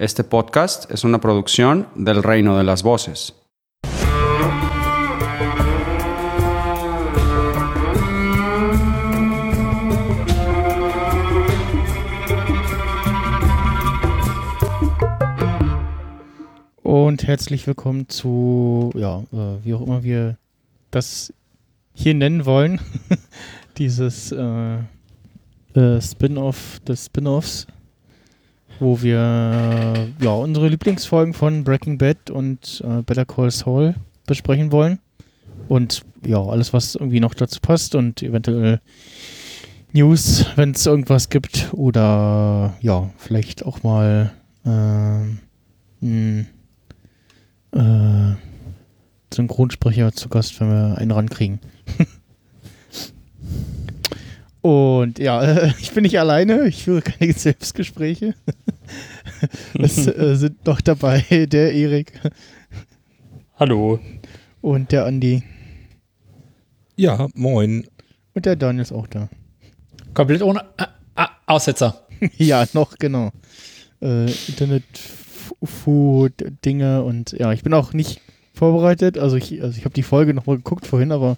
Este podcast es una producción del Reino de las Voces. Und herzlich willkommen zu, ja, äh, wie auch immer wir das hier nennen wollen. Dieses äh, äh, Spin-off des Spin-offs, wo wir ja unsere Lieblingsfolgen von Breaking Bad und äh, Better Call Saul besprechen wollen. Und ja, alles, was irgendwie noch dazu passt und eventuell News, wenn es irgendwas gibt. Oder ja, vielleicht auch mal ähm, mh, äh, Synchronsprecher zu Gast, wenn wir einen rankriegen. Und ja, ich bin nicht alleine, ich führe keine Selbstgespräche. es äh, sind noch dabei der Erik. Hallo. Und der Andi. Ja, moin. Und der Daniel ist auch da. Komplett ohne äh, Aussetzer. ja, noch, genau. Äh, Internet, Food, Dinge und ja, ich bin auch nicht vorbereitet. Also ich, also ich habe die Folge nochmal geguckt vorhin, aber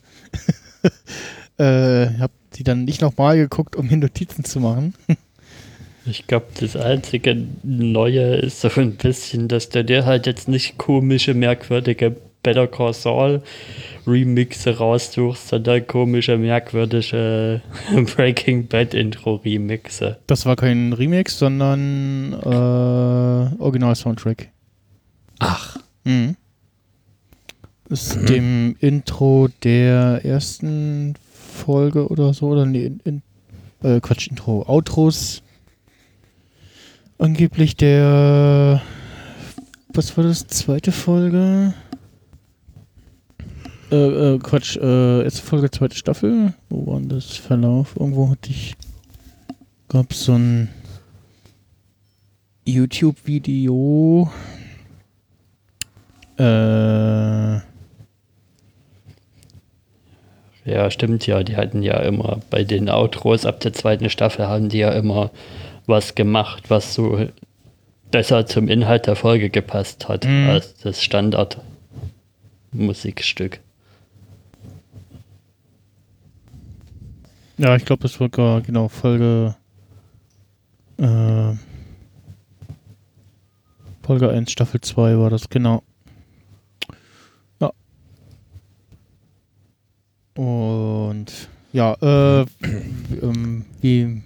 äh, habe die dann nicht nochmal geguckt, um mir Notizen zu machen. Ich glaube, das einzige Neue ist so ein bisschen, dass der dir halt jetzt nicht komische, merkwürdige Better Call Saul Remixe raussuchst, sondern komische, merkwürdige Breaking Bad Intro Remixe. Das war kein Remix, sondern äh, Original-Soundtrack. Ach. Mhm. Ist mhm. dem Intro der ersten Folge oder so, oder nee, in, in, äh, Quatsch, Intro, Outros. Angeblich der, was war das, zweite Folge? Äh, äh, Quatsch, äh, erste Folge, zweite Staffel. Wo war das Verlauf? Irgendwo hatte ich, gab es so ein YouTube-Video. Äh, ja, stimmt ja. Die hatten ja immer bei den Outros ab der zweiten Staffel haben die ja immer was gemacht, was so besser zum Inhalt der Folge gepasst hat mhm. als das Standard-Musikstück. Ja, ich glaube, das war genau Folge äh, Folge 1, Staffel 2 war das, genau. Und ja, äh, ähm, wie,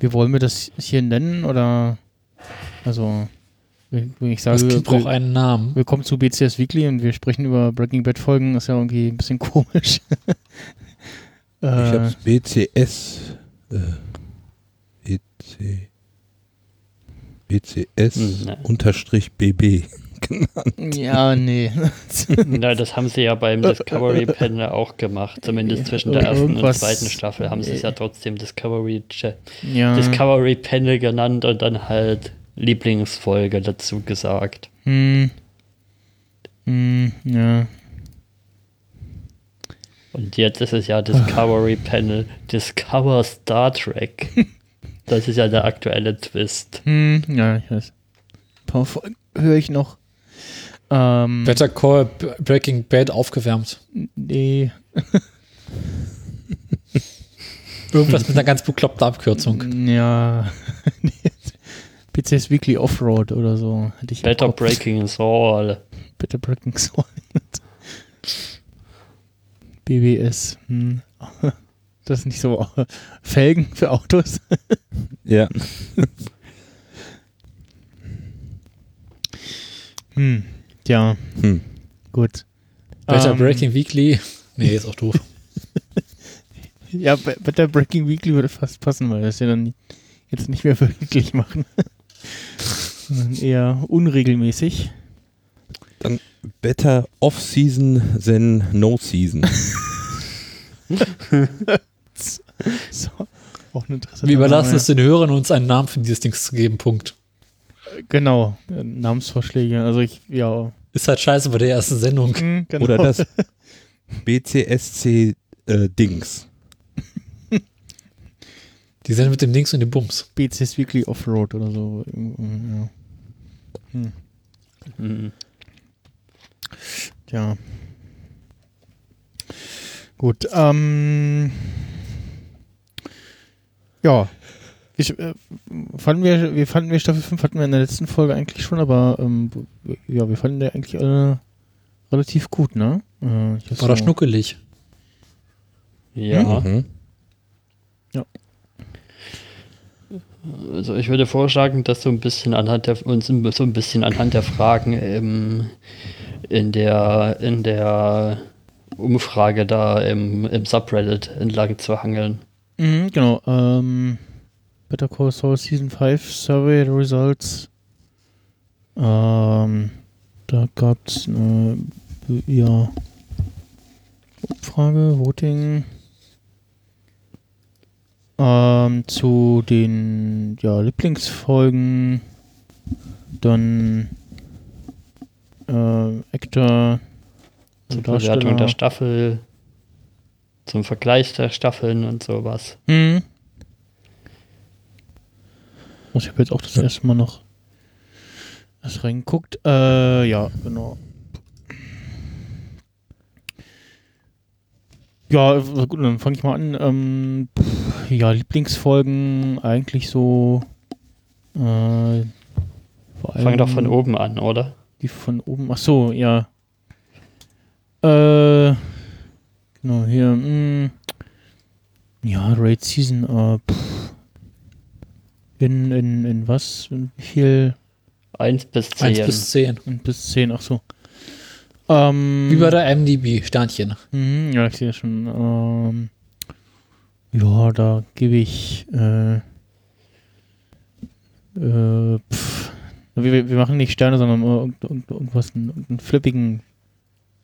wie wollen wir das hier nennen? Oder also, wenn ich sage, das braucht einen Namen. Wir kommen zu BCS Weekly und wir sprechen über Breaking Bad Folgen, ist ja irgendwie ein bisschen komisch. ich hab's BCS äh, BC, BCS hm, unterstrich BB genannt. Ja, nee. Na, das haben sie ja beim Discovery Panel auch gemacht. Zumindest zwischen der ersten und zweiten Staffel haben sie es ja trotzdem Discovery, ja. Discovery Panel genannt und dann halt Lieblingsfolge dazu gesagt. Hm. Hm, ja. Und jetzt ist es ja Discovery Panel Discover Star Trek. Das ist ja der aktuelle Twist. Hm, ja, ich weiß. Ein paar Folgen höre ich noch. Ähm, Better Call Breaking Bad aufgewärmt. Nee. Irgendwas mit einer ganz bekloppten Abkürzung. Ja. PCS Weekly Offroad oder so. Better Breaking Soul. Better Breaking Soul. BBS. Hm. Das ist nicht so Felgen für Autos. ja. hm. Ja. Hm. Gut. Better um, ähm, Breaking Weekly. Nee, ist auch doof. ja, Better Breaking Weekly würde fast passen, weil das ja dann jetzt nicht mehr wirklich machen. Sondern eher unregelmäßig. Dann Better Off-Season than No-Season. so, auch eine Wir überlassen es den Hörern, uns einen Namen für dieses Ding zu geben. Punkt. Genau, Namensvorschläge. Also ich, ja. Ist halt scheiße bei der ersten Sendung. Mhm, genau. Oder das BCSC äh, Dings. Die sind mit dem Dings und dem Bums. BCS Weekly Offroad oder so. Ja. Mhm. Ja. Gut, ähm. Ja. Ich, äh, fanden wir, wir fanden wir Staffel 5 hatten wir in der letzten Folge eigentlich schon, aber ähm, ja, wir fanden der eigentlich alle relativ gut, ne? Äh, ich War so- schnuckelig. Ja, Mhm. also ich würde vorschlagen, dass so ein bisschen anhand der uns so ein bisschen anhand der Fragen im, in der in der Umfrage da im, im Subreddit entlang zu hangeln. Mhm, genau. Ähm, Better Call Saul Season 5 Survey Results. Ähm, da gab es eine ja, Umfrage, Voting. Ähm, zu den ja, Lieblingsfolgen. Dann äh, Actor. Zur. Bewertung der Staffel, zum Vergleich der Staffeln und sowas. Mhm. Ich habe jetzt auch das erste Mal noch erst reingeguckt. Äh, ja, genau. Ja, äh, gut, dann fange ich mal an. Ähm, pff, ja, Lieblingsfolgen eigentlich so. Äh, vor Fang doch von allem oben an, oder? Die von oben. Ach so, ja. Äh, genau, hier. Mh, ja, Raid Season. Äh, pff. In, in, in was? In wie viel? 1 bis 10. 1 bis 10. In bis 10, ach so. Ähm, Wie bei der MDB, Sternchen. Mhm, ja, ich sehe schon. Ähm, ja, da gebe ich. Äh, äh, pff, wir, wir machen nicht Sterne, sondern irgend, irgend, irgendwas, einen, flippigen,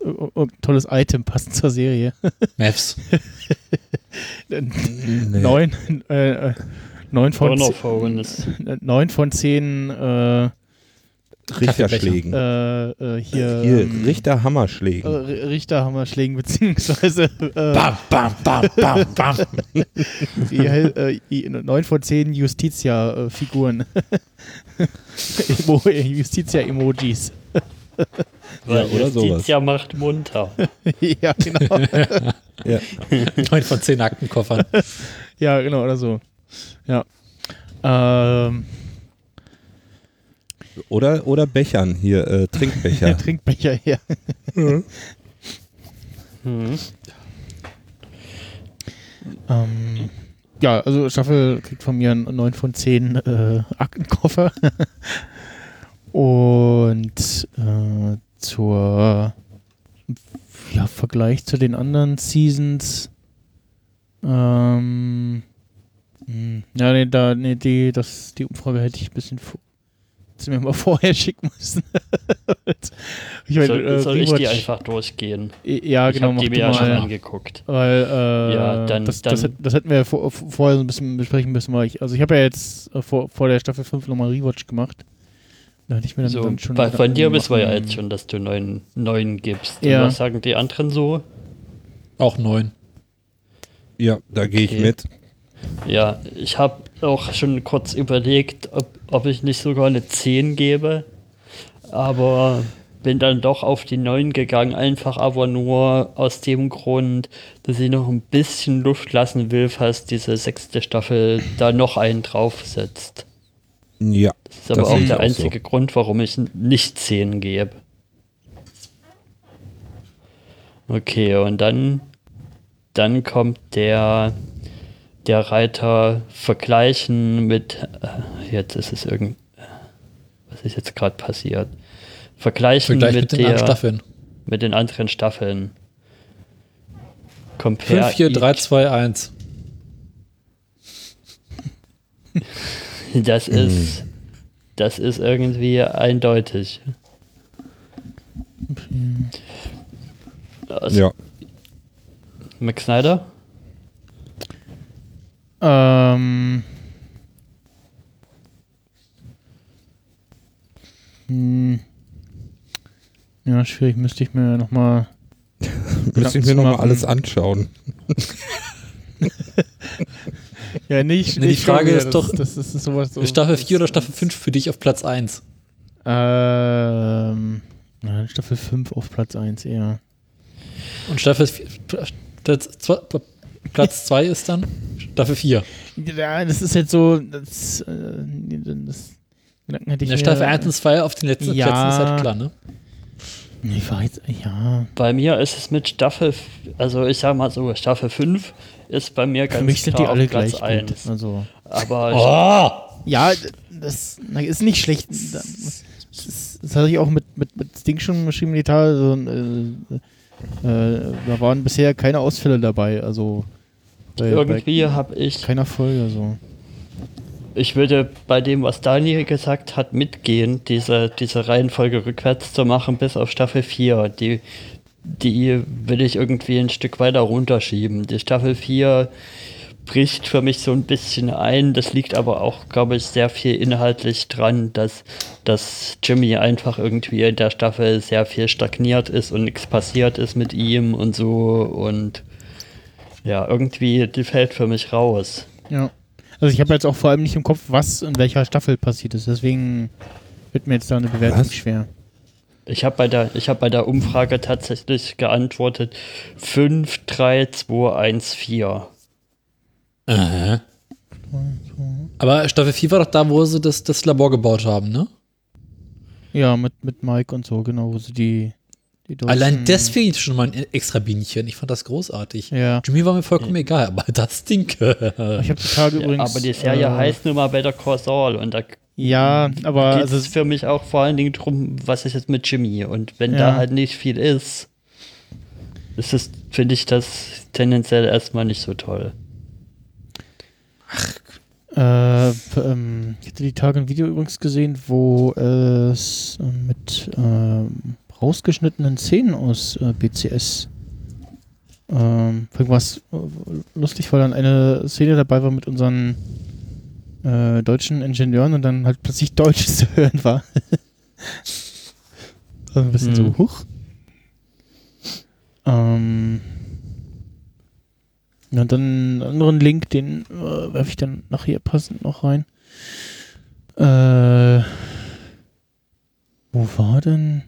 ir- ir- irgendein tolles Item passend zur Serie. Nee. Neun, äh, äh, neun von, äh, neun von zehn äh, Richterschlägen. äh, äh, hier, Hier, ähm, Richter äh, Hammerschlägen. Richterhammerschlägen beziehungsweise äh, Bam, bam, bam, bam, bam. Äh, neun von zehn Justitia-Figuren. Emo Justitia-Emojis. weil oder Justitia macht munter. ja, genau. Ja. 9 von 10 Aktenkoffern. ja, genau, oder so. Ja. Ähm, Oder, oder Bechern, hier, äh, Trinkbecher. Trinkbecher her. Mhm. Ähm, ja, also Staffel kriegt von mir einen 9 von 10 äh, Aktenkoffer. Und äh, zur ja, Vergleich zu den anderen Seasons. Ähm, ja, nee, da, nee, die, das, die Umfrage hätte ich ein bisschen mir mal vorher schicken müssen. ich meine, soll äh, soll ich die einfach durchgehen? Ja, ich genau, habe mach die mir ja schon angeguckt. Weil äh, Ja, dann- das, das, dann- hätt- das hätten wir vor, vorher so ein bisschen besprechen müssen, weil ich, also ich habe ja jetzt äh, vor, vor der Staffel 5 nochmal Rewatch gemacht. Da hätte ich mir dann, So, dann schon. bei, von dir wissen wir ja jetzt schon, dass du neun, neun gibst. Ja. Und was sagen die anderen so? Auch 9. Ja, da gehe ich Okay. mit. Ja, ich habe auch schon kurz überlegt, ob, ob ich nicht sogar eine 10 gebe. Aber bin dann doch auf die 9 gegangen, einfach aber nur aus dem Grund, dass ich noch ein bisschen Luft lassen will, falls diese sechste Staffel da noch einen draufsetzt. Ja. Das ist aber Das auch der auch einzige so. Grund, warum ich nicht 10 gebe. Okay, und dann, dann kommt der, der Reiter vergleichen mit, äh, jetzt ist es irgend, was ist jetzt gerade passiert? Vergleichen Vergleich mit, mit den der, anderen Staffeln. mit den anderen Staffeln. Compare 5, 4, 3, each. 2, 1. Das ist, das ist irgendwie eindeutig. Also, Ja. Max Snyder? Ähm. Hm. Ja, schwierig, müsste ich mir nochmal. Müsste ich mir nochmal alles anschauen. Ja, nicht. Nee, die nicht Frage ist das, doch, Das, das ist sowas so. Staffel 4 oder Staffel 5 für dich auf Platz 1? Ähm, na, Staffel 5 auf Platz 1 eher. Und Staffel vier- Platz Platz zwei ist dann Staffel 4. Ja, das ist jetzt so, das, äh, das Gedanken hätte In ich der mir- Staffel 1 und 2 auf den letzten Ja. Plätzen ist halt klar, ne? Ich jetzt, ja. Bei mir ist es mit Staffel, also ich sag mal so, Staffel 5 ist bei mir ganz Für mich sind die alle Platz gleich 1. gut. Also, Aber Oh! ja, das ist nicht schlecht. Das, das, das hatte ich auch mit, mit, mit Sting schon geschrieben, die Tage. So, äh, äh, da waren bisher keine Ausfälle dabei. Also, bei, irgendwie habe ich, keiner Folge. So. ich würde bei dem, was Daniel gesagt hat, mitgehen, diese, diese Reihenfolge rückwärts zu machen bis auf Staffel 4. Die, die will ich irgendwie ein Stück weiter runterschieben. Die Staffel 4 bricht für mich so ein bisschen ein. Das liegt aber auch, glaube ich, sehr viel inhaltlich dran, dass, dass Jimmy einfach irgendwie in der Staffel sehr viel stagniert ist und nichts passiert ist mit ihm und so. Und ja, irgendwie, die fällt für mich raus. Ja. Also, ich habe jetzt auch vor allem nicht im Kopf, was in welcher Staffel passiert ist. Deswegen wird mir jetzt da eine Bewertung Was? schwer. Ich habe bei, der- ich hab bei der Umfrage tatsächlich geantwortet 5, 3, 2, 1, 4. Aha. Aber Staffel 4 war doch da, wo sie das, das Labor gebaut haben, ne? Ja, mit, mit Mike und so, genau, wo sie die, Allein deswegen schon mal ein extra Bienchen. Ich fand das großartig. Ja. Jimmy war mir vollkommen egal, aber das Ding. Ich habe die Tage Ja, übrigens. aber die Serie äh, heißt nun mal Better Call Saul und da Ja, aber also, es für mich auch vor allen Dingen drum, was ist jetzt mit Jimmy und wenn Ja. da halt nicht viel ist, ist es, finde ich das tendenziell erstmal nicht so toll. Äh, p- ähm, ich hatte die Tage ein Video übrigens gesehen, wo es äh, mit ähm, rausgeschnittenen Szenen aus äh, BCS ähm, irgendwas äh, lustig, weil dann eine Szene dabei war mit unseren äh, deutschen Ingenieuren und dann halt plötzlich Deutsch zu hören war. also ein bisschen Hm. so, huch. Ähm, ja, dann einen anderen Link, den äh, werfe ich dann nachher passend noch rein. Äh, wo war denn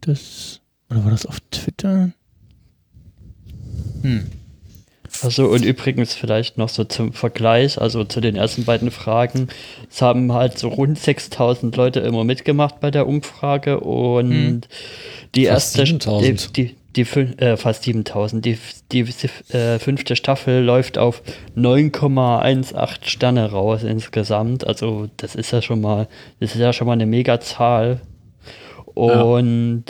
das? Oder war das auf Twitter? Hm. Also und übrigens vielleicht noch so zum Vergleich, also zu den ersten beiden Fragen. Es haben halt so rund 6000 Leute immer mitgemacht bei der Umfrage und Hm. die Fast erste, 7000. die, die, die äh, fast 7000, die, die äh, fünfte Staffel läuft auf 9,18 Sterne raus insgesamt. Also das ist ja schon mal, das ist ja schon mal eine mega Zahl. Und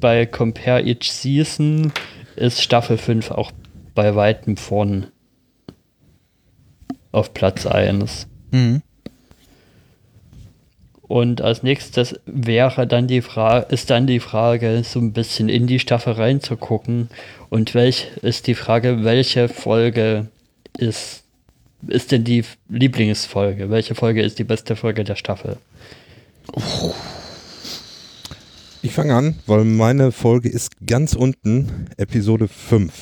bei Compare Each Season ist Staffel 5 auch bei weitem vorn auf Platz 1. Hm. Und als nächstes wäre dann die Frage, ist dann die Frage, so ein bisschen in die Staffel reinzugucken. Und welch ist die Frage, welche Folge ist, ist denn die Lieblingsfolge? Welche Folge ist die beste Folge der Staffel? Ich fange an, weil meine Folge ist ganz unten, Episode 5.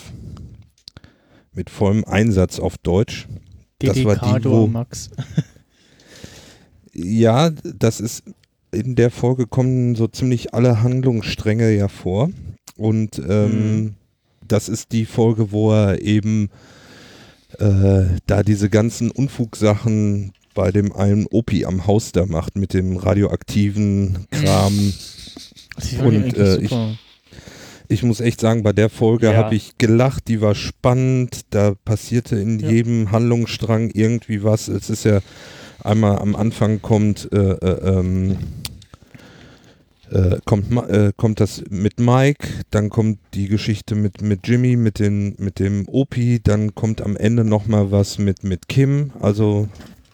Mit vollem Einsatz auf Deutsch. Das war die, wo- Max. Ja, das ist in der Folge kommen so ziemlich alle Handlungsstränge ja vor. Und ähm, Mhm. das ist die Folge, wo er eben äh, da diese ganzen Unfugsachen bei dem einen Opi am Haus da macht mit dem radioaktiven Kram. Und, äh, ich-. Ich muss echt sagen, bei der Folge Ja. habe ich gelacht, die war spannend, da passierte in Ja. jedem Handlungsstrang irgendwie was. Es ist ja einmal am Anfang kommt, äh, äh, ähm, äh, kommt, äh, kommt das mit Mike, dann kommt die Geschichte mit, mit Jimmy, mit, den, mit dem Opi, dann kommt am Ende nochmal was mit, mit Kim, also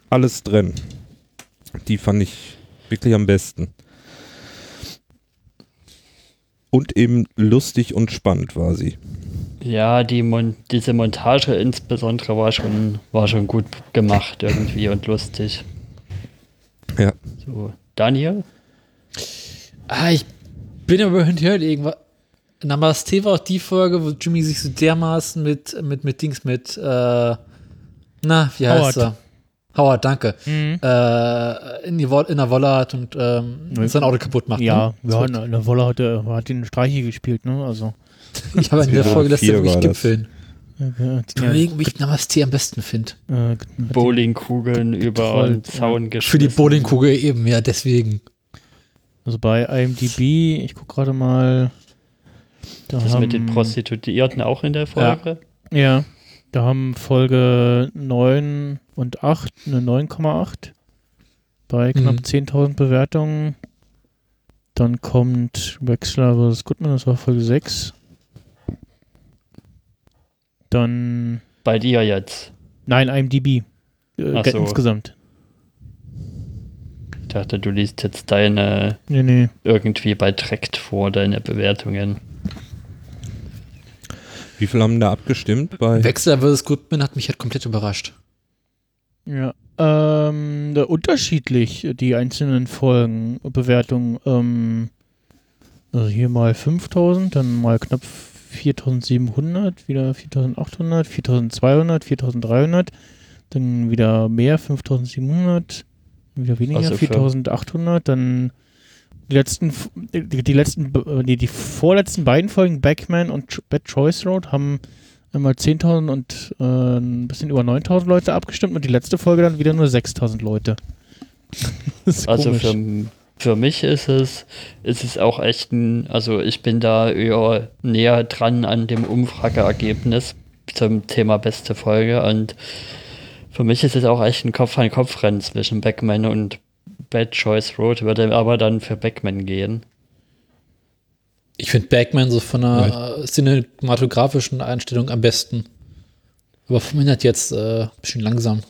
alles drin. Die fand ich wirklich am besten. Und eben lustig und spannend war sie. Ja, die Mon diese Montage insbesondere war schon, war schon gut gemacht irgendwie und lustig. Ja. So, Daniel? Ah, ich bin aber hinterher irgendwas. Namaste war auch die Folge, wo Jimmy sich so dermaßen mit, mit, mit Dings mit, äh, na, wie heißt Howard. er? Howard, danke. Mhm. Äh, in, die in der Wolle hat und ähm, sein Auto kaputt macht. Ja, ne? ja, in der Wolle hat, er, hat den Streichi gespielt, ne? Also. Ich habe in der Folge letzte vier Woche war nicht das. gipfeln. Überlegen, wie ich Namaste am besten finde. äh, Bowlingkugeln über einen Zaun Für geschmissen. die Bowlingkugel eben, ja, deswegen. Also bei IMDb, ich gucke gerade mal. Da Das haben, mit den Prostituierten auch in der Folge? Ja, da haben Folge 9 und 8 eine 9,8 bei knapp Mhm. 10.000 Bewertungen. Dann kommt Wexler vs. Goodman, das war Folge 6. Dann, Bei dir jetzt. nein, IMDb. Äh, so. Insgesamt. Ich dachte, du liest jetzt deine Nee, nee. irgendwie bei Trekt vor, deine Bewertungen. Wie viel haben da abgestimmt? Bei Wechsler vs. Goodman hat mich halt komplett überrascht. Ja, ähm, da unterschiedlich die einzelnen Folgen, Bewertungen. Ähm, also hier mal 5000, dann mal knapp 4700, wieder 4800, 4200, 4300, dann wieder mehr 5700, wieder weniger Also für- 4800, dann die letzten, die, die letzten, äh, die, die vorletzten beiden Folgen, Backman und Bad Choice Road, haben einmal 10.000 und äh, ein bisschen über 9.000 Leute abgestimmt und die letzte Folge dann wieder nur 6.000 Leute. Also komisch. für, für mich ist es, ist es auch echt ein, also ich bin da eher näher dran an dem Umfrageergebnis zum Thema beste Folge und für mich ist es auch echt ein Kopf-an-Kopf-Rennen zwischen Backman und Bad Choice Road, würde aber dann für Backman gehen. Ich finde Backman so von einer äh, cinematografischen Einstellung am besten. Aber vermindert jetzt äh, ein bisschen langsam.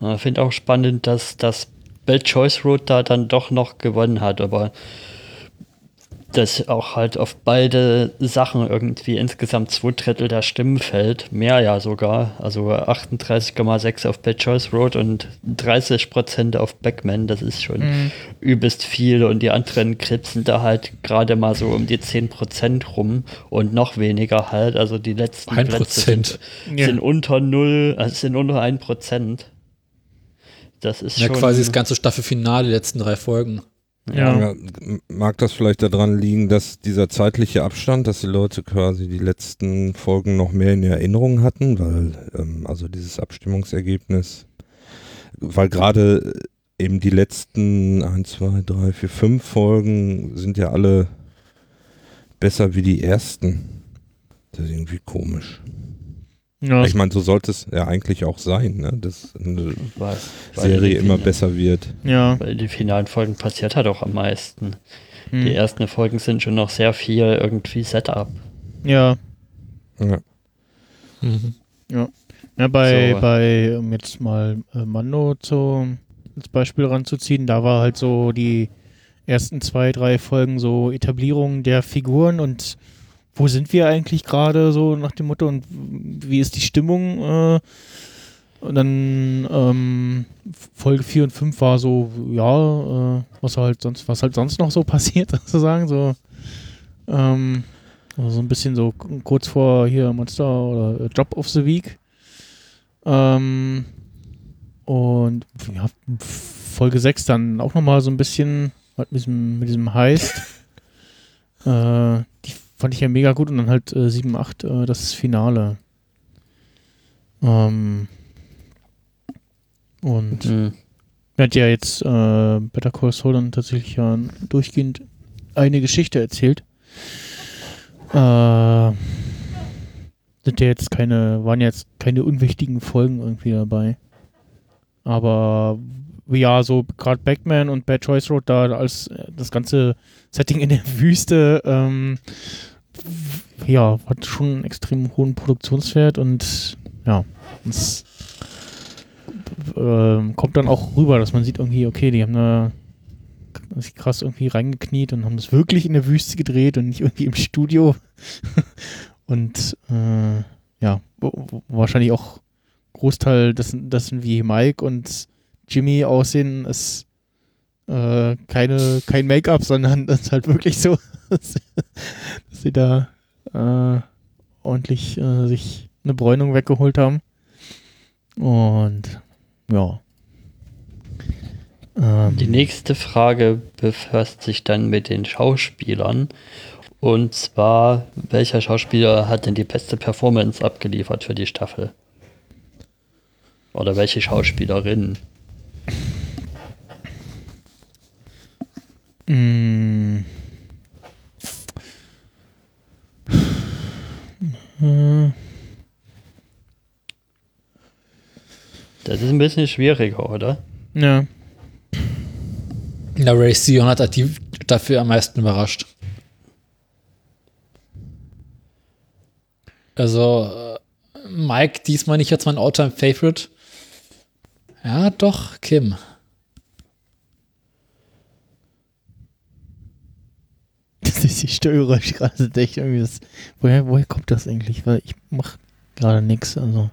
Ich finde auch spannend, dass das Bad Choice Road da dann doch noch gewonnen hat, aber dass auch halt auf beide Sachen irgendwie insgesamt zwei Drittel der Stimmen fällt, mehr ja sogar, also 38,6 auf Bad Choice Road und 30 Prozent auf Backman, das ist schon Mhm. übelst viel und die anderen kritzen da halt gerade mal so um die 10 Prozent rum und noch weniger halt, also die letzten Ein Plätze Prozent. sind, Ja. sind unter null, also sind unter ein Prozent. Das ist Ja, schon quasi das ganze Staffelfinale, die letzten drei Folgen. Ja. Ja, mag das vielleicht daran liegen, dass dieser zeitliche Abstand, dass die Leute quasi die letzten Folgen noch mehr in Erinnerung hatten, weil ähm, also dieses Abstimmungsergebnis, weil gerade eben die letzten 1, 2, 3, 4, 5 Folgen sind ja alle besser wie die ersten. Das ist irgendwie komisch. Ja, Ich meine, so sollte es ja eigentlich auch sein, ne? dass eine weil Serie immer Fina- besser wird. ja. Weil die finalen Folgen passiert hat auch am meisten. hm. Die ersten Folgen sind schon noch sehr viel irgendwie Setup. Ja. Ja. Mhm. Ja, bei, So. bei um jetzt mal äh, Mando zu, als Beispiel ranzuziehen, da war halt so die ersten zwei, drei Folgen so Etablierung der Figuren und wo sind wir eigentlich gerade so nach dem Motto und wie ist die Stimmung? Äh, und dann ähm, Folge 4 und 5 war so, ja, äh, was halt sonst, was halt sonst noch so passiert, sozusagen, so ähm, also so ein bisschen so kurz vor hier Monster oder Job of the Week. Ähm, und ja, Folge 6 dann auch nochmal so ein bisschen mit diesem, mit diesem Heist. äh, fand ich ja mega gut und dann halt äh, 7, 8 äh, das Finale. Ähm, und Mhm. er hat ja jetzt äh, Better Call Saul dann tatsächlich ja durchgehend eine Geschichte erzählt. Äh, sind ja jetzt keine, waren jetzt keine unwichtigen Folgen irgendwie dabei. Aber ja, so gerade Backman und Bad Choice Road da als äh, das ganze Setting in der Wüste, ähm, ja, hat schon einen extrem hohen Produktionswert und ja, es ähm, kommt dann auch rüber, dass man sieht irgendwie, okay, die haben da sich krass irgendwie reingekniet und haben das wirklich in der Wüste gedreht und nicht irgendwie im Studio. und äh, ja, wahrscheinlich auch Großteil dessen, dessen wie Mike und Jimmy aussehen, ist äh, keine, kein Make-up, sondern das ist halt wirklich so, dass, sie da äh, ordentlich äh, sich eine Bräunung weggeholt haben. Und ja. Ähm, Die nächste Frage befasst sich dann mit den Schauspielern. Und zwar, welcher Schauspieler hat denn die beste Performance abgeliefert für die Staffel? Oder welche Schauspielerin? Mm. Das ist ein bisschen schwieriger, oder? Ja. Ja, Ray Sion hat die dafür am meisten überrascht. Also, äh, Mike diesmal nicht als mein Alltime Favorite. Ja, doch, Kim. Die Störgeräusch gerade echt irgendwie das. Woher, woher kommt das eigentlich? Weil ich mach gerade nichts. Also.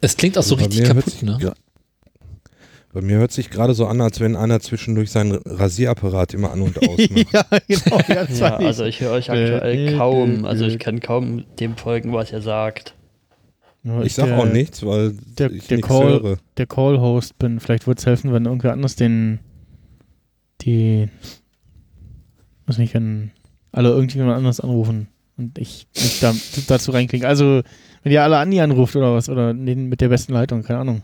Es klingt auch so Bei richtig mir hört kaputt, sich ne? Bei mir hört sich gerade so an, als wenn einer zwischendurch seinen Rasierapparat immer an und aus macht. ja, genau. Ja, also ich höre euch aktuell kaum. Also ich kann kaum dem folgen, was ihr sagt. Ich sag der- auch nichts, weil der- ich der nichts Call- höre. Der Call-Host bin. Vielleicht würde es helfen, wenn irgendwer anders den. Die. Weiß nicht, wenn alle irgendjemand anders anrufen und ich mich da, dazu reinkriege. Also, wenn ihr alle Andi anruft oder was, oder den mit der besten Leitung, keine Ahnung.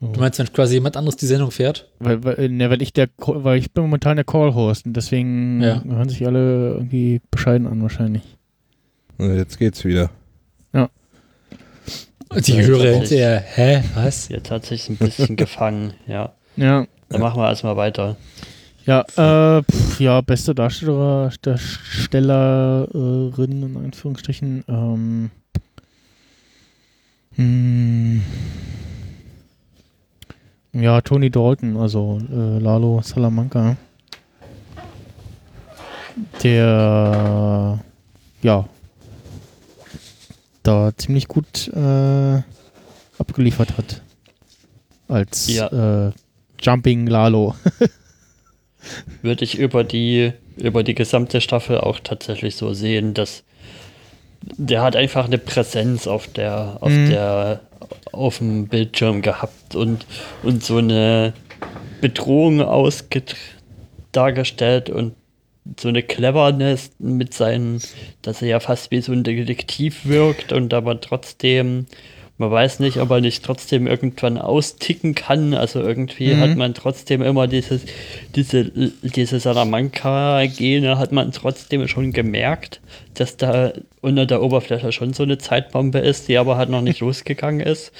So. Du meinst, wenn quasi jemand anderes die Sendung fährt? Weil, weil, ne, weil ich der, Call- weil ich bin momentan der Call-Host und deswegen Ja. hören sich alle irgendwie bescheiden an wahrscheinlich. Jetzt geht's wieder. Die Ja, Hörer hinterher, hä, was? Jetzt hat sich ein bisschen gefangen, ja. Ja, Dann machen wir erstmal weiter. ja, äh, pf, ja, beste Darsteller, Darstellerin in Anführungsstrichen. Ähm, hm, ja, Tony Dalton, also äh, Lalo Salamanca. Der, ja, da ziemlich gut äh, abgeliefert hat. Als Ja. äh, Jumping Lalo. Würde ich über die, über die gesamte Staffel auch tatsächlich so sehen, dass der hat einfach eine Präsenz auf der, auf Mhm. der, auf dem Bildschirm gehabt und, und so eine Bedrohung ausget dargestellt und so eine Cleverness mit seinen, dass er ja fast wie so ein Detektiv wirkt und aber trotzdem, man weiß nicht, ob er nicht trotzdem irgendwann austicken kann. Also irgendwie Mhm. hat man trotzdem immer dieses, diese, diese Salamanca-Gene hat man trotzdem schon gemerkt, dass da unter der Oberfläche schon so eine Zeitbombe ist, die aber halt noch nicht losgegangen ist.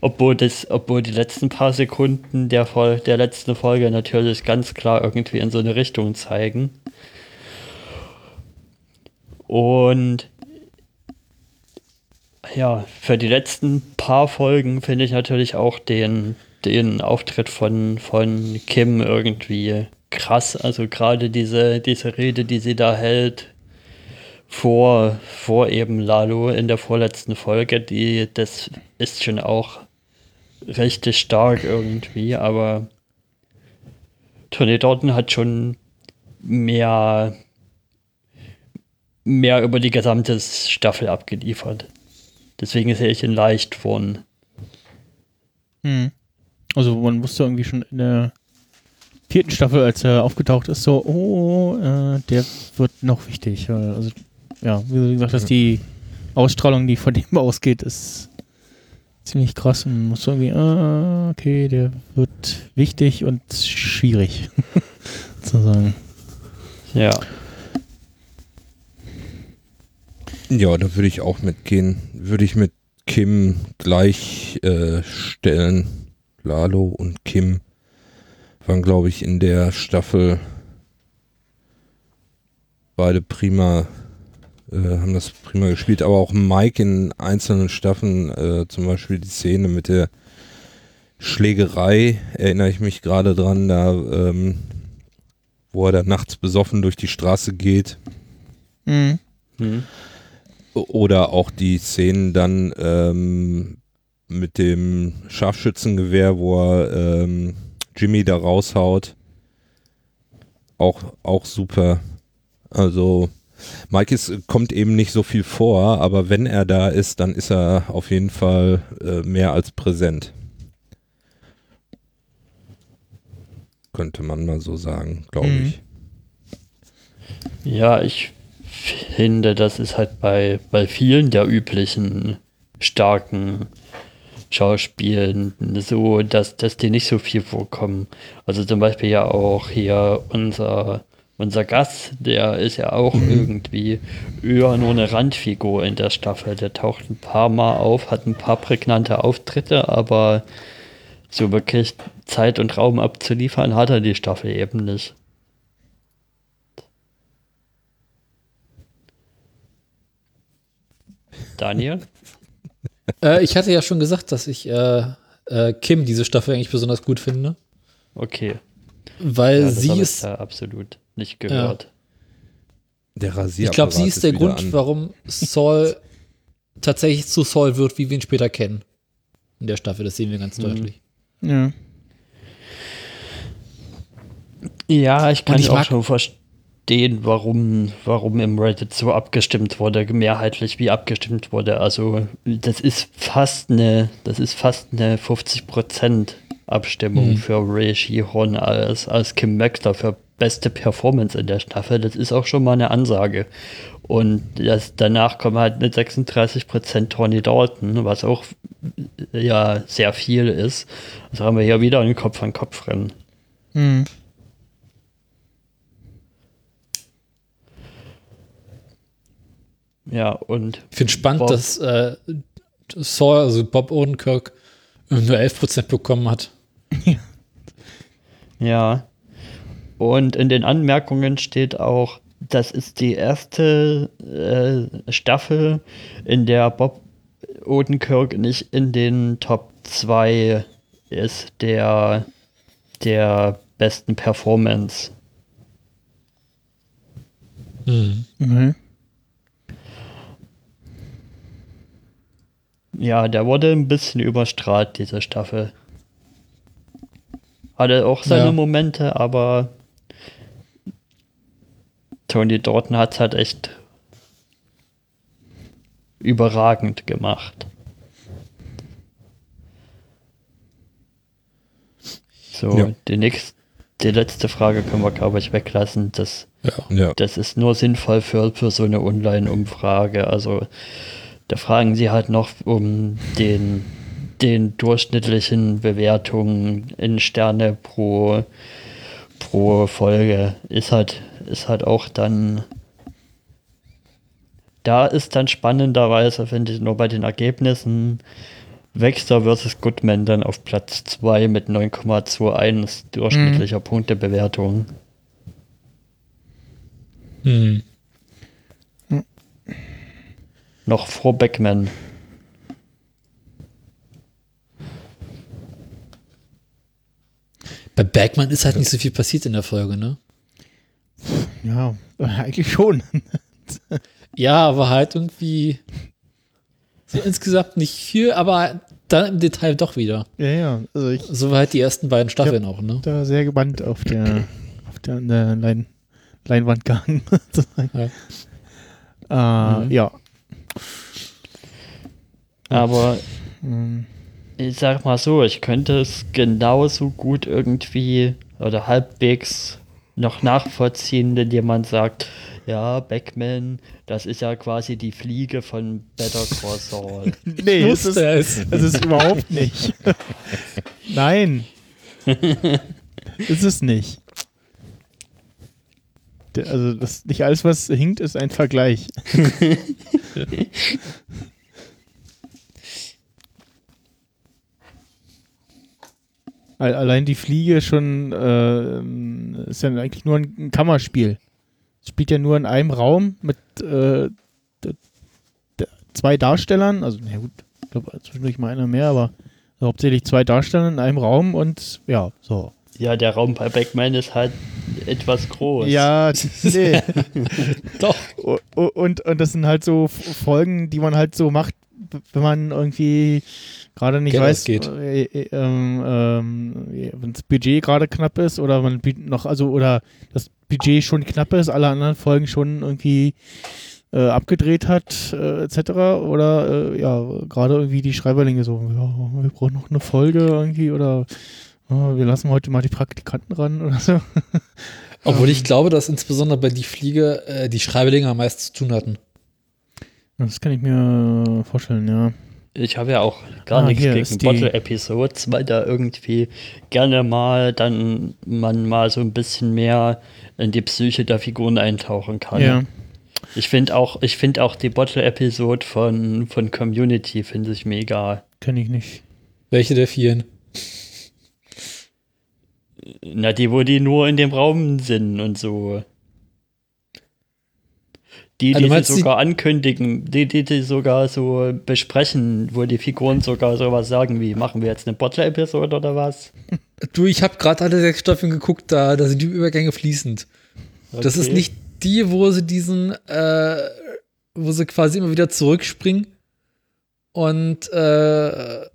Obwohl, das, obwohl die letzten paar Sekunden der, Fol der letzten Folge natürlich ganz klar irgendwie in so eine Richtung zeigen. Und ja, für die letzten paar Folgen finde ich natürlich auch den, den Auftritt von, von Kim irgendwie krass. Also gerade diese, diese Rede, die sie da hält vor, vor eben Lalo in der vorletzten Folge, die, das ist schon auch richtig stark irgendwie, aber Tony Dalton hat schon mehr, mehr über die gesamte Staffel abgeliefert. Deswegen sehe ich ihn leicht von. Hm. Also man wusste irgendwie schon in der vierten Staffel, als er aufgetaucht ist, so, oh, äh, der wird noch wichtig. Also ja, wie du gesagt hast, die Ausstrahlung, die von dem ausgeht, ist ziemlich krass und man muss irgendwie, ah, okay, der wird wichtig und schwierig, sozusagen. Ja. Ja, da würde ich auch mitgehen. Würde ich mit Kim gleich äh, stellen. Lalo und Kim waren, glaube ich, in der Staffel beide prima, äh, haben das prima gespielt. Aber auch Mike in einzelnen Staffeln, äh, zum Beispiel die Szene mit der Schlägerei, erinnere ich mich gerade dran, da, ähm, wo er da nachts besoffen durch die Straße geht. Mhm. Hm. Oder auch die Szenen dann ähm, mit dem Scharfschützengewehr, wo er ähm, Jimmy da raushaut. Auch, auch super. Also Mike ist, kommt eben nicht so viel vor, aber wenn er da ist, dann ist er auf jeden Fall äh, mehr als präsent. Könnte man mal so sagen, glaube Mhm. ich. Ja, ich finde, das ist halt bei, bei vielen der üblichen starken Schauspielen so, dass, dass die nicht so viel vorkommen. Also zum Beispiel ja auch hier unser, unser Gast, der ist ja auch irgendwie eher nur eine Randfigur in der Staffel. Der taucht ein paar Mal auf, hat ein paar prägnante Auftritte, aber so wirklich Zeit und Raum abzuliefern hat er die Staffel eben nicht. Daniel? Äh, ich hatte ja schon gesagt, dass ich äh, äh, Kim diese Staffel eigentlich besonders gut finde, Okay. weil Ja, sie ist, absolut nicht gehört. Der ich Rasierapparat glaube, sie ist der wieder Grund, an. warum Saul tatsächlich zu Saul wird, wie wir ihn später kennen. In der Staffel, das sehen wir ganz Mhm. deutlich. Ja. Ja, ich kann ich auch schon verstehen, warum, warum im Reddit so abgestimmt wurde, mehrheitlich wie abgestimmt wurde. Also das ist fast eine, das ist fast eine 50% Abstimmung Mhm. für Ray Shihon als, als Kim Maxter für beste Performance in der Staffel. Das ist auch schon mal eine Ansage. Und das, danach kommen halt mit 36% Tony Dalton, was auch ja sehr viel ist. Also haben wir hier wieder ein Kopf-an-Kopf-Rennen. Mhm. Ja, und Ich finde spannend, Bob. dass äh, Saul, also Bob Odenkirk, nur 11% bekommen hat. Ja. Und in den Anmerkungen steht auch, das ist die erste äh, Staffel, in der Bob Odenkirk nicht in den Top 2 ist der, der besten Performance. Mhm. Mhm. Ja, der wurde ein bisschen überstrahlt, diese Staffel. Hatte auch seine Ja. Momente, aber Tony Dalton hat es halt echt überragend gemacht. So, Ja. die, nächst, die letzte Frage können wir, glaube ich, weglassen. Das Ja. das ist nur sinnvoll für, für so eine Online-Umfrage. Also da fragen sie halt noch um den, den durchschnittlichen Bewertungen in Sterne pro, pro Folge. Ist halt, ist halt auch dann. Da ist dann spannenderweise, finde ich, nur bei den Ergebnissen Wexter versus Goodman dann auf Platz 2 mit 9,21 durchschnittlicher Punktebewertung. Mhm. Noch vor Beckman. Bei Bergman ist halt nicht so viel passiert in der Folge, ne? Ja, eigentlich schon. Ja, aber halt irgendwie so insgesamt nicht viel, aber dann im Detail doch wieder. Ja, ja. Also ich So war halt die ersten beiden Staffeln auch, ne? bin da sehr gebannt auf der, auf der, der Lein, Leinwand gehangen. sozusagen. Äh, Mhm. Ja. Aber Ähm, ich sag mal so, ich könnte es genauso gut irgendwie oder halbwegs noch nachvollziehen, wenn jemand sagt, ja, Beckman, das ist ja quasi die Fliege von Better Call Saul. Nee, es ist, Wusste es. es ist überhaupt nicht. Nein. ist es nicht. Also das, nicht alles, was hinkt, ist ein Vergleich. Allein die Fliege schon äh, ist ja eigentlich nur ein, Kammerspiel. Es spielt ja nur in einem Raum mit äh, zwei Darstellern, also na gut, ich glaube zwischendurch mal einer mehr, aber hauptsächlich zwei Darsteller in einem Raum und ja, so. ja, der Raum bei Beckman ist halt etwas groß. Ja, nee. Doch. O- und, und das sind halt so Folgen, die man halt so macht, wenn man irgendwie gerade nicht Geld weiß, ausgeht. äh, äh, ähm, ähm, wenn das Budget gerade knapp ist oder man noch, also oder das Budget schon knapp ist, alle anderen Folgen schon irgendwie äh, abgedreht hat, äh, etc. Oder äh, ja, gerade irgendwie die Schreiberlinge so, ja, wir brauchen noch eine Folge irgendwie oder oh, wir lassen heute mal die Praktikanten ran oder so. Obwohl ich glaube, dass insbesondere bei die Fliege äh, die Schreiberlinge am meisten zu tun hatten. Das kann ich mir vorstellen, ja. Ich habe ja auch gar Ah, nichts gegen ist die- Bottle-Episodes, weil da irgendwie gerne mal dann man mal so ein bisschen mehr in die Psyche der Figuren eintauchen kann. Ja. Ich finde auch, ich finde auch die Bottle-Episode von, von Community finde ich mega. Kenne ich nicht. Welche der vielen? Na, die, wo die nur in dem Raum sind und so. Die, die meinst die- sogar ankündigen, die, die, die sogar so besprechen, wo die Figuren sogar sowas sagen wie, machen wir jetzt eine Bottle-Episode oder was? Du, ich habe gerade alle sechs Staffeln geguckt, da, da sind die Übergänge fließend. Das ist Okay. nicht die, wo sie diesen, äh, wo sie quasi immer wieder zurückspringen und äh,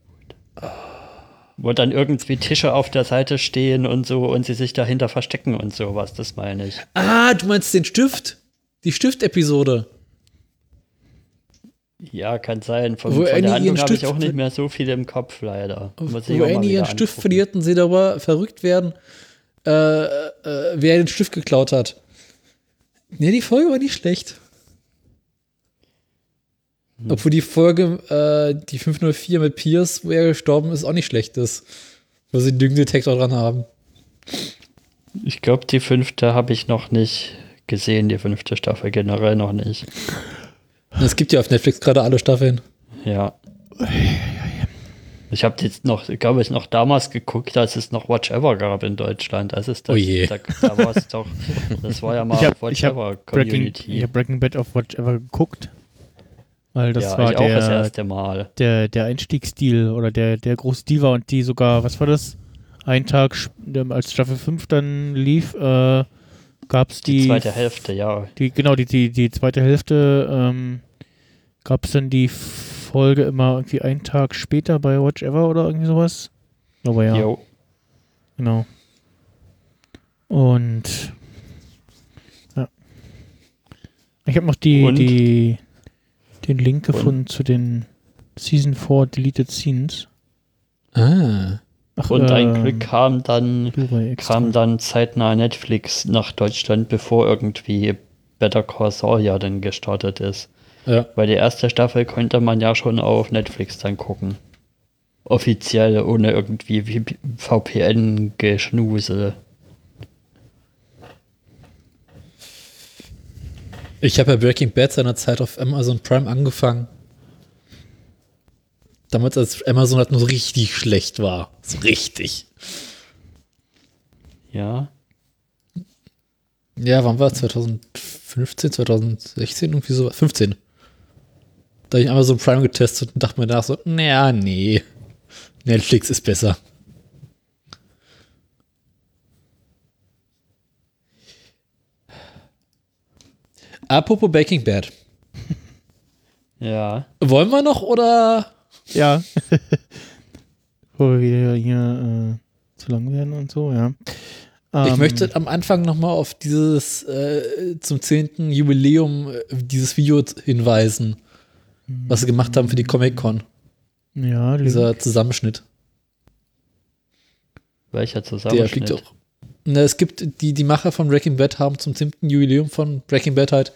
Wo dann irgendwie Tische auf der Seite stehen und so und sie sich dahinter verstecken und sowas, das meine ich. Ah, du meinst den Stift? Die Stift-Episode. Ja, kann sein. Von, Wo von Annie der Handlung habe ich auch nicht mehr so viel im Kopf, leider. Muss Wo Annie ihren Stift verliert und sie darüber verrückt werden, äh, äh, wer den Stift geklaut hat. Nee, die Folge war nicht schlecht. Obwohl die Folge, äh, die 504 mit Pierce, wo er gestorben ist, auch nicht schlecht ist. Wo sie einen Lügendetektor dran haben. Ich glaube, die fünfte habe ich noch nicht gesehen, die fünfte Staffel generell noch nicht. Es gibt ja auf Netflix gerade alle Staffeln. Ja. Ich habe jetzt noch, glaube ich, noch damals geguckt, als es noch Watch Ever gab in Deutschland. Als es das, Oh je. Da, da war es doch, das war ja mal Ich habe Watch ich hab Ever Breaking, Community. ich hab Breaking Bad auf Watch Ever geguckt. Weil das ja, war auch das der, erste Mal. der, der Einstiegsstil oder der, der große Deal war und die sogar, was war das? Ein Tag, als Staffel 5 dann lief, äh, gab es die, Die zweite Hälfte, ja. die, genau, die, die, die zweite Hälfte, ähm, gab es dann die Folge immer irgendwie einen Tag später bei Watch Ever oder irgendwie sowas? Aber ja, Jo. genau. Und ja. Ich habe noch die, Und? die, den Link gefunden zu den Season 4 Deleted Scenes. Ah. Ach, Und ein ähm, Glück kam dann, kam dann zeitnah Netflix nach Deutschland, bevor irgendwie Better Call Saul ja dann gestartet ist. Ja. Weil die erste Staffel konnte man ja schon auf Netflix dann gucken. Offiziell, ohne irgendwie VPN-Geschnuse. Ich habe ja Breaking Bad seinerzeit auf Amazon Prime angefangen. Damals, als Amazon halt nur richtig schlecht war. So richtig. Ja. Ja, wann war es? 2015, 2016, irgendwie so? 15. Da habe ich Amazon Prime getestet und dachte mir danach so, naja, nee. Netflix ist besser. Apropos Breaking Bad. Ja. Wollen wir noch oder? Ja. Bevor wir wieder hier äh, zu lang werden und so, ja. Ich Ähm, möchte am Anfang nochmal auf dieses äh, zum 10. Jubiläum äh, dieses Video hinweisen, was sie gemacht haben für die Comic-Con. Ja, Dieser Link. Zusammenschnitt. Welcher Der Zusammenschnitt? fliegt auch. Na, es gibt, die, die Macher von Breaking Bad haben zum 10. Jubiläum von Breaking Bad halt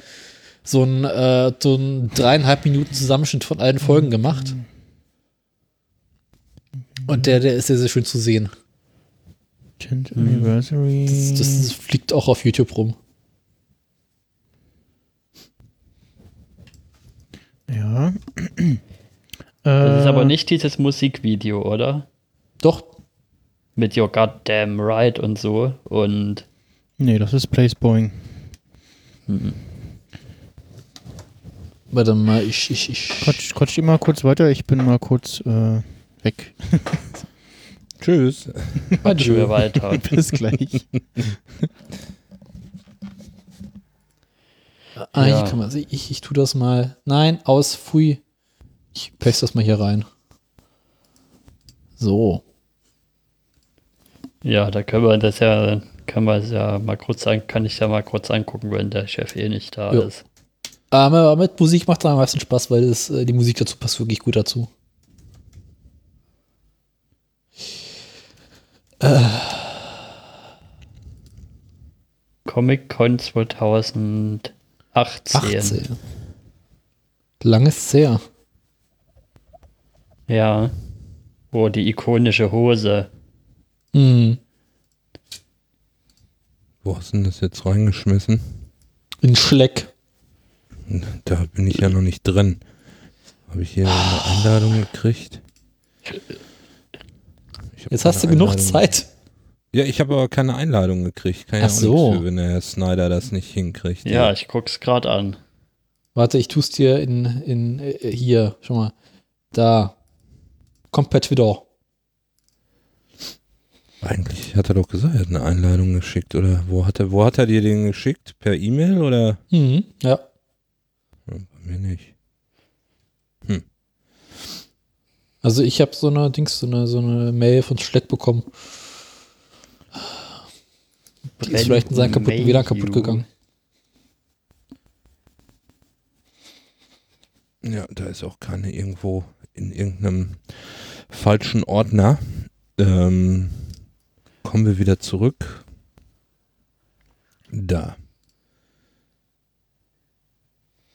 so ein, äh, so ein dreieinhalb Minuten Zusammenschnitt von allen Folgen gemacht. Und der, der ist sehr, sehr schön zu sehen. 10th Anniversary. Das, das fliegt auch auf YouTube rum. ja. Das ist Äh, aber nicht dieses Musikvideo, oder? Doch, Mit Your Goddamn Right und so. Und Nee, das ist Place Boeing. warte mal, ich, ich, ich. Quatsch, quatsch immer kurz weiter, ich bin mal kurz äh, weg. Tschüss. quatschen wir weiter. Bis gleich. Ah, Ja. kann man, ich, ich, ich tu das mal. Nein, aus, pfui. Ich paste das mal hier rein. So. Ja, da können wir das ja Kann man ja mal kurz an, kann ich ja mal kurz angucken, wenn der Chef eh nicht da Ja. ist. Aber mit Musik macht es am meisten Spaß, weil es, äh, die Musik dazu passt wirklich gut dazu. Comic-Con 2018. 18. Langes her. Ja. Oh, die ikonische Hose. Mhm. Wo hast du denn das jetzt reingeschmissen? In Schleck. Da bin ich ja noch nicht drin. Habe ich hier eine Einladung gekriegt? Jetzt hast du genug Einladung. Zeit. Ja, ich habe aber keine Einladung gekriegt. Kann ja Ach auch so. für, wenn der Herr Snyder das nicht hinkriegt. Ja, ich guck's gerade an. Warte, ich tu's dir in, in äh, hier, schau mal. Da. Kommt per Twitter. Eigentlich hat er doch gesagt, er hat eine Einladung geschickt. Oder wo hat er, wo hat er dir den geschickt? Per E-Mail oder? Mhm. Ja. Ja, bei mir nicht. Also ich habe so eine Dings, so eine, so eine Mail von Schleck bekommen. Die ist vielleicht in seinem kaputten WLAN kaputt gegangen. Ja, da ist auch keine irgendwo in irgendeinem falschen Ordner. Ähm, kommen wir wieder zurück. Da.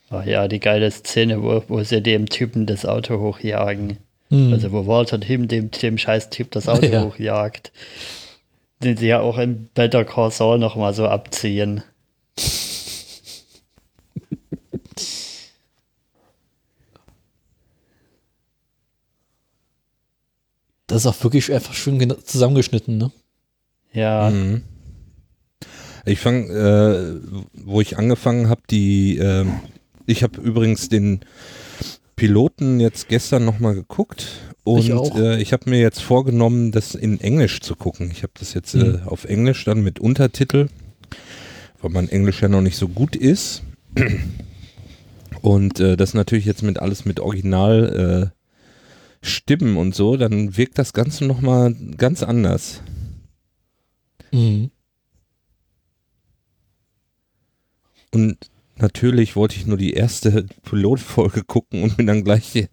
Ach ja, die geile Szene, wo, wo sie dem Typen das Auto hochjagen. Mhm. Also wo Walter Tim dem, dem scheiß Typ das Auto Ja. hochjagt. Den sie ja auch in Better Call Saul nochmal so abziehen. das ist auch wirklich einfach schön zusammengeschnitten, ne? Ja, Mhm. Ich fange, äh, wo ich angefangen habe, die, äh, ich habe übrigens den Piloten jetzt gestern nochmal geguckt und Ich äh, ich habe mir jetzt vorgenommen, das in Englisch zu gucken. Ich habe das jetzt äh, Mhm. auf Englisch dann mit Untertitel, weil mein Englisch ja noch nicht so gut ist. Und äh, das natürlich jetzt mit alles mit Original äh, Stimmen und so, dann wirkt das Ganze nochmal ganz anders. Mhm. Und natürlich wollte ich nur die erste Pilotfolge gucken und bin dann gleich die,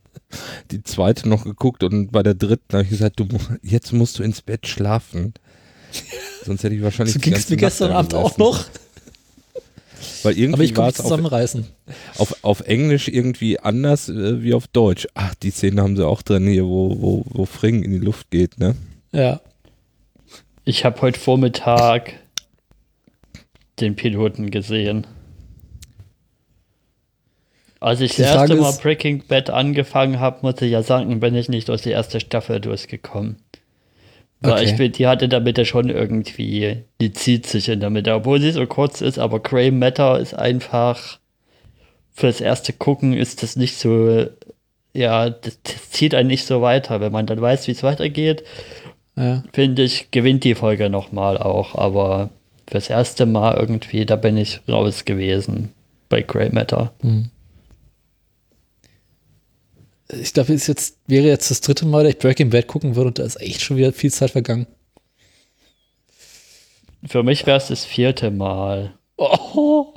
die zweite noch geguckt und bei der dritten habe ich gesagt, du jetzt musst du ins Bett schlafen. Sonst hätte ich wahrscheinlich So ging es mir gestern Abend auch noch. Weil irgendwie Aber ich konnte es es auf, zusammenreißen. auf, auf Englisch irgendwie anders äh, wie auf Deutsch. Ach, die Szene haben sie auch drin hier, wo, wo, wo Fring in die Luft geht, ne? Ja. ich habe heute Vormittag den Piloten gesehen. Als ich Die das Frage erste Mal ist- Breaking Bad angefangen habe, muss ich ja sagen, bin ich nicht durch die erste Staffel durchgekommen. Weil Okay. ich bin, die hatte in der Mitte schon irgendwie, die zieht sich in der Mitte, obwohl sie so kurz ist, aber Grey Matter ist einfach, fürs erste Gucken ist das nicht so, ja, das, das zieht einen nicht so weiter. Wenn man dann weiß, wie es weitergeht, ja. finde ich, gewinnt die Folge nochmal auch, aber fürs erste Mal irgendwie, da bin ich raus gewesen bei Grey Matter. Mhm. Ich glaube, es jetzt, wäre jetzt das dritte Mal, dass ich Breaking Bad gucken würde und da ist echt schon wieder viel Zeit vergangen. Für mich wäre es das vierte Mal. Oh.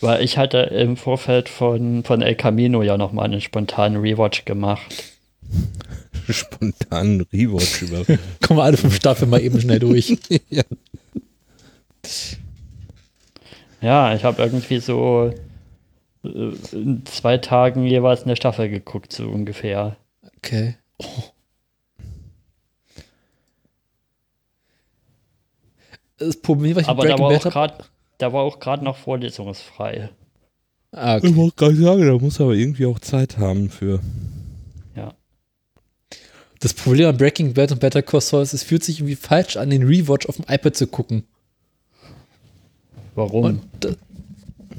Weil ich hatte im Vorfeld von, von El Camino ja nochmal einen spontanen Rewatch gemacht. Spontan Rewatch über. Kommen wir alle fünf Staffeln mal eben schnell durch. ja. Ja, ich habe irgendwie so in zwei Tagen jeweils eine Staffel geguckt, so ungefähr. Okay. Oh. Das Problem, was ich Aber da Breaking war auch habe. gerade, da war auch gerade noch vorlesungsfrei. Ah, Ich okay. wollte gerade sagen, da muss aber irgendwie auch Zeit haben für. Ja. Das Problem an Breaking Bad und Better Call Saul ist, es fühlt sich irgendwie falsch an, den Rewatch auf dem iPad zu gucken. Warum? Und äh,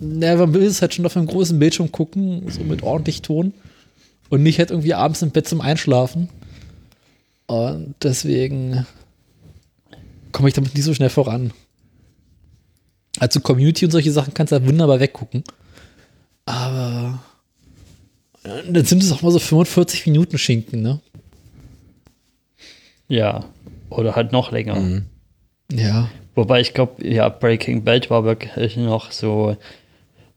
na, man will es halt schon auf einem großen Bildschirm gucken, so mit ordentlich Ton. Und nicht halt irgendwie abends im Bett zum Einschlafen. Und deswegen komme ich damit nicht so schnell voran. Also Community und solche Sachen kannst du halt wunderbar weggucken. Aber dann sind es auch mal so 45 Minuten Schinken, ne? Ja. Oder halt noch länger. Mhm. Ja. Wobei ich glaube, ja, Breaking Bad war wirklich noch so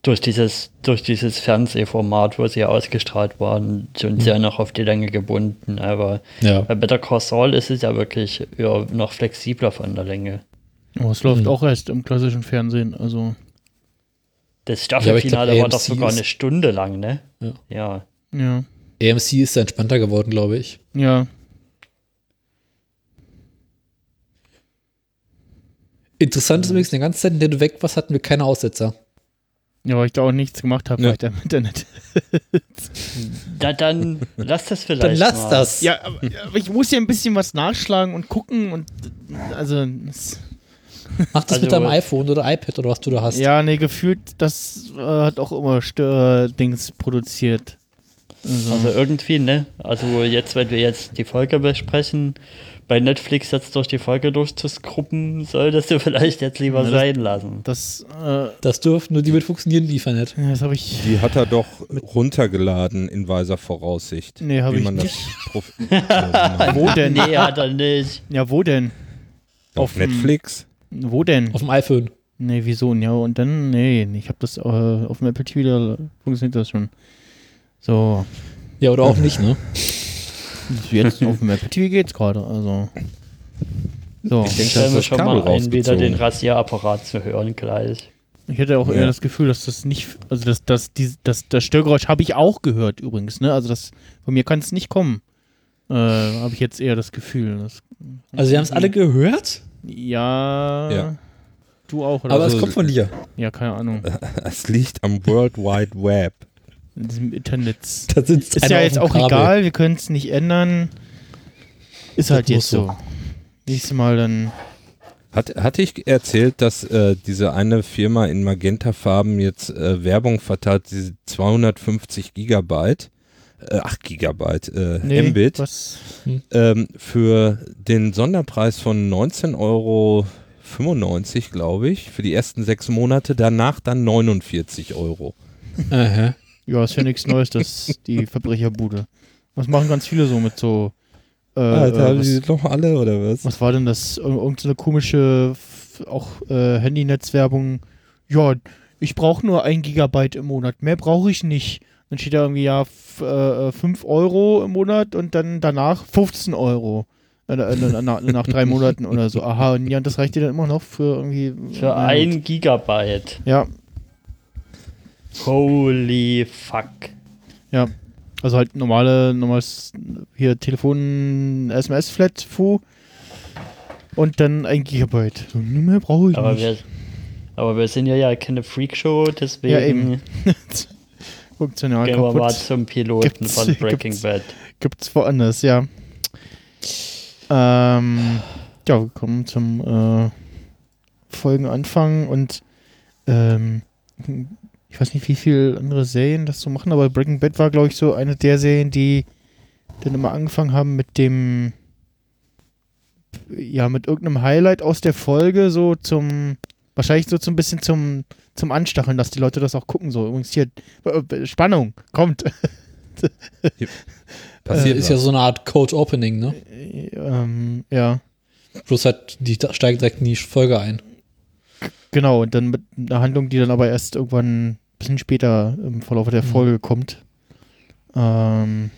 durch dieses, durch dieses Fernsehformat, wo sie ausgestrahlt waren, schon sehr noch auf die Länge gebunden. Aber Ja. bei Better Call Saul ist es ja wirklich ja, noch flexibler von der Länge. Oh, es läuft Mhm. auch erst im klassischen Fernsehen, also Das Ja, Staffelfinale glaub, war doch sogar eine Stunde lang, ne? Ja. Ja. ja. AMC ist da entspannter geworden, glaube ich. Ja. Interessant ist übrigens, die ganze Zeit, in der du weg warst, hatten wir keine Aussetzer. Ja, weil ich da auch nichts gemacht habe, Ja. weil ich da im Internet. Da, dann lass das vielleicht. Dann lass mal. das. Ja, aber, aber ich muss ja ein bisschen was nachschlagen und gucken und also Mach das mit Also- deinem iPhone oder iPad oder was du da hast. ja, nee, gefühlt, das äh, hat auch immer Stördings produziert. Also, Also irgendwie, ne? Also jetzt, wenn wir jetzt die Folge besprechen, bei Netflix jetzt durch die Folge durchzuskruppen, solltest du vielleicht jetzt lieber Ja, das- sein lassen. das, äh, Das dürfen nur die mit funktionieren, die nicht. ja, das habe ich. Die hat er doch runtergeladen in weiser Voraussicht. Nee, hab wie ich man nicht. Das. Wo denn? Nee, hat er nicht. Ja, wo denn? auf Auf Netflix. Wo denn? Auf dem iPhone. Nee, wieso? Ja, und dann, nee, ich habe das äh, auf dem Apple TV, da funktioniert das schon. So, Ja, oder auch nicht, ne? Jetzt auf dem Apple TV geht's gerade, also. So, Ich denke, Stellen dass wir das schon Kabel mal ein, wieder den Rasierapparat zu hören gleich. ich hätte auch Ja. eher das Gefühl, dass das nicht, also das, das, die, das, das Störgeräusch habe ich auch gehört übrigens, ne? Also das, von mir kann es nicht kommen. Äh, habe ich jetzt eher das Gefühl. Das, Also wir haben es alle gehört, ja, Ja. Du auch, oder? aber Also- es kommt von dir. ja, keine Ahnung. Es liegt am World Wide Web. In diesem Internet. Da sitzt Ist ja jetzt auch egal, wir können es nicht ändern. Ist halt jetzt so. so. Nächstes Mal dann. Hat, hatte ich erzählt, dass äh, diese eine Firma in Magenta-Farben jetzt äh, Werbung verteilt, diese 250 Gigabyte, äh, 8 Gigabyte äh, Mbit, Was? ähm, für den Sonderpreis von 19,95 Euro, glaube ich, für die ersten sechs Monate, danach dann 49 Euro. Aha. Ja, ist ja nichts Neues, das ist die Verbrecherbude. Das machen ganz viele so mit so. Äh, Alter, äh, haben was, die noch alle oder was? was war denn das? Ir- Irgend so eine komische, auch äh, Handynetzwerbung. Ja, ich brauche nur ein Gigabyte im Monat. Mehr brauche ich nicht. Dann steht da irgendwie ja 5 Euro im Monat und dann danach 15 Euro. Äh, äh, nach, nach drei Monaten oder so. Aha, und ja, das reicht dir dann immer noch für irgendwie. Für ein Gigabyte. Ja, Holy fuck. Ja, also halt normale, normales hier Telefon, SMS-Flat, Fu und dann ein Gigabyte. So, nur mehr brauche ich Aber nicht. wir, aber wir sind ja ja keine Freakshow, deswegen Ja, eben. Funktional gehen wir mal kaputt. zum Piloten Gibt's- von Breaking gibt's- Bad. Gibt's woanders, ja. Ähm, ja, wir kommen zum äh, Folgenanfang und ähm, ich weiß nicht, wie viele andere Serien das so machen, aber Breaking Bad war, glaube ich, so eine der Serien, die dann immer angefangen haben mit dem ja, mit irgendeinem Highlight aus der Folge so zum wahrscheinlich so zum bisschen zum zum Anstacheln, dass die Leute das auch gucken so. Übrigens hier äh, Spannung kommt. Passiert Äh, ist ja was. so eine Art Code Opening, ne? ähm, ja. Bloß halt, die steigt direkt in die Folge ein. Genau, und dann mit einer Handlung, die dann aber erst irgendwann ein bisschen später im Verlauf der Mhm. Folge kommt. Ähm,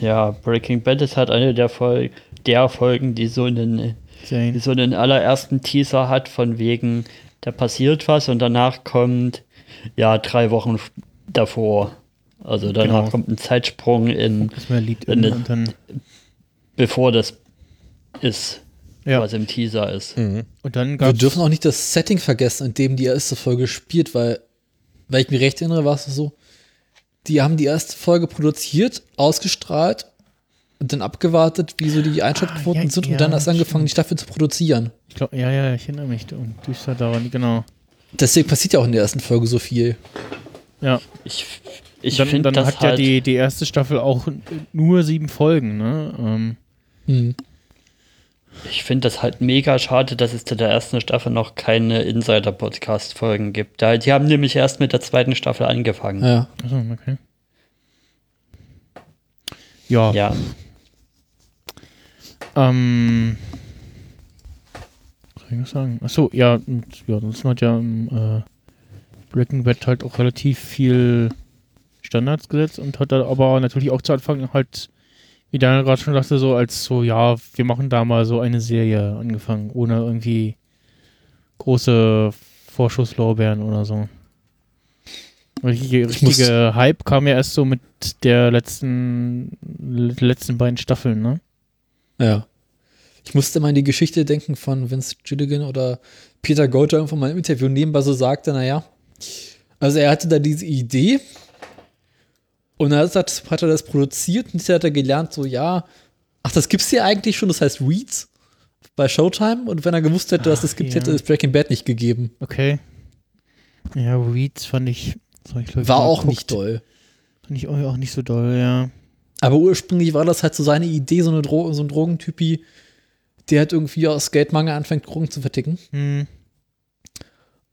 Ja, Breaking Bad ist halt eine der, Fol der Folgen, die so einen die so einen allerersten Teaser hat, von wegen, da passiert was und danach kommt, ja, drei Wochen davor. Also danach Genau. kommt ein Zeitsprung in, in, dann bevor das ist, Ja. was im Teaser ist. Mhm. und dann Wir dürfen auch nicht das Setting vergessen, in dem die erste Folge spielt, weil, weil ich mich recht erinnere, war es so, die haben die erste Folge produziert, ausgestrahlt und dann abgewartet, wie so die Einschaltquoten Ah, ja, sind ja, und dann erst angefangen, stimmt. die Staffel zu produzieren. ich glaub, ja, ja, ich erinnere mich und düster daran, genau. Deswegen passiert ja auch in der ersten Folge so viel. Ja, Ich, ich dann, finde dann das hat ja halt, die, die erste Staffel auch nur sieben Folgen, ne? Ähm, Hm. Ich finde das halt mega schade, dass es zu der ersten Staffel noch keine Insider-Podcast-Folgen gibt. Die haben nämlich erst mit der zweiten Staffel angefangen. Ja. achso, okay. Ja, Ja, ähm, soll ich noch sagen? Achso, ja, und, ja, sonst hat ja im äh, Breaking Bad halt auch relativ viel Standards gesetzt und hat da aber natürlich auch zu Anfang halt, wie Daniel gerade schon sagte, so als so, ja, wir machen da mal so eine Serie angefangen, ohne irgendwie große Vorschusslorbeeren oder so. Richtige, richtige Hype kam ja erst so mit der letzten, letzten beiden Staffeln, ne? Ja. Ich musste mal an die Geschichte denken von Vince Gilligan oder Peter Goldberg irgendwann mal im Interview nebenbei so sagte, naja, also er hatte da diese Idee und dann hat, hat er das produziert und hat er gelernt, so ja, ach, das gibt's hier eigentlich schon, das heißt Weeds bei Showtime und wenn er gewusst hätte, dass es Ach, gibt, ja. hätte es Breaking Bad nicht gegeben. Okay. Ja, Weeds fand ich, das ich, glaub War auch geguckt. nicht toll. Fand ich auch nicht so doll, ja. Aber ursprünglich war das halt so seine Idee, so, eine Dro so ein Drogentypi, der halt irgendwie aus Geldmangel anfängt, Drogen zu verticken. Hm.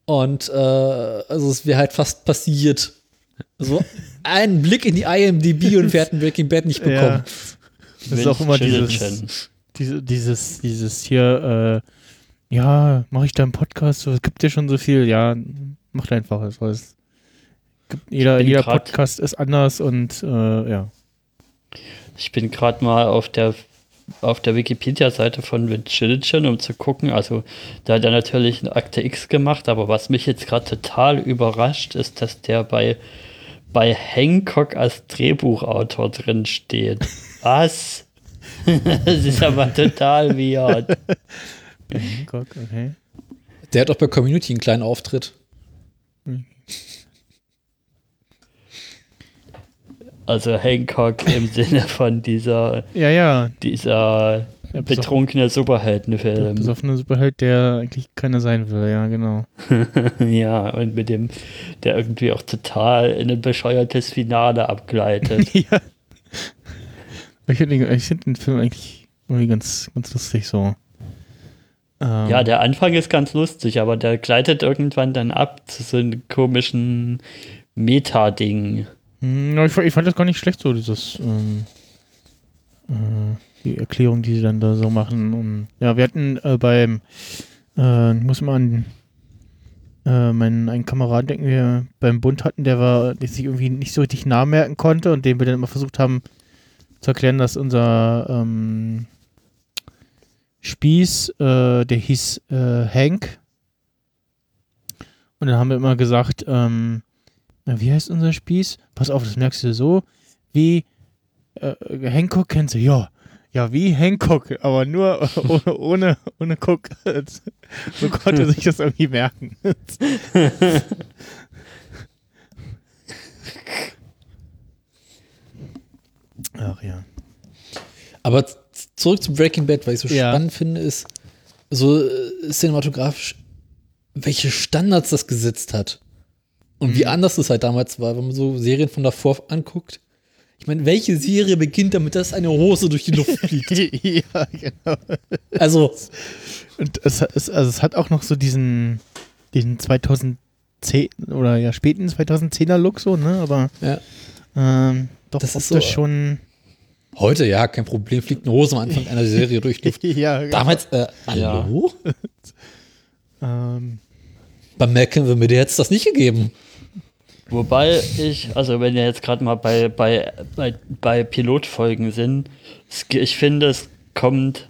Und äh, also es wäre halt fast passiert. So einen Blick in die IMDb und wir hätten Breaking Bad nicht bekommen. Das ist auch immer dieses, Chillichen. diese, dieses, dieses hier, äh, ja, mache ich da einen Podcast, so, es gibt ja schon so viel, ja, macht einfach, es gibt, jeder, jeder Podcast ist anders und äh, ja. Ich bin gerade mal auf der auf der Wikipedia-Seite von Vince Gilligan, um zu gucken. Also, da hat er natürlich eine Akte X gemacht, aber was mich jetzt gerade total überrascht, ist, dass der bei, bei Hancock als Drehbuchautor drin steht. Was? das ist aber total weird. Hancock, okay. Der hat auch bei Community einen kleinen Auftritt. Also Hancock im Sinne von dieser, Ja, ja, dieser der betrunkene der Superheldenfilm. besoffene Superheld, der eigentlich keiner sein will, ja, genau. Ja, und mit dem, der irgendwie auch total in ein bescheuertes Finale abgleitet. ja. Ich finde find den Film eigentlich irgendwie ganz, ganz lustig so. Ähm, ja, der Anfang ist ganz lustig, aber der gleitet irgendwann dann ab zu so einem komischen Meta-Ding. Hm, ich, fand- ich fand das gar nicht schlecht, so dieses, ähm, äh, die Erklärung, die sie dann da so machen. Und, ja, wir hatten äh, beim, äh, ich muss mal an äh, meinen einen Kameraden denken, wir beim Bund hatten, der war, der sich irgendwie nicht so richtig Namen merken konnte und dem wir dann immer versucht haben zu erklären, dass unser ähm, Spieß, äh, der hieß äh, Hank. Und dann haben wir immer gesagt, ähm, na, wie heißt unser Spieß? Pass auf, das merkst du so. Wie äh, Hancock kennst du? Ja. Ja, wie Hancock, aber nur ohne, ohne, ohne Cook. so konnte sich das irgendwie merken. Ach ja. Aber zurück zu Breaking Bad, weil ich so Ja. spannend finde, ist so äh, cinematografisch, welche Standards das gesetzt hat. Und wie anders es halt damals war, wenn man so Serien von davor anguckt. Ich meine, welche Serie beginnt damit, dass eine Hose durch die Luft fliegt? ja, genau. Also, Und es, hat- es, also es hat auch noch so diesen, diesen 2010 oder ja späten 2010er Look so, ne? Aber ja. ähm, doch Das ist so, schon. Heute, ja, kein Problem, fliegt eine Hose am Anfang einer Serie durch die Luft. ja, Damals, äh, hallo? ähm, Bei Malcolm Middle hätte es das nicht gegeben. Wobei ich, also wenn wir jetzt gerade mal bei, bei, bei, bei Pilotfolgen sind, ich finde, es kommt,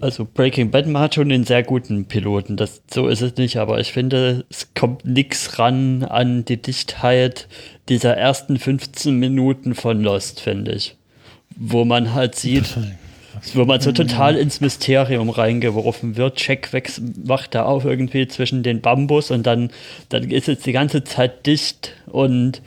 also Breaking Bad macht schon den sehr guten Piloten, das, so ist es nicht, aber ich finde, es kommt nichts ran an die Dichtheit dieser ersten 15 Minuten von Lost, finde ich. Wo man halt sieht, wo man so total ins Mysterium reingeworfen wird. Jack wächst, wacht da auf irgendwie zwischen den Bambus und dann, dann ist es die ganze Zeit dicht und,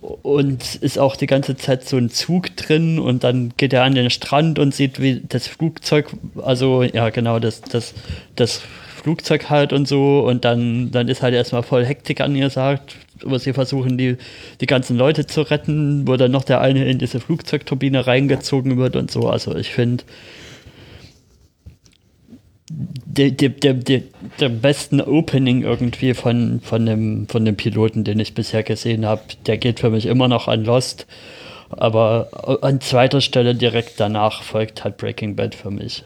und ist auch die ganze Zeit so ein Zug drin und dann geht er an den Strand und sieht, wie das Flugzeug, also ja genau, das, das, das Flugzeug halt und so und dann, dann ist halt erstmal voll Hektik angesagt, wo sie versuchen, die, die ganzen Leute zu retten, wo dann noch der eine in diese Flugzeugturbine reingezogen wird und so. Also ich finde, der, der, der, der, besten Opening irgendwie von, von, dem, von dem Piloten, den ich bisher gesehen habe, der geht für mich immer noch an Lost. Aber an zweiter Stelle direkt danach folgt halt Breaking Bad für mich.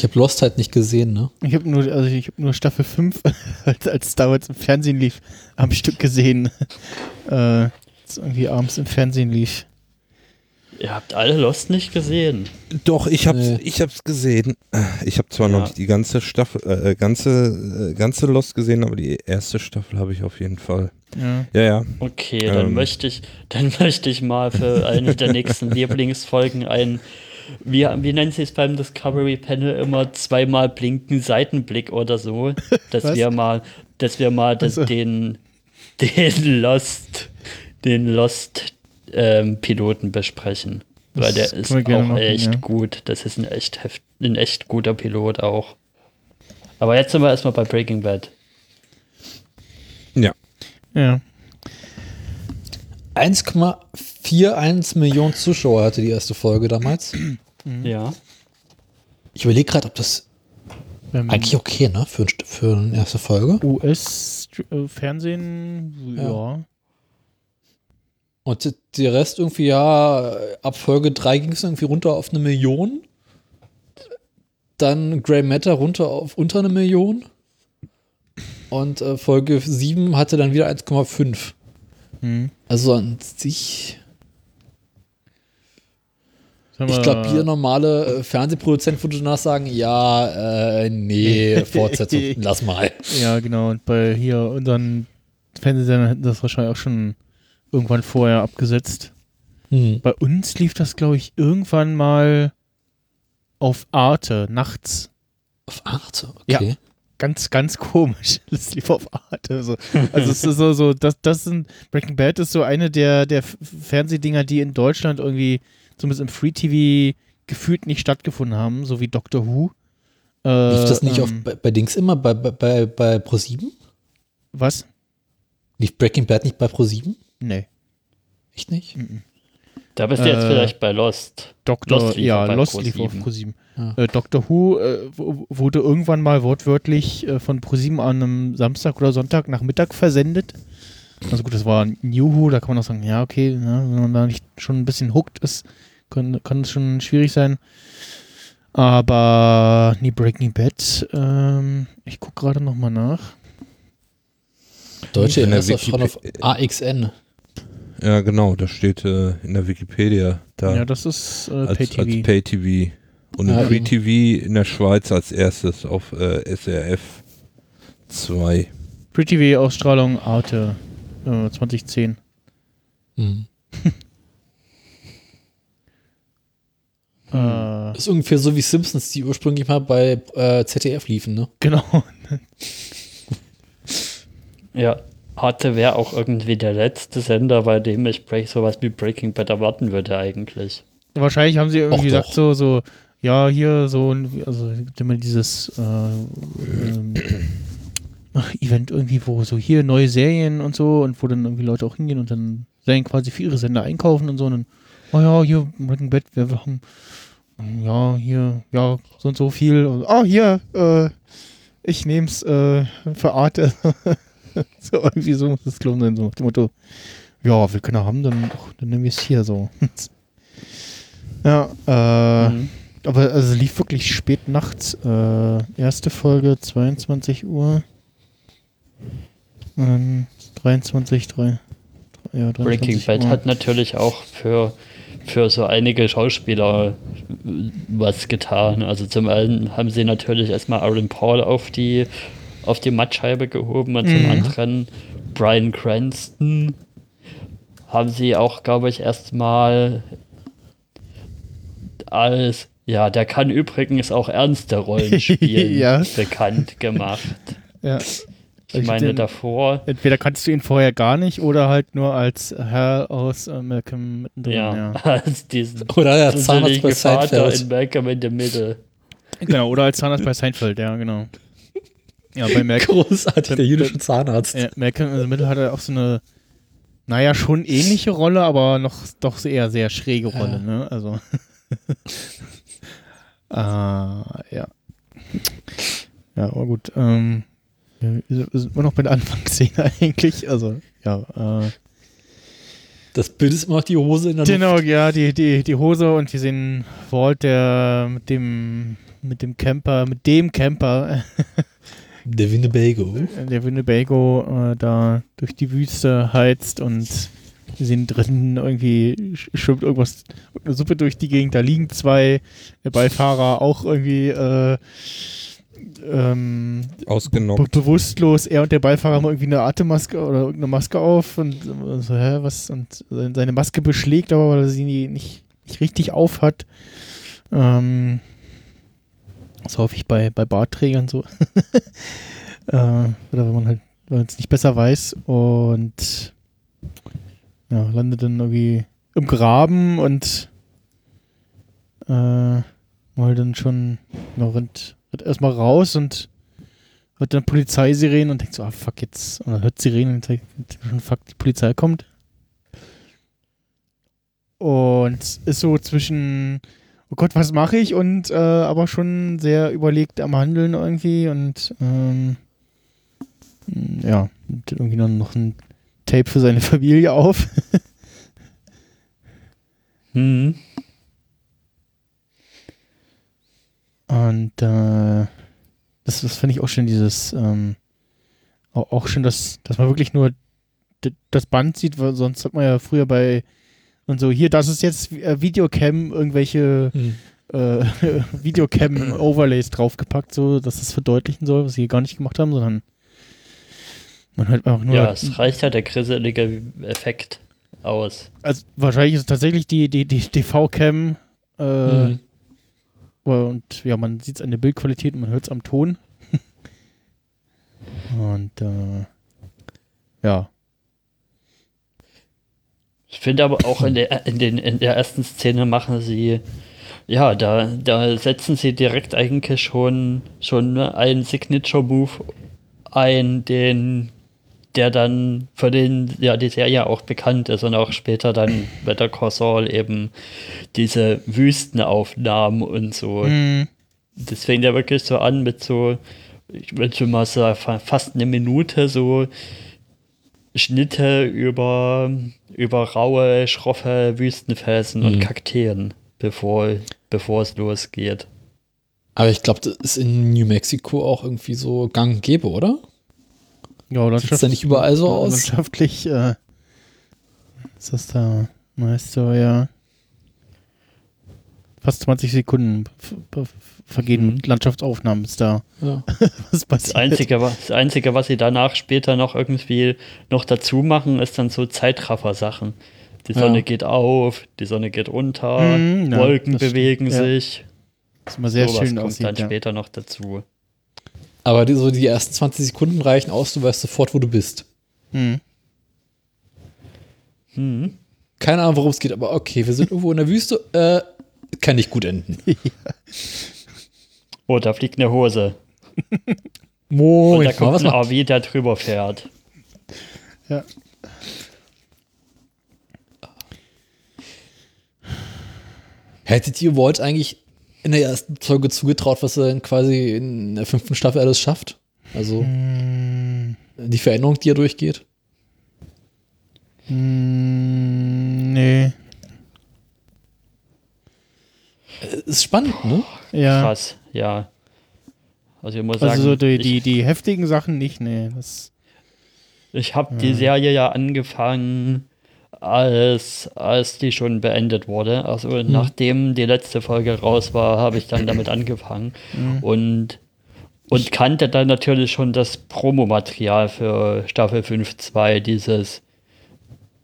Ich habe Lost halt nicht gesehen, ne? Ich habe nur, also ich habe nur Staffel 5, als, als es damals im Fernsehen lief, am Stück gesehen. äh, als irgendwie abends im Fernsehen lief. Ihr habt alle Lost nicht gesehen. Doch, ich hab's, Nee. ich hab's gesehen. Ich habe zwar Ja. noch nicht die ganze Staffel, äh, ganze, äh, ganze Lost gesehen, aber die erste Staffel habe ich auf jeden Fall. Ja. Ja, ja. Okay, dann Ähm. möchte ich, dann möchte ich mal für eine der nächsten Lieblingsfolgen ein, wie, wie nennen sie es beim Discovery Panel immer, zweimal blinken Seitenblick oder so, dass Was? wir mal, dass wir mal das, Also. den, den Lost, den Lost ähm, Piloten besprechen. Weil der Das ist auch machen, echt ja. gut. Das ist ein echt, heft, ein echt guter Pilot auch. Aber jetzt sind wir erstmal bei Breaking Bad. Ja. Ja. 1,41 Millionen Zuschauer hatte die erste Folge damals. Ja. Ich überlege gerade, ob das Ähm, eigentlich okay, ne? Für, für eine erste Folge. US-Fernsehen, ja. Ja. Und der Rest irgendwie, ja, ab Folge 3 ging es irgendwie runter auf eine Million. Dann Grey Matter runter auf unter eine Million. Und äh, Folge 7 hatte dann wieder 1,5. Hm. Also an sich, ich glaube, jeder normale äh, Fernsehproduzent würde danach sagen, ja, äh, nee, Fortsetzung, lass mal. Ja, genau. Und bei hier unseren Fernsehsendern hätten das wahrscheinlich auch schon irgendwann vorher abgesetzt. Hm. Bei uns lief das, glaube ich, irgendwann mal auf Arte, nachts. Auf Arte, Ja. Ganz, ganz komisch. Das lief auf Arte. So. Also es ist so, so das, das sind, Breaking Bad ist so eine der, der Fernsehdinger, die in Deutschland irgendwie, zumindest im Free TV, gefühlt nicht stattgefunden haben, so wie Doctor Who. Äh, Lief das nicht ähm, auf, bei, bei Dings immer, bei, bei, bei, bei Pro7? Was? Lief Breaking Bad nicht bei Pro7? Nee. Echt nicht? Da bist du jetzt Äh, vielleicht bei Lost. Dr. Lost lief ja, Lost Pro lief auf 7. Ja. Äh, Doctor Who äh, wurde irgendwann mal wortwörtlich äh, von ProSieben an einem Samstag oder Sonntag nach Mittag versendet. Also gut, das war New Who, da kann man auch sagen, ja, okay, ne, wenn man da nicht schon ein bisschen hooked ist, kann, kann es schon schwierig sein. Aber nee, Breaking Bad, ähm, ich gucke gerade nochmal nach. Deutsche In der Erstauffahren auf Wikip- AXN. Ja, genau, das steht äh, in der Wikipedia da Ja, das ist äh, als, Pay-TV. als Pay-TV. Und Ja, im Free. TV in der Schweiz als erstes auf äh, SRF 2. Free-TV-Ausstrahlung Arte äh, 2010. Mhm. Äh, Das ist ungefähr so wie Simpsons, die ursprünglich mal bei äh, ZDF liefen, ne? genau. Ja, Arte wäre auch irgendwie der letzte Sender, bei dem ich break, sowas wie Breaking Bad erwarten würde eigentlich. Wahrscheinlich haben sie irgendwie Och, gesagt, doch. so, so, ja, hier so, also es gibt immer dieses äh, ähm, Event irgendwie, wo so hier neue Serien und so und wo dann irgendwie Leute auch hingehen und dann Serien quasi für ihre Sender einkaufen und so und dann, oh ja, hier Breaking Bad, wir haben, ja, hier, ja, so und so viel. Und, oh, hier, äh, ich nehm's äh, für Arte. so irgendwie so muss das klungen sein, so nach dem Motto, ja, wir können haben, dann, ach, dann nehmen wir es hier so. ja, äh, Mhm. Aber also lief wirklich spät nachts. Äh, erste Folge 22 Uhr. Ähm, 23, 3. Ja, 23 Breaking Bad Uhr. hat natürlich auch für, für so einige Schauspieler äh, was getan. Also zum einen haben sie natürlich erstmal Aaron Paul auf die, auf die Mattscheibe gehoben und zum Mhm. anderen Brian Cranston haben sie auch, glaube ich, erstmal als, ja, der kann übrigens auch ernste Rollen spielen, Ja. bekannt gemacht. Ja. Ich Ich meine, den- davor Entweder kannst du ihn vorher gar nicht oder halt nur als Herr aus äh, Malcolm mittendrin. Ja, Ja. als diesen Oder der Zahnarzt bei dusselige Vater Seinfeld. in Malcolm in the Middle. Genau, oder als Zahnarzt bei Seinfeld, ja, genau. Ja, bei Malcolm, Großartig, der jüdische Zahnarzt. ja, Malcolm in the Middle hat er auch so eine, naja, schon ähnliche Rolle, aber noch doch eher sehr schräge Rolle, ne? Also. Ah, ja. Ja, aber gut. Ähm, wir sind immer noch bei der Anfangsszene eigentlich. Also, ja. Äh, Das Bild ist immer noch die Hose in der genau, ja, die, die, die Hose und wir sehen Walt, der mit dem mit dem Camper, mit dem Camper, Der Winnebago. der Winnebago äh, da durch die Wüste heizt und wir sehen drinnen irgendwie sch- schwimmt irgendwas, eine Suppe durch die Gegend, da liegen zwei Beifahrer auch irgendwie äh, ähm, be Ausgenockt. bewusstlos. Er und der Beifahrer haben irgendwie eine Atemmaske oder irgendeine Maske auf und äh, so, hä, was? Und seine Maske beschlägt aber, weil er sie nicht, nicht richtig auf hat. Ähm, das häufig bei, bei Bartträgern so. äh, oder wenn man halt, wenn es nicht besser weiß und ja, landet dann irgendwie im Graben und äh, mal dann schon, ja, rennt, rennt erstmal raus und hört dann Polizeisirenen und denkt so, ah fuck jetzt, oder hört Sirenen und denkt, schon fuck, die Polizei kommt. Und ist so zwischen, oh Gott, was mache ich? Und äh, aber schon sehr überlegt am Handeln irgendwie und ähm, ja, irgendwie noch, noch ein Tape für seine Familie auf. Hm. Und äh, das, das finde ich auch schön, dieses, ähm, auch, auch schön, dass, dass man wirklich nur das Band sieht, weil sonst hat man ja früher bei und so, hier, das ist jetzt äh, Videocam, irgendwelche Hm. äh, Videocam-Overlays draufgepackt, so, dass das verdeutlichen soll, was sie hier gar nicht gemacht haben, sondern man hört einfach nur. Ja, es reicht ja der grisselige Effekt aus. also wahrscheinlich ist es tatsächlich die, die, die TV-Cam äh, Mhm. Und ja, man sieht es an der Bildqualität und man hört es am Ton. und äh, ja. Ich finde aber auch in der, in, den, in der ersten Szene machen sie, ja, da, da setzen sie direkt eigentlich schon, schon einen Signature-Move ein, den, der dann für den, ja, die Serie auch bekannt ist und auch später dann Better Call Saul eben diese Wüstenaufnahmen und so. Mhm. Das fängt ja wirklich so an mit so, ich würde schon mal sagen, fa- fast eine Minute so Schnitte über, über raue, schroffe Wüstenfelsen und Mhm. Kakteen, bevor, bevor es losgeht. Aber ich glaube, das ist in New Mexico auch irgendwie so gang und gäbe, oder? Ja, Sieht's da nicht überall so aus? Landschaftlich äh, ist das da meist so, ja. Fast 20 Sekunden vergehen Mhm. mit Landschaftsaufnahmen, bis da Ja. was passiert. Das Einzige, was, das Einzige, was sie danach später noch irgendwie noch dazu machen, ist dann so Zeitraffer-Sachen. Die Ja. Sonne geht auf, die Sonne geht unter, Mhm, ja, Wolken stimmt, bewegen ja. sich. Das immer sehr Sowas schön kommt aussieht. dann Ja. später noch dazu. Aber die, so die ersten 20 Sekunden reichen aus, du weißt sofort, wo du bist. Mhm. Hm. Keine Ahnung, worum es geht, aber okay, wir sind irgendwo in der Wüste. Äh, kann nicht gut enden. Oh, da fliegt eine Hose. Und da Moment mal, kommt was ein RV, der drüber fährt. Ja. Hättet ihr Walt eigentlich in der ersten Folge zugetraut, was er dann quasi in der fünften Staffel alles schafft? Also Mm, die Veränderung, die er durchgeht? mm, nee. Äh, Ist spannend, ne? Ja. Krass, ja. Also ich muss sagen, Also so die, ich, die, die heftigen Sachen nicht, nee. Das, ich habe die Serie ja angefangen, als, als die schon beendet wurde. Also nachdem die letzte Folge raus war, habe ich dann damit angefangen. Und, und kannte dann natürlich schon das Promomaterial für Staffel 5.2, dieses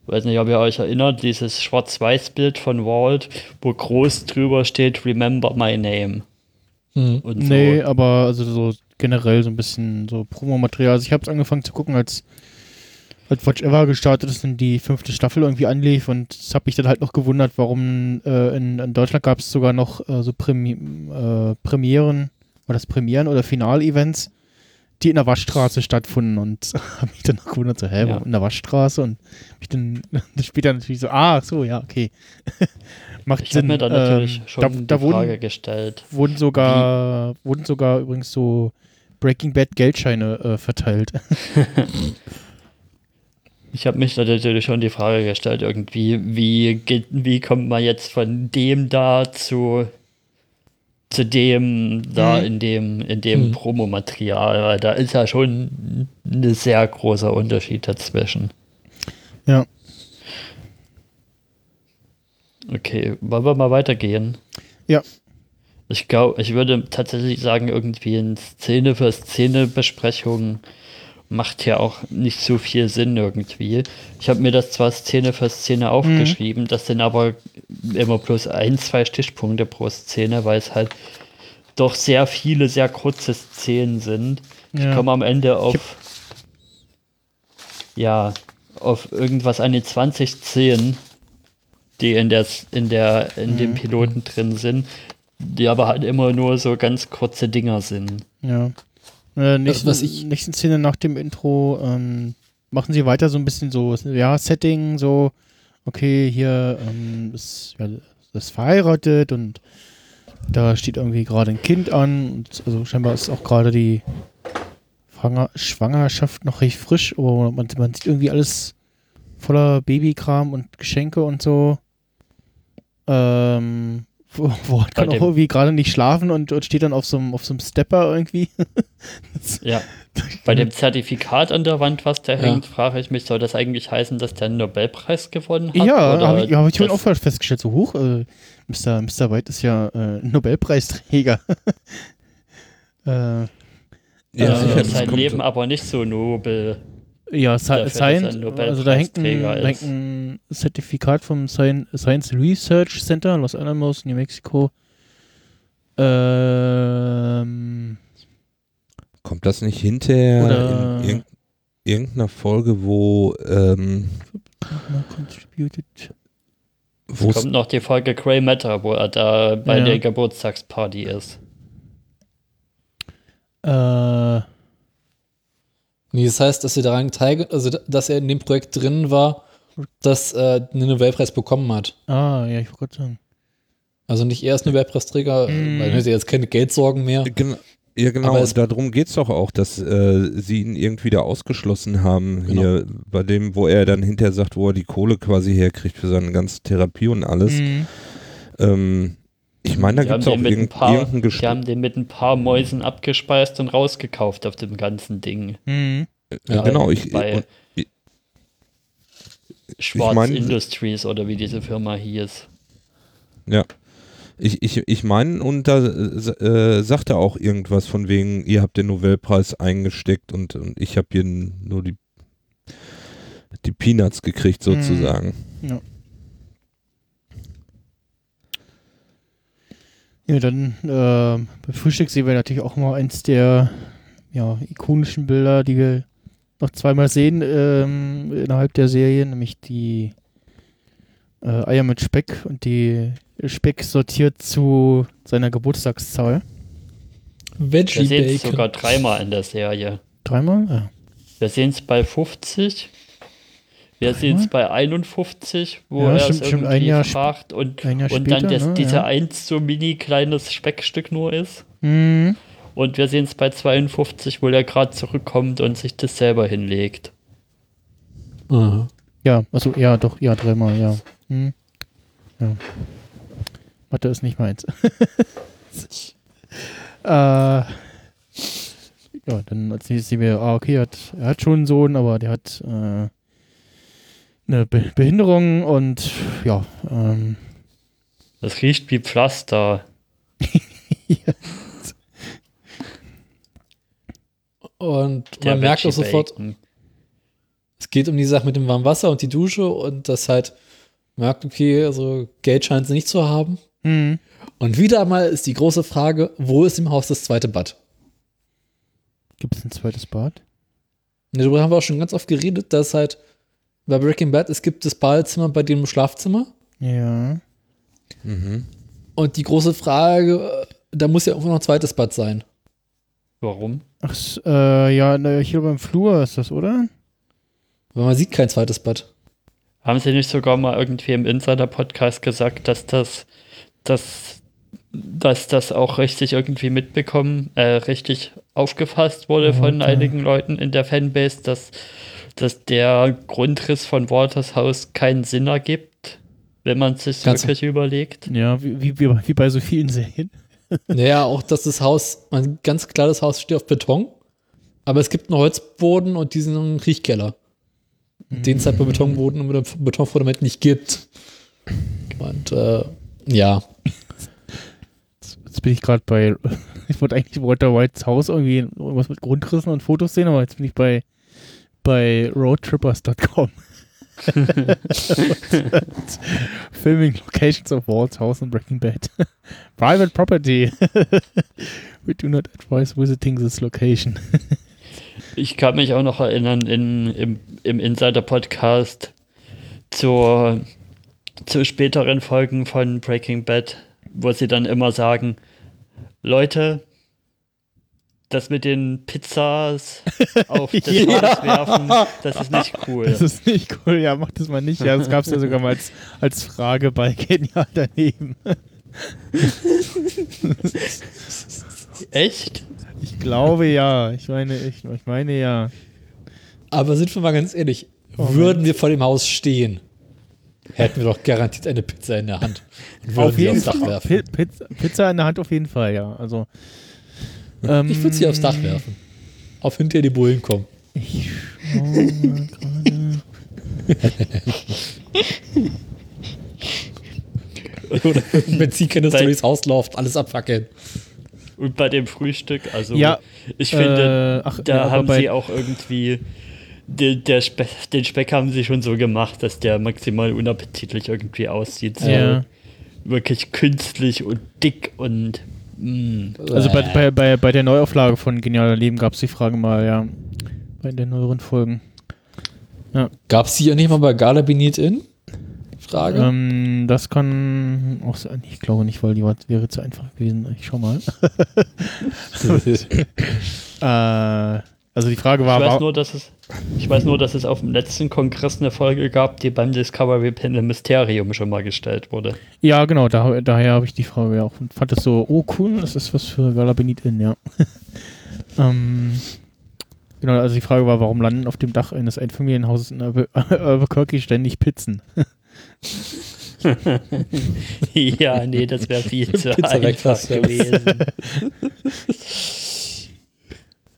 weiß nicht, ob ihr euch erinnert, dieses Schwarz-Weiß-Bild von Walt, wo groß drüber steht, Remember my name. Hm. Und so. nee, aber also so generell so ein bisschen so Promomaterial. Also ich habe es angefangen zu gucken, als, als Watch Ever gestartet ist und die fünfte Staffel irgendwie anlief und das habe mich dann halt noch gewundert, warum äh, in, in Deutschland gab es sogar noch äh, so Premi äh, Premieren, war das Premieren oder Finalevents, die in der Waschstraße stattfunden und habe mich dann noch gewundert, so, hä, Ja. warum in der Waschstraße und mich dann später natürlich so, ah, so, ja, okay. Macht Ich Sinn. mir da natürlich Ähm, schon da, die da wurden, Frage gestellt. wurden sogar, wurden sogar übrigens so Breaking Bad Geldscheine äh, verteilt. Ich habe mich natürlich schon die Frage gestellt, irgendwie, wie, geht, wie kommt man jetzt von dem da zu, zu dem da Mhm. in dem, in dem Hm. Promomaterial, weil da ist ja schon ein sehr großer Unterschied dazwischen. Ja. Okay, wollen wir mal weitergehen? Ja. Ich glaube, ich würde tatsächlich sagen, irgendwie in Szene für Szene Besprechung macht ja auch nicht so viel Sinn irgendwie. Ich habe mir das zwar Szene für Szene aufgeschrieben, das sind aber immer bloß ein, zwei Stichpunkte pro Szene, weil es halt doch sehr viele, sehr kurze Szenen sind. Ich Ja. komme am Ende auf ja, auf irgendwas an die 20 Szenen, die in der in der in dem Piloten drin sind, die aber halt immer nur so ganz kurze Dinger sind. Ja. Äh, nächsten, was ich- nächsten Szene nach dem Intro ähm, machen sie weiter so ein bisschen so, ja, Setting, so, okay, hier ähm, ist, ja, ist verheiratet und da steht irgendwie gerade ein Kind an. Und also scheinbar ist auch gerade die Schwanger Schwangerschaft noch recht frisch, aber man, man sieht irgendwie alles voller Babykram und Geschenke und so. Ähm, Bei kann auch dem- irgendwie gerade nicht schlafen und, und steht dann auf so einem auf so einem Stepper irgendwie. Ja. Bei dem Zertifikat an der Wand, was da Ja. hängt, frage ich mich, soll das eigentlich heißen, dass der einen Nobelpreis gewonnen hat? Ja, habe ich, ja, hab ich auch festgestellt, so hoch. Äh, Mr. Mr. White ist ja äh, Nobelpreisträger. äh, Ja, das sein Leben aber nicht so nobel. Ja, Sci- Science, ein also da hängt ein, da hängt ein Zertifikat vom Sci- Science Research Center, Los Alamos, New Mexico. Ähm, Kommt das nicht hinterher Oder- in irg irgendeiner Folge, wo ähm, mal contributed. wo Kommt noch die Folge Grey Matter, wo er da bei Ja. der Geburtstagsparty ist. Äh, Nee, das heißt, dass er daran teilge also dass er in dem Projekt drin war, das äh, einen Nobelpreis bekommen hat. ah, ja, ich wollte gerade sagen. Also nicht er ist Nobelpreisträger, Mm. weil er hat jetzt keine Geldsorgen mehr. Gen ja, genau, Aber es- darum geht es doch auch, dass äh, sie ihn irgendwie da ausgeschlossen haben, Genau. hier bei dem, wo er dann hinterher sagt, wo er die Kohle quasi herkriegt für seine ganze Therapie und alles. Mhm. Ähm, ich meine, da gibt es haben auch den mit ein irgend, paar- Die haben den mit ein paar Mäusen abgespeist und rausgekauft auf dem ganzen Ding. Mhm. Ja, genau, ich, bei und, Schwarz mein- Industries oder wie diese Firma hieß. ja. Ich, ich, ich meine, und da äh, sagt er auch irgendwas von wegen, ihr habt den Nobelpreis eingesteckt und, und ich habe hier nur die, die Peanuts gekriegt Mhm. sozusagen. Ja, dann äh, bei Frühstück sehen wir natürlich auch mal eins der ja, ikonischen Bilder, die wir noch zweimal sehen ähm, innerhalb der Serie, nämlich die äh, Eier mit Speck und die Speck sortiert zu seiner Geburtstagszahl. Wir sehen es Veggie sogar dreimal in der Serie. Dreimal? Ja. Wir sehen es bei 50. Wir sehen es bei 51, wo Ja, er stimmt, es irgendwie ein Jahr fragt und, ein Jahr und später, dann das, ne, dieser ja. eins so mini kleines Speckstück nur ist. Mhm. Und wir sehen es bei 52, wo er gerade zurückkommt und sich das selber hinlegt. Aha. Ja, also ja, doch, ja, dreimal, ja. Hm. Ja. Mathe ist nicht meins. äh, ja, dann als nächstes sehen wir, ah, okay, er hat, er hat schon einen Sohn, aber der hat äh, eine Be Behinderung und ja, ähm, Das riecht wie Pflaster. Und Der man merkt auch sofort, Bacon. es geht um die Sache mit dem warmen Wasser und die Dusche und das halt merkt, okay, also Geld scheint sie nicht zu haben. hm, Und wieder einmal ist die große Frage, wo ist im Haus das zweite Bad? gibt es ein zweites Bad? Ne, Darüber haben wir auch schon ganz oft geredet, dass halt bei Breaking Bad, es gibt das Badezimmer bei dem Schlafzimmer. Ja. Mhm. Und die große Frage, äh, da muss ja irgendwo noch ein zweites Bad sein. Warum? Ach, äh, ja, hier beim Flur ist das, oder? Weil man sieht kein zweites Bad. Haben Sie nicht sogar mal irgendwie im Insider-Podcast gesagt, dass das, dass, dass das auch richtig irgendwie mitbekommen, äh, richtig aufgefasst wurde von Okay. einigen Leuten in der Fanbase, dass, dass der Grundriss von Waters Haus keinen Sinn ergibt, wenn man es sich Ganz- wirklich überlegt? Ja, wie, wie, wie, bei so vielen Serien. Naja, auch dass das Haus, ein ganz klar, das Haus steht auf Beton, aber es gibt einen Holzboden und diesen Riechkeller. Den es halt bei Betonboden und Betonfundament nicht gibt. Und äh, ja, Jetzt bin ich gerade bei, ich wollte eigentlich Walter Whites Haus irgendwie irgendwas mit Grundrissen und Fotos sehen, aber jetzt bin ich bei, bei roadtrippers.com. Filming locations of Walt's house in Breaking Bad. Private property. We do not advise visiting this location. Ich kann mich auch noch erinnern, in, im, im Insider-Podcast zur, zu späteren Folgen von Breaking Bad, wo sie dann immer sagen, Leute, das mit den Pizzas auf das Ja. Haus werfen, das ist nicht cool. Das ist nicht cool, ja, mach das mal nicht. Ja, das gab es ja sogar mal als, als Frage bei Genial daneben. Echt? Ich glaube ja. Ich meine, ich, ich meine ja. aber sind wir mal ganz ehrlich, Moment. würden wir vor dem Haus stehen, hätten wir doch garantiert eine Pizza in der Hand. Und würden auf jeden aufs Dach Fall. werfen. Pi- Pizza, Pizza in der Hand auf jeden Fall, ja. Also. Ähm, Ich würde sie aufs Dach werfen. Auf hinterher die Bullen kommen. Ich schau mal gerade. Oder Benzinkanister Bei- durchs Haus läuft, alles abfackeln. Und bei dem Frühstück, also Ja, ich finde, äh, ach, da ja, haben sie auch irgendwie den, der Spe den Speck haben sie schon so gemacht, dass der maximal unappetitlich irgendwie aussieht. So Ja. wirklich künstlich und dick und. Also bei, bei, bei, bei der Neuauflage von Genialer Leben gab es die Frage mal, ja. Bei den neueren Folgen. Gab es die ja nicht mal bei Gala Benit in? Frage. Ähm, das kann auch sein. Ich glaube nicht, weil die war, wäre zu einfach gewesen. Ich schau mal. äh, also die Frage war, Ich weiß war nur, dass es ich weiß nur, dass es auf dem letzten Kongress eine Folge gab, die beim Discovery Panel Mysterium schon mal gestellt wurde. ja genau, da, daher habe ich die Frage auch und fand das so, oh cool, das ist was für Gala Benit in, ja. ähm, genau, also die Frage war, warum landen auf dem Dach eines Einfamilienhauses in Albu- Albuquerque ständig Pizzen? ja, nee, das wäre viel zu einfach gewesen.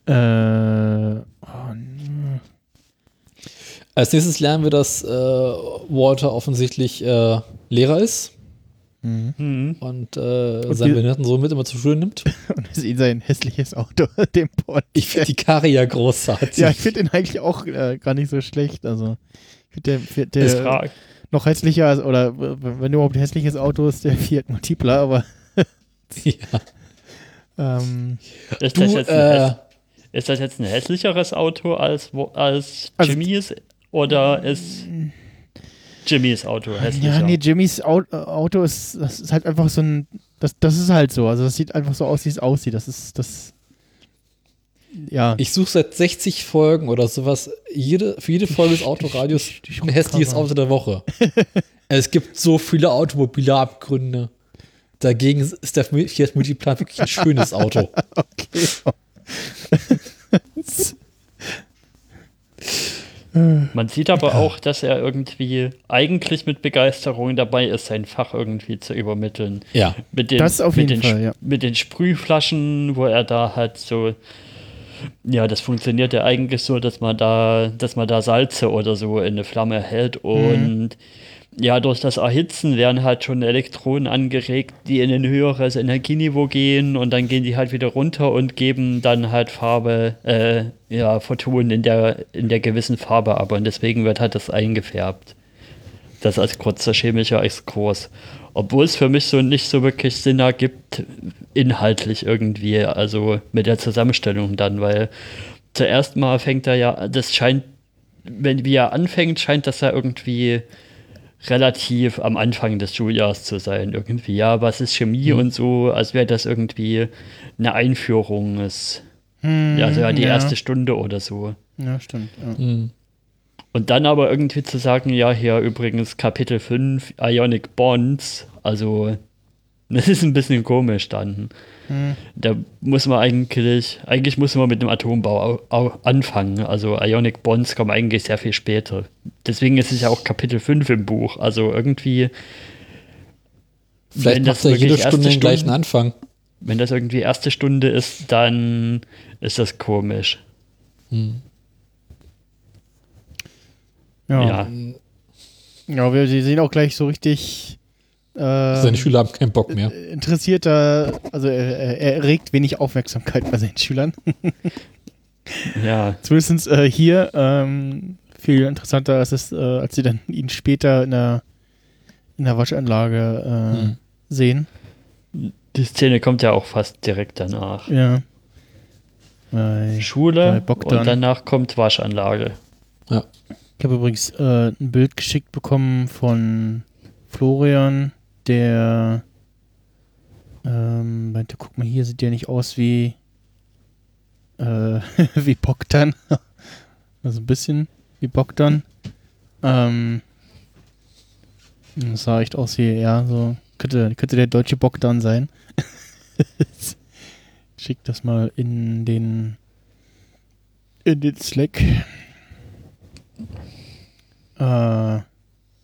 Äh, oh, Als nächstes lernen wir, dass äh, Walter offensichtlich äh, Lehrer ist mhm. Hm. und, äh, Und seinen wir- Behindertensohn mit immer zur Schule nimmt. Und es ist sein hässliches Auto, dem Port. Ich finde die Karre ja großartig. Ja, ich finde den eigentlich auch äh, gar nicht so schlecht. Also, ich finde der, der fra- noch hässlicher, als- oder wenn überhaupt ein hässliches Auto ist, der Fiat Multipla, aber ja. ähm, ist, Du, äh, ist das jetzt ein hässlicheres Auto als, wo- als Also- Jimmys oder ist Jimmys Auto hässlicher? ja, nee, Jimmys Au Auto ist, das ist halt einfach so ein, das, das ist halt so. Also, das sieht einfach so aus, wie es aussieht. Das ist, das, ja. Ich suche seit 60 Folgen oder sowas, jede, für jede Folge des Autoradios ein hässliches. Auto der Woche. es gibt so viele automobile Abgründe. Dagegen ist der Fiat Multiplan wirklich ein schönes Auto. okay. Man sieht aber auch, dass er irgendwie eigentlich mit Begeisterung dabei ist, sein Fach irgendwie zu übermitteln. Ja. Mit den, Das auf mit jeden den, Fall, ja. Mit den Sprühflaschen, wo er da halt so, ja, das funktioniert ja eigentlich so, dass man da, dass man da Salze oder so in eine Flamme hält und ja, durch das Erhitzen werden halt schon Elektronen angeregt, die in ein höheres Energieniveau gehen und dann gehen die halt wieder runter und geben dann halt Farbe, äh, ja, Photonen in der, in der gewissen Farbe ab und deswegen wird halt das eingefärbt. Das als kurzer chemischer Exkurs. Obwohl es für mich so nicht so wirklich Sinn ergibt, inhaltlich irgendwie, also mit der Zusammenstellung dann, weil zuerst mal fängt er ja, das scheint, wenn wie er anfängt, scheint das ja irgendwie relativ am Anfang des Schuljahres zu sein. Irgendwie, ja, was ist Chemie und so, als wäre das irgendwie eine Einführung. Ist, ja, also ja, die erste Stunde oder so. Ja, stimmt. Ja. Mhm. Und dann aber irgendwie zu sagen, ja, hier übrigens Kapitel 5, Ionic Bonds, also das ist ein bisschen komisch dann. Hm. Da muss man eigentlich, eigentlich muss man mit dem Atombau au, au, anfangen. Also Ionic Bonds kommen eigentlich sehr viel später. Deswegen ist es ja auch Kapitel 5 im Buch. Also irgendwie. Vielleicht wenn macht er jede wirklich erste Stunde den gleichen Anfang. wenn das irgendwie erste Stunde ist, dann ist das komisch. Hm. Ja. Ja. Ja, wir sie sehen auch gleich so richtig Seine Schüler haben keinen Bock mehr. interessierter, also er, er er erregt wenig Aufmerksamkeit bei seinen Schülern. Ja. Zumindest äh, hier ähm, viel interessanter als, es, äh, als sie dann ihn später in der, in der Waschanlage äh, Hm. sehen. Die Szene kommt ja auch fast direkt danach. Ja. Bei Schule Bei und danach kommt Waschanlage. Ich habe übrigens äh, ein Bild geschickt bekommen von Florian, der ähm, meinte, guck mal, hier sieht der nicht aus wie äh, wie Bogdan. also ein bisschen wie Bogdan. Ähm, das sah echt aus wie, ja, so könnte, könnte der deutsche Bogdan sein. Schick das mal in den in den Slack. Äh,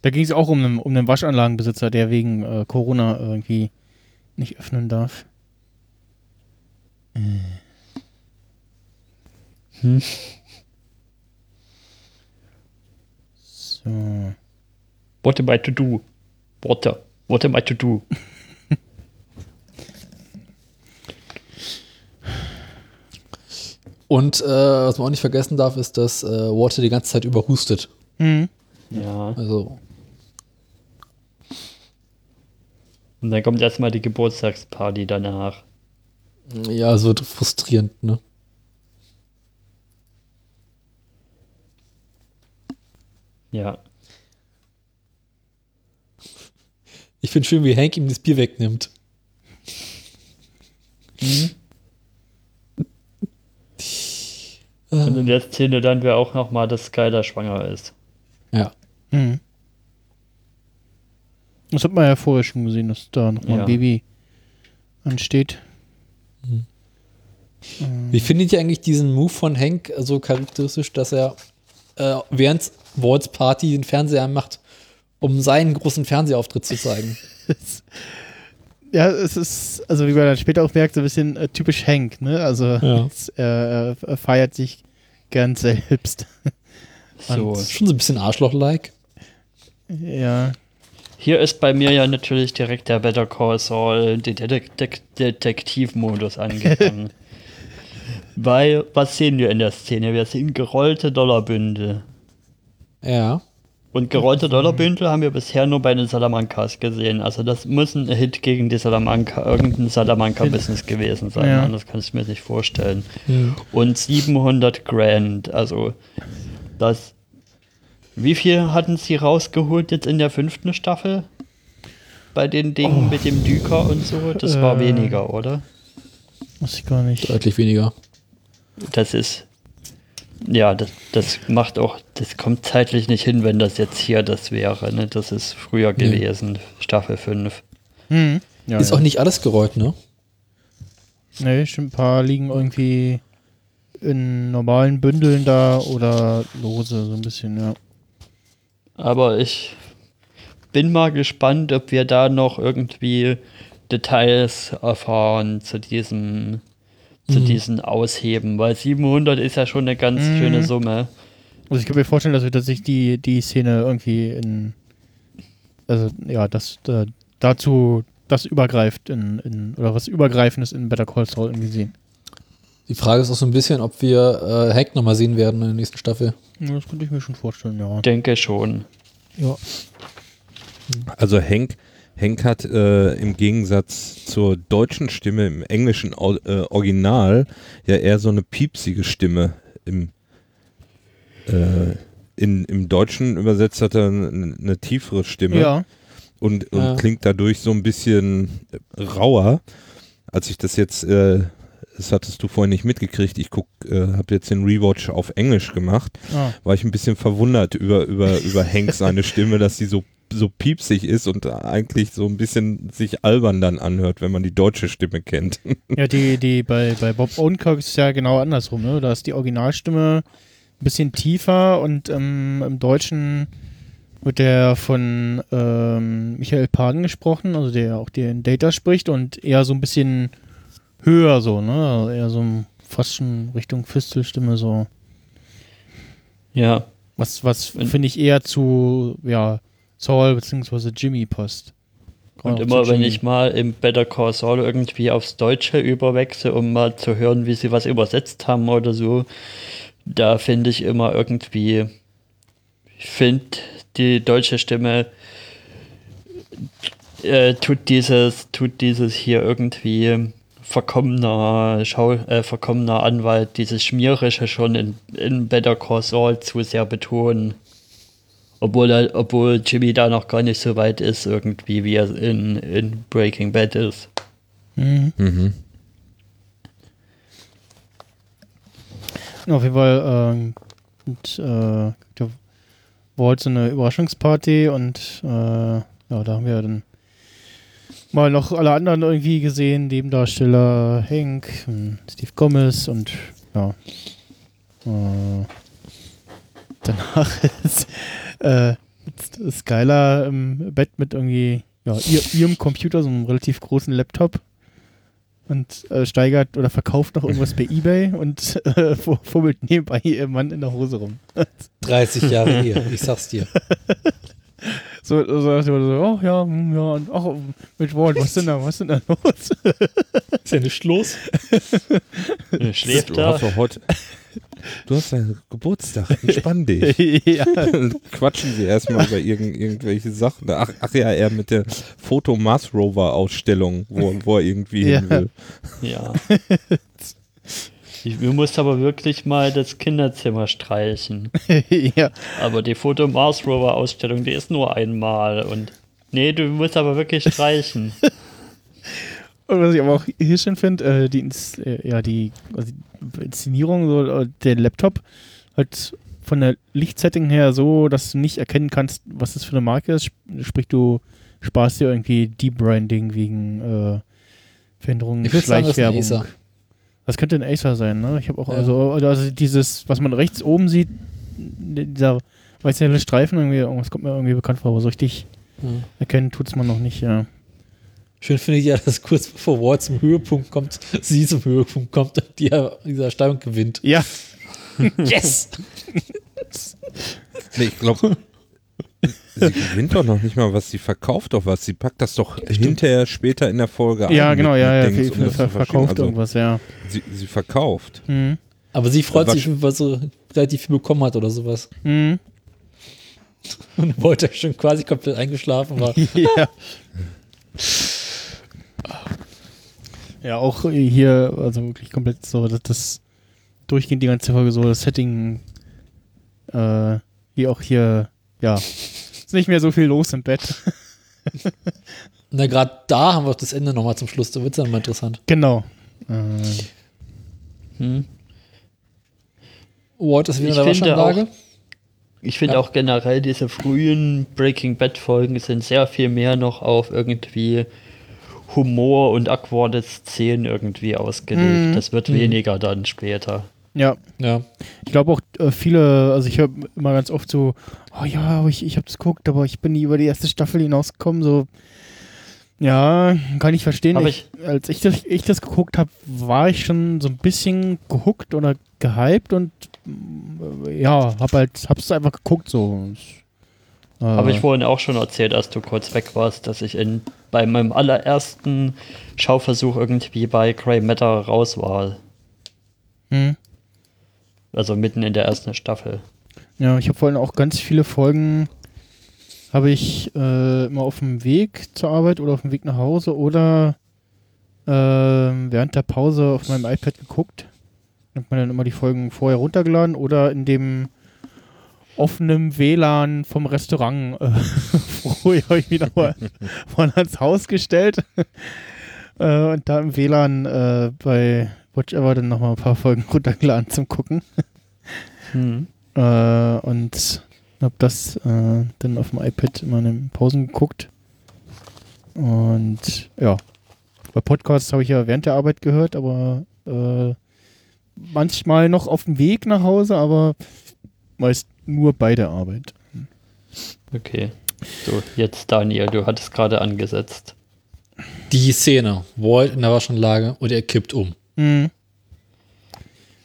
da ging es auch um einen, um einen Waschanlagenbesitzer, der wegen äh, Corona irgendwie nicht öffnen darf. Hm. So. What am I to do? What, what am I to do? Und äh, was man auch nicht vergessen darf, ist, dass äh, Water die ganze Zeit über hustet. Mhm. Ja. Also, Und dann kommt erstmal die Geburtstagsparty danach. ja, es wird frustrierend, ne? Ja. Ich finde schön, wie Hank ihm das Bier wegnimmt. Und in der Szene dann wäre auch nochmal, dass Skyler schwanger ist. Ja. Mhm. Das hat man ja vorher schon gesehen, dass da noch mal Ja. ein Baby ansteht. Wie findet ihr eigentlich diesen Move von Hank so charakteristisch, dass er äh, während Walt's Party den Fernseher anmacht, um seinen großen Fernsehauftritt zu zeigen? Ja, es ist, also wie man dann später auch merkt, so ein bisschen äh, typisch Hank, ne? Also Ja. es, äh, er er feiert sich gern selbst. So. Schon so ein bisschen Arschloch-like. ja. Hier ist bei mir ja natürlich direkt der Better Call Saul Detek Detek Detektivmodus angegangen. Weil, was sehen wir in der Szene? Wir sehen gerollte Dollarbündel. Ja. Und gerollte Dollarbündel haben wir bisher nur bei den Salamankas gesehen. Also das muss ein Hit gegen die Salamanca, irgendein Salamanca-Business gewesen sein. Ja. Anders kann ich mir nicht vorstellen. Und 700 Grand, also das... Wie viel hatten sie rausgeholt jetzt in der fünften Staffel? Bei den Dingen mit dem Düker und so? Das war Äh. weniger, oder? Muss ich gar nicht. Deutlich weniger. Das ist... Ja, das, das macht auch, das kommt zeitlich nicht hin, wenn das jetzt hier das wäre. Ne? Das ist früher Nee. gewesen, Staffel 5. Mhm. Ja, ist ja. auch nicht alles gerollt, ne? Nee, stimmt, ein paar liegen irgendwie in normalen Bündeln da oder lose, so ein bisschen, ja. Aber ich bin mal gespannt, ob wir da noch irgendwie Details erfahren zu diesem, zu Mhm. diesen Ausheben, weil 700 ist ja schon eine ganz Mhm. schöne Summe. Also ich kann mir vorstellen, dass wir tatsächlich die, die Szene irgendwie in, also ja, das äh, dazu das übergreift in, in, oder was Übergreifendes in Better Call Saul irgendwie sehen. Die Frage ist auch so ein bisschen, ob wir äh, Hank nochmal sehen werden in der nächsten Staffel. Ja, das könnte ich mir schon vorstellen, ja. Denke schon. Ja. Also Henk, Henk hat äh, im Gegensatz zur deutschen Stimme im englischen Au- äh, Original ja eher so eine piepsige Stimme. Im, äh, in, Im Deutschen übersetzt hat er eine, eine tiefere Stimme Ja. und, und Ja. klingt dadurch so ein bisschen rauer. Als ich das jetzt, äh, das hattest du vorhin nicht mitgekriegt, ich guck, äh, habe jetzt den Rewatch auf Englisch gemacht Ah. war ich ein bisschen verwundert über, über, über Hank seine Stimme, dass sie so, so piepsig ist und eigentlich so ein bisschen sich albern dann anhört, wenn man die deutsche Stimme kennt. Ja, die, die bei, bei Bob Odenkirk ist es ja genau andersrum, ne? Da ist die Originalstimme ein bisschen tiefer und ähm, im Deutschen wird der von ähm, Michael Paden gesprochen, also der auch den Data spricht und eher so ein bisschen höher so, ne? Eher so fast schon Richtung Fistelstimme so. Ja, Was, was finde ich eher zu, ja, Saul bzw. Jimmy passt. und immer wenn ich mal im Better Call Saul irgendwie aufs Deutsche überwechsel, um mal zu hören, wie sie was übersetzt haben oder so, da finde ich immer irgendwie, ich finde die deutsche Stimme äh, tut dieses, tut dieses hier irgendwie verkommener Schau, äh, verkommener Anwalt, dieses Schmierische schon in, in Better Call Saul zu sehr betonen. Obwohl, er, obwohl Jimmy da noch gar nicht so weit ist, irgendwie, wie er in, in Breaking Bad ist. Mhm. Mhm. Auf jeden Fall, ähm, und, äh, halt so eine Überraschungsparty und äh, ja, da haben wir dann mal noch alle anderen irgendwie gesehen, Nebendarsteller Hank, und Steve Gomez und ja. Äh, danach ist äh, Skylar im Bett mit irgendwie ja, ihr, ihrem Computer, so einem relativ großen Laptop und äh, steigert oder verkauft noch irgendwas bei Ebay und äh, fu- fummelt nebenbei ihr Mann in der Hose rum. 30 Jahre her, ich sag's dir. So, so, Motto so oh ja, hm, ja, ach, mit Walt, was denn da, was denn da los? Ist ja nicht los. Schläft Du hast da. Du hast deinen Geburtstag, entspann dich. ja, Quatschen sie erstmal über irgend, irgendwelche Sachen. Ach, ach ja, er mit der Foto Mars Rover Ausstellung, wo, wo er irgendwie Ja. hin will. Ja. Ich, du musst aber wirklich mal das Kinderzimmer streichen. ja. Aber die Foto Mars Rover Ausstellung, die ist nur einmal und nee, du musst aber wirklich streichen. Und was ich aber auch hier schön finde, äh, die, äh, ja, die, also die Inszenierung, so, äh, der Laptop, halt von der Lichtsetting her so, dass du nicht erkennen kannst, was das für eine Marke ist. Sp- Sprich, du sparst dir irgendwie Debranding wegen äh, Veränderungen, Ich würd sagen, das könnte ein Acer sein, ne? Ich habe auch, Ja. also, also dieses, was man rechts oben sieht, dieser weiße helle Streifen, irgendwie, irgendwas kommt mir irgendwie bekannt vor, aber so richtig Ja. erkennen tut es man noch nicht, ja. Schön finde ich ja, dass kurz bevor Ward zum Höhepunkt kommt, sie zum Höhepunkt kommt und die ja diese Ersteigung gewinnt. Ja, Yes! Nee, ich glaube, sie gewinnt doch noch nicht mal was, sie verkauft doch was. Sie packt das doch hinterher später in der Folge ja, ein. genau, mit- ja, ja, Dings, ver um ver verkauft Also, irgendwas, ja. Sie, sie verkauft. Mhm. Aber sie freut Was- sich, weil sie relativ viel bekommen hat oder sowas. Mhm. Und wollte schon quasi komplett eingeschlafen war. ja. Ja, auch hier, also wirklich komplett so, dass das durchgehend die ganze Folge so, das Setting, äh, wie auch hier, ja, nicht mehr so viel los im Bett. Na, gerade da haben wir auch das Ende nochmal zum Schluss. Da wird es dann mal interessant. genau. Äh, Hm. Ward ist wieder Ich in der finde Waschanlage. Ich finde Ja. auch generell diese frühen Breaking Bad Folgen sind sehr viel mehr noch auf irgendwie Humor und awkward Szenen irgendwie ausgelegt. Mhm. Das wird Mhm. weniger dann später. Ja, Ja. ich glaube auch äh, viele, also ich höre immer ganz oft so, oh ja, ich, ich habe es geguckt, aber ich bin nie über die erste Staffel hinausgekommen, so, ja, kann ich verstehen. Aber ich, als ich das, ich das geguckt habe, war ich schon so ein bisschen gehuckt oder gehypt und mm, ja, hab halt, hab's einfach geguckt so. Äh, Habe ich vorhin auch schon erzählt, als du kurz weg warst, dass ich in, bei meinem allerersten Schauversuch irgendwie bei Grey Matter raus war. hm. Also mitten in der ersten Staffel. Ja, ich habe vorhin auch ganz viele Folgen, habe ich äh, immer auf dem Weg zur Arbeit oder auf dem Weg nach Hause oder äh, während der Pause auf meinem iPad geguckt. Hat man dann immer die Folgen vorher runtergeladen oder in dem offenen WLAN vom Restaurant äh, vorher habe ich wieder mal mal ans Haus gestellt äh, und da im WLAN äh, bei Watch Ever dann nochmal ein paar Folgen runtergeladen zum Gucken. Hm. Äh, und habe das äh, dann auf dem iPad immer in den Pausen geguckt. Und ja, bei Podcasts habe ich ja während der Arbeit gehört, aber äh, manchmal noch auf dem Weg nach Hause, aber meist nur bei der Arbeit. Okay. So, jetzt Daniel, du hattest gerade angesetzt. Die Szene, Walt in der Waschanlage und er kippt um. Mhm.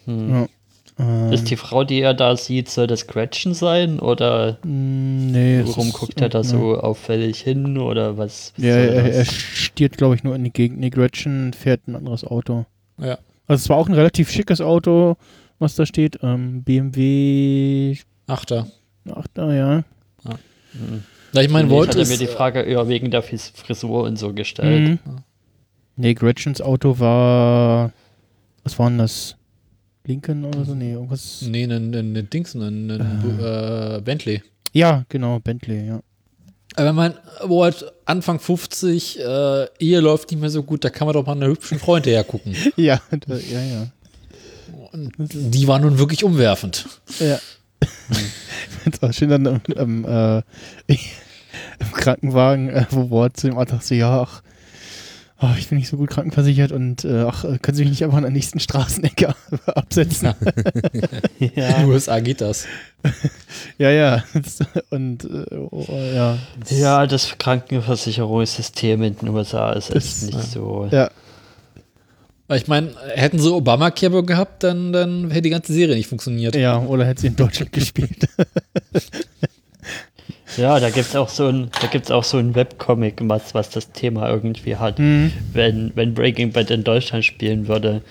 Hm. Ja. Ähm, Ist die Frau, die er da sieht, soll das Gretchen sein? Oder mh, nee, warum ist- guckt er da ja. so auffällig hin? Oder was? was Ja, er, er stiert, glaube ich, nur in die Gegend. Nee, Gretchen fährt ein anderes Auto. Ja. Also es war auch ein relativ schickes Auto, was da steht. Ähm, BMW Achter. 8er, ja. Hm. Na, ich meine, Nee, Walt ich hatte mir die Frage eher wegen der Frisur und so gestellt. Mhm. Nee, Gretchens Auto war. Was war denn das? Lincoln oder so? Nee, irgendwas. Nee, ein, ein, ein Dings, ein, ein äh, Bentley. Ja, genau, Bentley, ja. Aber wenn man Walt Anfang 50, äh, Ehe läuft nicht mehr so gut, da kann man doch mal einer hübschen Freund hergucken. Ja, da, ja, ja. Und die war nun wirklich umwerfend. Ja. Ich find's auch schön dann im, im, äh, im Krankenwagen, äh, wo Ward zu dem Arzt sagt, so, ja, ach, ach, ich bin nicht so gut krankenversichert und äh, ach, äh, können Sie mich nicht einfach an der nächsten Straßenecke absetzen? In den USA geht das. ja, ja. Und äh, oh, ja. Ja, das Krankenversicherungssystem in den USA ist Das- echt nicht so. Ja, Weil ich meine, hätten sie Obamacare gehabt, dann, dann hätte die ganze Serie nicht funktioniert. ja, oder hätte sie in Deutschland gespielt. Ja, da gibt's auch so ein, da gibt's auch so ein Webcomic, was, was das Thema irgendwie hat. Mhm. Wenn, wenn Breaking Bad in Deutschland spielen würde,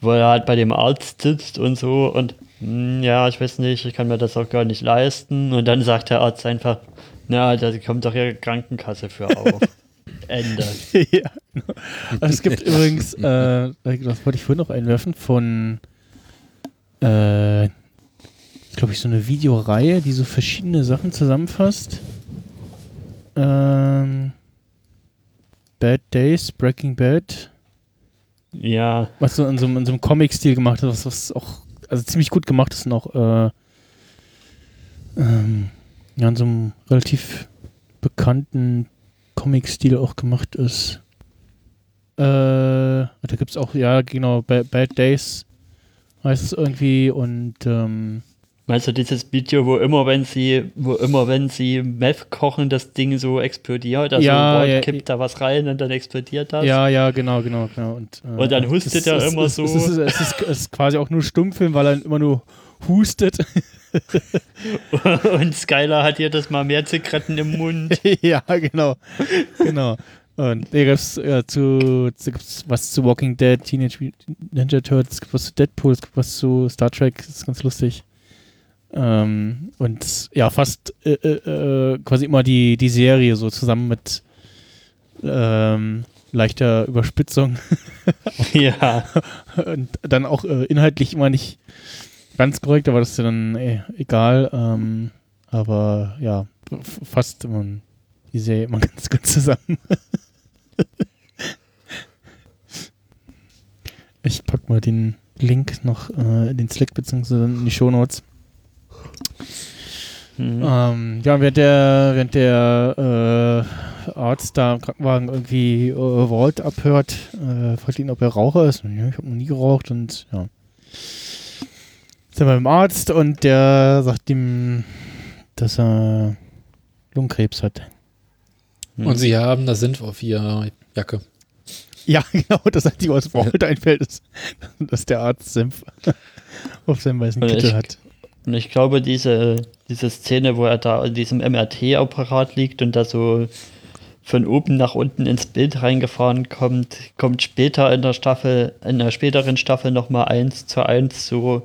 wo er halt bei dem Arzt sitzt und so und hm, ja, ich weiß nicht, ich kann mir das auch gar nicht leisten. Und dann sagt der Arzt einfach, na, da kommt doch ihre Krankenkasse für auf. Ende. ja. Also es gibt übrigens, äh, das wollte ich vorhin noch einwerfen, von, äh, glaube ich, so eine Videoreihe, die so verschiedene Sachen zusammenfasst. Ähm, Bad Days, Breaking Bad, Ja, was so in so, einem- in so einem Comic-Stil gemacht ist, was, was auch, also ziemlich gut gemacht ist und auch, äh, ähm, ja, in so einem relativ bekannten Comic-Stil auch gemacht ist. Äh, da gibt es auch, ja, genau, Bad, Bad Days heißt es irgendwie und, ähm, Du dieses Video, wo immer wenn sie, wo immer wenn sie Meth kochen, das Ding so explodiert? Also Ja, ja, kippt da was rein und dann explodiert das? ja, ja, genau, genau, genau. Und, äh, Und dann hustet es- er es- immer es, so. Es ist, es, ist, es ist quasi auch nur Stummfilm, weil er immer nur hustet. und Skylar hat jedes Mal mehr Zigaretten im Mund. ja, genau. Genau. Und hier gibt's äh, zu, gibt's was zu Walking Dead, Teenage Ninja Turtles, es gibt was zu Deadpool, es gibt was zu Star Trek, das ist ganz lustig. Ähm, und ja, fast äh, äh, äh, quasi immer die, die Serie so zusammen mit ähm, leichter Überspitzung ja. und dann auch äh, inhaltlich immer nicht ganz korrekt, aber das ist ja dann eh, egal. Ähm, aber ja, fast immer die Serie immer ganz gut zusammen. ich pack mal den Link noch äh, in den Slack beziehungsweise in die Shownotes. Hm. Ähm, ja, während der, während der äh, Arzt da im Krankenwagen irgendwie äh, Walt abhört, äh, fragt ihn, ob er Raucher ist. Und, ja, ich habe noch nie geraucht und ja. Ist er beim Arzt und der sagt ihm, dass er Lungenkrebs hat. Hm. Und sie haben das Senf auf ihrer Jacke. Ja, genau, das Einzige, was Walt einfällt, ist, dass der Arzt Senf auf seinem weißen Kittel hat. Und ich glaube, diese, diese Szene, wo er da in diesem MRT-Apparat liegt und da so von oben nach unten ins Bild reingefahren kommt, kommt später in der Staffel, in der späteren Staffel nochmal eins zu eins so,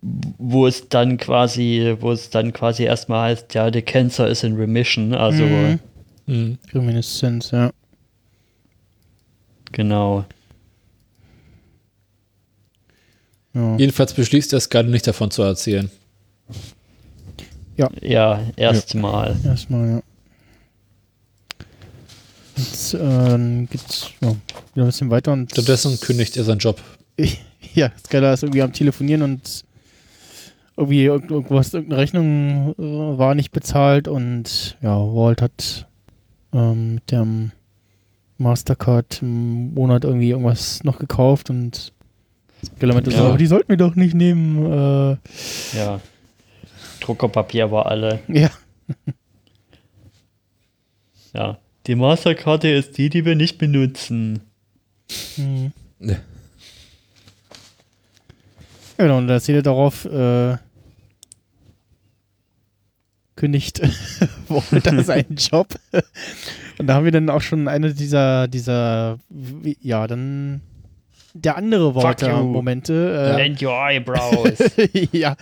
wo es dann quasi, wo es dann quasi erstmal heißt, ja, the cancer is in remission, also Mhm. Mhm. Reminiszenz, ja. genau. Ja. Jedenfalls beschließt er Skyler nicht davon zu erzählen. Ja, erstmal. Erstmal, ja. Jetzt äh, dann geht's ja, wieder ein bisschen weiter und Stattdessen kündigt er seinen Job. ja, Skylar ist irgendwie am Telefonieren und irgendwie irgend- irgendwas, irgendeine Rechnung äh, war nicht bezahlt und ja, Walt hat ähm, mit dem Mastercard im Monat irgendwie irgendwas noch gekauft und So, Ja. aber die sollten wir doch nicht nehmen. Ja. Druckerpapier war alle. Äh, ja, Ja. Die Masterkarte ist die, die wir nicht benutzen. Mhm. Ja. Genau, und da seht ihr darauf, äh, kündigt Walter seinen Job. und da haben wir dann auch schon eine dieser, dieser, ja, dann der andere. Walter-Momente. Äh, And your eyebrows. ja,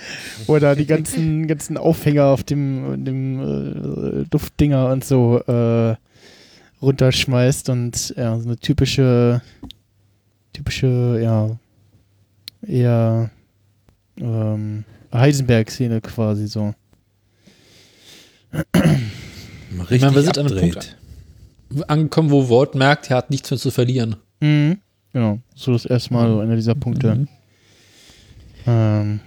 er da die ganzen, ganzen Aufhänger auf dem, dem äh, Duftdinger und so äh, runterschmeißt und ja, so eine typische, typische, ja, eher ähm, Heisenberg-Szene quasi so. Richtig meine, wir sind an einem. Punkt Angekommen, wo Walt merkt, er hat nichts mehr zu verlieren. Mhm. Genau, so das erste Mal so einer dieser Punkte. Ähm,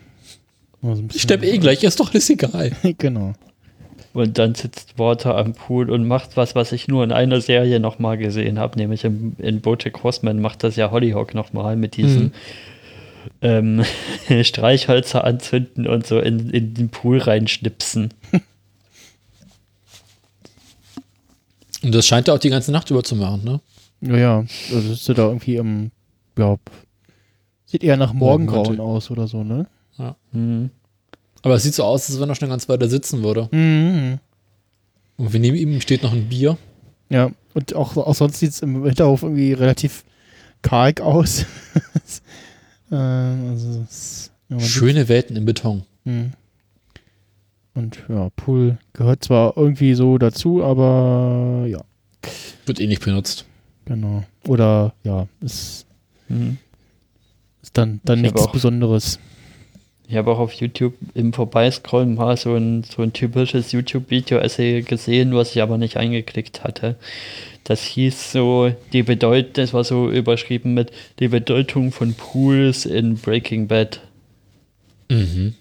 mal so ein Ich sterbe eh gleich, ist doch alles egal. genau. Und dann sitzt Walter am Pool und macht was, was ich nur in einer Serie nochmal gesehen habe, nämlich im, in Bojack Horseman macht das ja Hollyhock nochmal mit diesen ähm, Streichhölzer anzünden und so in, in den Pool reinschnipsen. Und das scheint er auch die ganze Nacht über zu machen, ne? Ja, ja, also ist er da irgendwie im, ja, sieht eher nach Morgengrauen Morgenröte. aus oder so, ne? Hm. Aber es sieht so aus, als wenn er schon ganz weiter sitzen würde. Mhm. Und neben ihm steht noch ein Bier. Ja, und auch, auch sonst sieht es im Hinterhof irgendwie relativ karg aus. ähm, also, ja, Schöne Welten im Beton. Mhm. Und ja, Pool gehört zwar irgendwie so dazu, aber ja, Wird eh nicht benutzt. Genau. Oder ja, ist, Hm. ist dann, dann Ich nichts auch- Besonderes. Ich habe auch auf YouTube im Vorbeiscrollen mal so ein, so ein typisches YouTube-Video-Essay gesehen, was ich aber nicht eingeklickt hatte. Das hieß so, die Bedeutung, das war so überschrieben mit die Bedeutung von Pools in Breaking Bad. Mhm.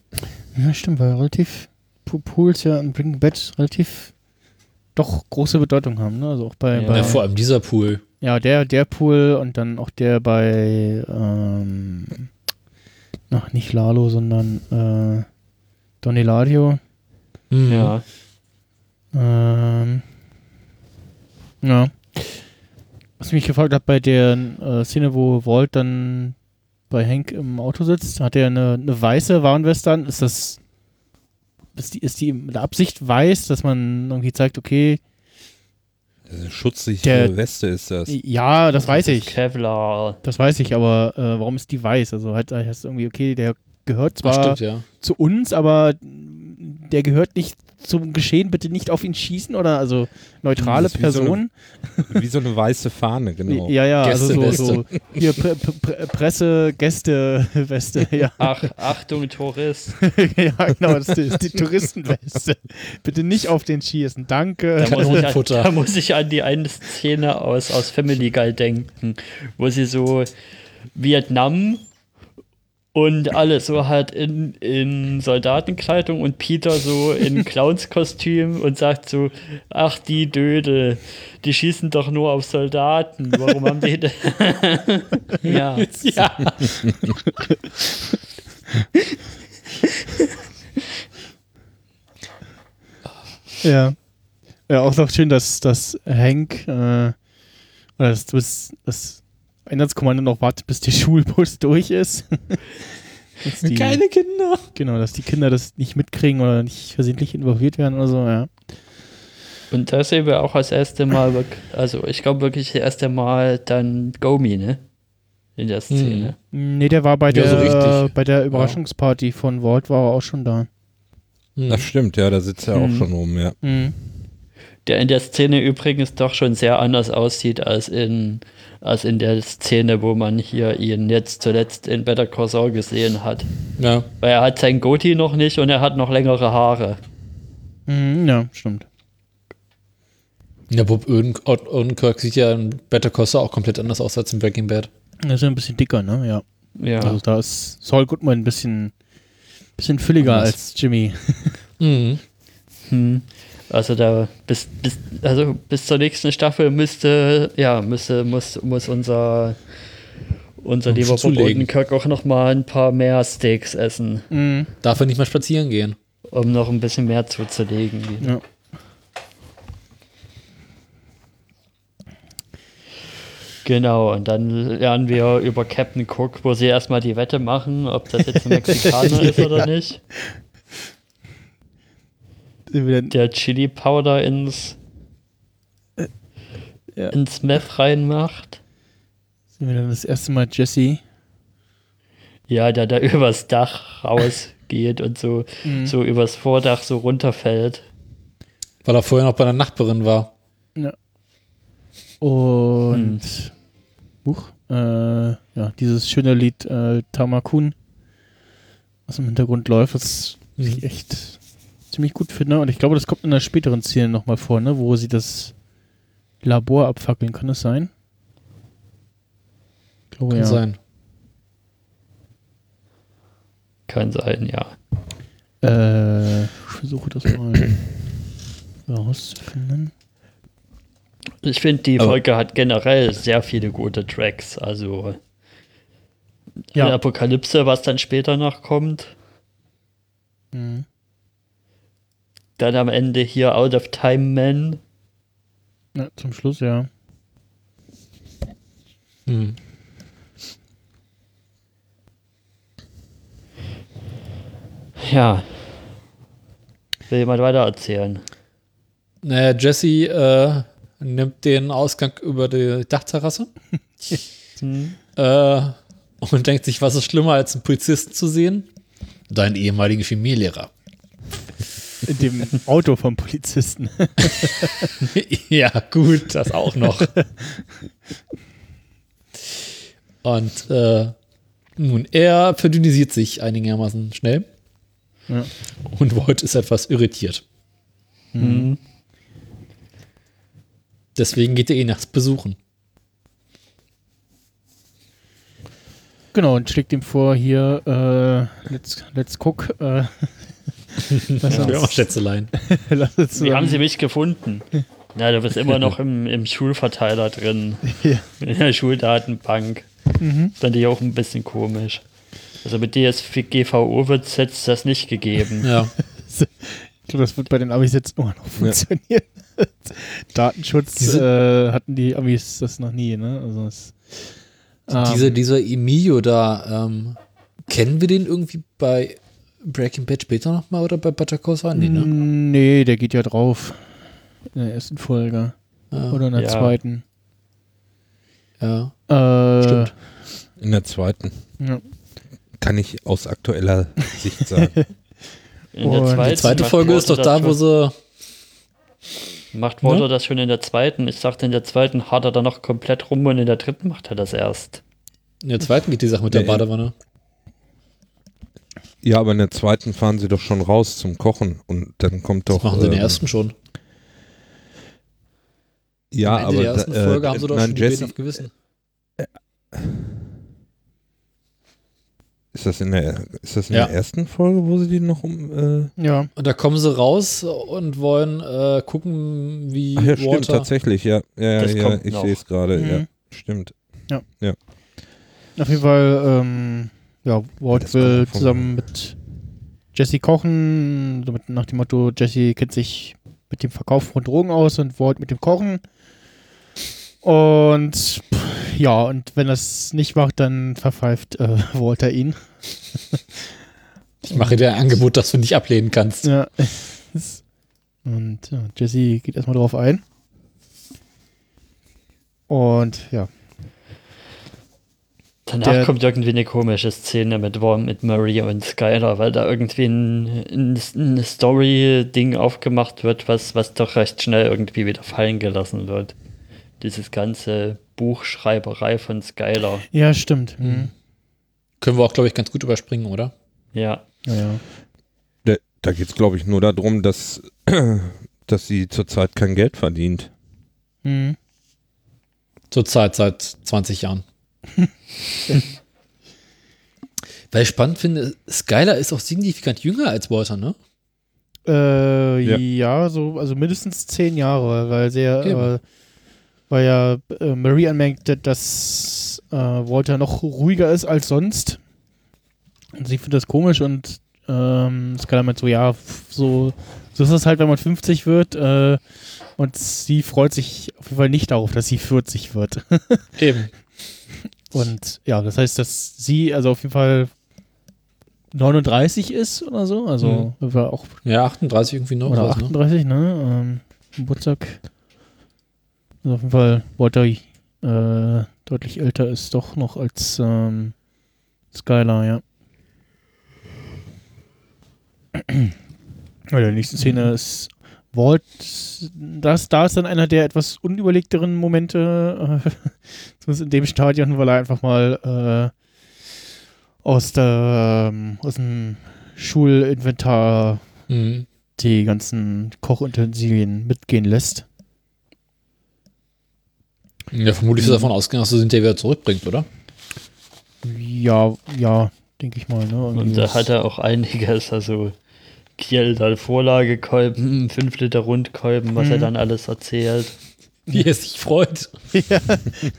Ja, stimmt, weil relativ Pools ja in Breaking Bad relativ doch große Bedeutung haben, ne? Also auch bei, Ja. bei Ja, vor allem dieser Pool. Ja, der, der Pool und dann auch der bei, ähm, ach, nicht Lalo, sondern äh, Don Eladio. Mhm. Ja. Ähm, ja. Was mich gefragt hat, bei der äh, Szene, wo Walt dann bei Hank im Auto sitzt, hat er eine, eine weiße Warnweste an. Ist das, ist die, ist die mit Absicht weiß, dass man irgendwie zeigt, okay, schutzsichere Der- Weste ist das. ja, das weiß ich. Kevlar. Das weiß ich, aber äh, warum ist die weiß? Also halt heißt irgendwie, okay, der gehört zwar stimmt, ja. zu uns, aber der gehört nicht zum Geschehen, bitte nicht auf ihn schießen oder also neutrale Das ist wie so eine- Person. Wie so eine weiße Fahne, genau. Ja, ja, also so, hier Pre Pre Pre Presse, Gäste, Weste, ja. Ach, Achtung, Tourist. ja, genau, das ist die, ist die Touristenweste. bitte nicht auf den schießen, danke. Da muss, ich an, Kanonenfutter. da muss ich an die eine Szene aus, aus Family Guy denken, wo sie so Vietnam und alle so halt in, in Soldatenkleidung und Peter so in Clownskostüm und sagt so, ach die Dödel, die schießen doch nur auf Soldaten, warum haben die denn? ja, Ja. Ja. Ja, auch noch schön, dass, dass Hank äh, oder dass das, das Einsatzkommando noch wartet, bis der Schulbus durch ist. Die- Keine Kinder. Genau, dass die Kinder das nicht mitkriegen oder nicht versehentlich involviert werden oder so, ja. und da sehen wir auch das erste Mal, also ich glaube wirklich das erste Mal dann Gomi, ne? In der Szene. Nee, der war bei Ja, der, so bei der Überraschungsparty von Walt, war er auch schon da. Das stimmt, ja, da sitzt er auch Mhm. schon oben, ja. Mhm. Der in der Szene übrigens doch schon sehr anders aussieht als in, als in der Szene, wo man hier ihn jetzt zuletzt in Better Call Saul gesehen hat. Ja. Weil er hat sein Goatee noch nicht und er hat noch längere Haare. Mhm, ja, stimmt. Ja, Bob Oden- Od- Odenkirk sieht ja in Better Call Saul auch komplett anders aus als in Breaking Bad. Er ist ja ein bisschen dicker, ne? Ja. Ja. Also da ist Saul Goodman ein bisschen, bisschen fülliger Anders. als Jimmy. Mhm. Hm. Also da bis, bis, also bis zur nächsten Staffel müsste, ja, müsste, muss, muss unser unser lieber Bob. Odenkirk auch noch mal ein paar mehr Steaks essen, Mhm. Darf er nicht mal spazieren gehen. um noch ein bisschen mehr zuzulegen. Ja. Genau, und dann lernen wir über Captain Cook, wo sie erstmal die Wette machen, ob das jetzt ein Mexikaner ist oder nicht. Der Chili Powder ins, Ja. ins Meth reinmacht. Sehen wir dann das erste Mal Jesse. Ja, der da übers Dach rausgeht und so, Mhm. so übers Vordach so runterfällt. Weil er vorher noch bei einer Nachbarin war. Und Huch, äh, ja, dieses schöne Lied äh, Tamakun, was im Hintergrund läuft, was ich echt ziemlich gut finde. Und ich glaube, das kommt in einer späteren Szene nochmal vor, ne, wo sie das Labor abfackeln. Kann das sein? Ich glaube, Kann ja. sein. Kann sein, ja. Äh, ich versuche das mal herauszufinden. Ich finde, die Aber- Folge hat generell sehr viele gute Tracks. Also Ja. ja. Apokalypse, was dann später noch kommt. Mhm. Dann am Ende hier Out of Time Man. Ja, zum Schluss, ja. Hm. Ja. Will jemand weiter erzählen? Naja, Jesse äh, nimmt den Ausgang über die Dachterrasse Hm? äh, und denkt sich, was ist schlimmer, als einen Polizisten zu sehen? Deinen ehemaligen Chemielehrer. In dem Auto vom Polizisten. ja, gut, das auch noch. Und äh, nun, er verdünnisiert sich einigermaßen schnell. Ja. Und Walt ist etwas irritiert. Hm. Deswegen geht er ihn nachts besuchen. Genau, und schlägt ihm vor, hier, äh, let's, let's cook. Äh, lass, Ja, uns, auch Schätzelein. lass uns Wie haben sie mich gefunden? Na, du bist immer noch im, im Schulverteiler drin. Ja. In der Schuldatenbank. Mhm. Fand ich auch ein bisschen komisch. Also mit DSGVO wird es jetzt das nicht gegeben. Ja. Ich glaube, das wird bei den Amis jetzt immer noch funktionieren. Datenschutz Diese- äh, hatten die Amis das noch nie, ne? Also es, ähm, Dieser, dieser Emilio da, ähm, kennen wir den irgendwie bei Breaking Bad später nochmal oder bei Better Call Saul? Nee, ne? Nee, der geht ja drauf. In der ersten Folge. Ja, Oder in der Ja. zweiten. ja. Äh, Stimmt. In der zweiten. Ja. Kann ich aus aktueller Sicht sagen. In der zweiten Die zweite Folge ist doch da, wo sie. Macht Walter Ne? das schon in der zweiten? Ich dachte, in der zweiten hat er dann noch komplett rum und in der dritten macht er das erst. In der zweiten geht die Sache mit der Nee. Badewanne. Ja, aber in der zweiten fahren sie doch schon raus zum Kochen und dann kommt doch. Das machen sie in der ähm, ersten schon. Ja, Am Ende aber der ersten da- äh, Folge haben sie doch nein, schon die Jesse, auf Gewissen. ist das in der ist das in Ja. der ersten Folge, wo sie die noch um äh, ja. Und da kommen sie raus und wollen äh, gucken, wie Ach ja, stimmt Walter. tatsächlich, ja. Ja, Das ja, kommt ich sehe es gerade, Mhm. ja. Stimmt. Auf jeden Fall, ähm, ja, Walt Das will zusammen mit Jesse kochen, so mit, nach dem Motto, Jesse kennt sich mit dem Verkauf von Drogen aus und Walt mit dem Kochen. Und pff, ja, und wenn das nicht macht, dann verpfeift äh, Walter ihn. Ich mache dir ein Angebot, das du nicht ablehnen kannst. Ja. Und ja, Jesse geht erstmal drauf ein. Und ja, Danach Der- kommt irgendwie eine komische Szene mit, Wa- mit Maria und Skylar, weil da irgendwie ein, ein, ein Story-Ding aufgemacht wird, was, was doch recht schnell irgendwie wieder fallen gelassen wird. Dieses ganze Buchschreiberei von Skylar. ja, stimmt. Mhm. Können wir auch, glaube ich, ganz gut überspringen, oder? Ja. Ja, ja. Da, da geht es, glaube ich, nur darum, dass, dass sie zurzeit kein Geld verdient. Mhm. Zurzeit seit 20 Jahren. Weil ich spannend finde, Skylar ist auch signifikant jünger als Walter, ne? Äh, Ja. ja. so, also mindestens zehn Jahre, weil sehr, Okay. äh, weil ja äh, Marie anmerkte, dass äh, Walter noch ruhiger ist als sonst. Und sie findet das komisch und ähm, Skylar meint so, ja, so, so ist es halt, wenn man 50 wird. Äh, Und sie freut sich auf jeden Fall nicht darauf, dass sie 40 wird. Eben. Und ja, das heißt, dass sie also auf jeden Fall 39 ist oder so. Also war auch Ja, 38 irgendwie noch. oder was, ne? 38, ne? Ähm, Geburtstag. Also auf jeden Fall Walter äh, deutlich älter ist doch noch als ähm, Skylar, ja. Ja, die nächste Szene ist Walt, das, da ist dann einer der etwas unüberlegteren Momente, äh, zumindest in dem Stadion, weil er einfach mal äh, aus, der, ähm, aus dem Schulinventar Mhm. die ganzen Kochutensilien mitgehen lässt. Ja, vermutlich ist er davon ausgegangen, dass er den wieder zurückbringt, oder? Ja, ja, denke ich mal. Ne? Und da hat er auch einiges, also Kiel, dann Vorlagekolben, 5 Liter Rundkolben, was er Mhm. dann alles erzählt. Wie er sich freut. ja,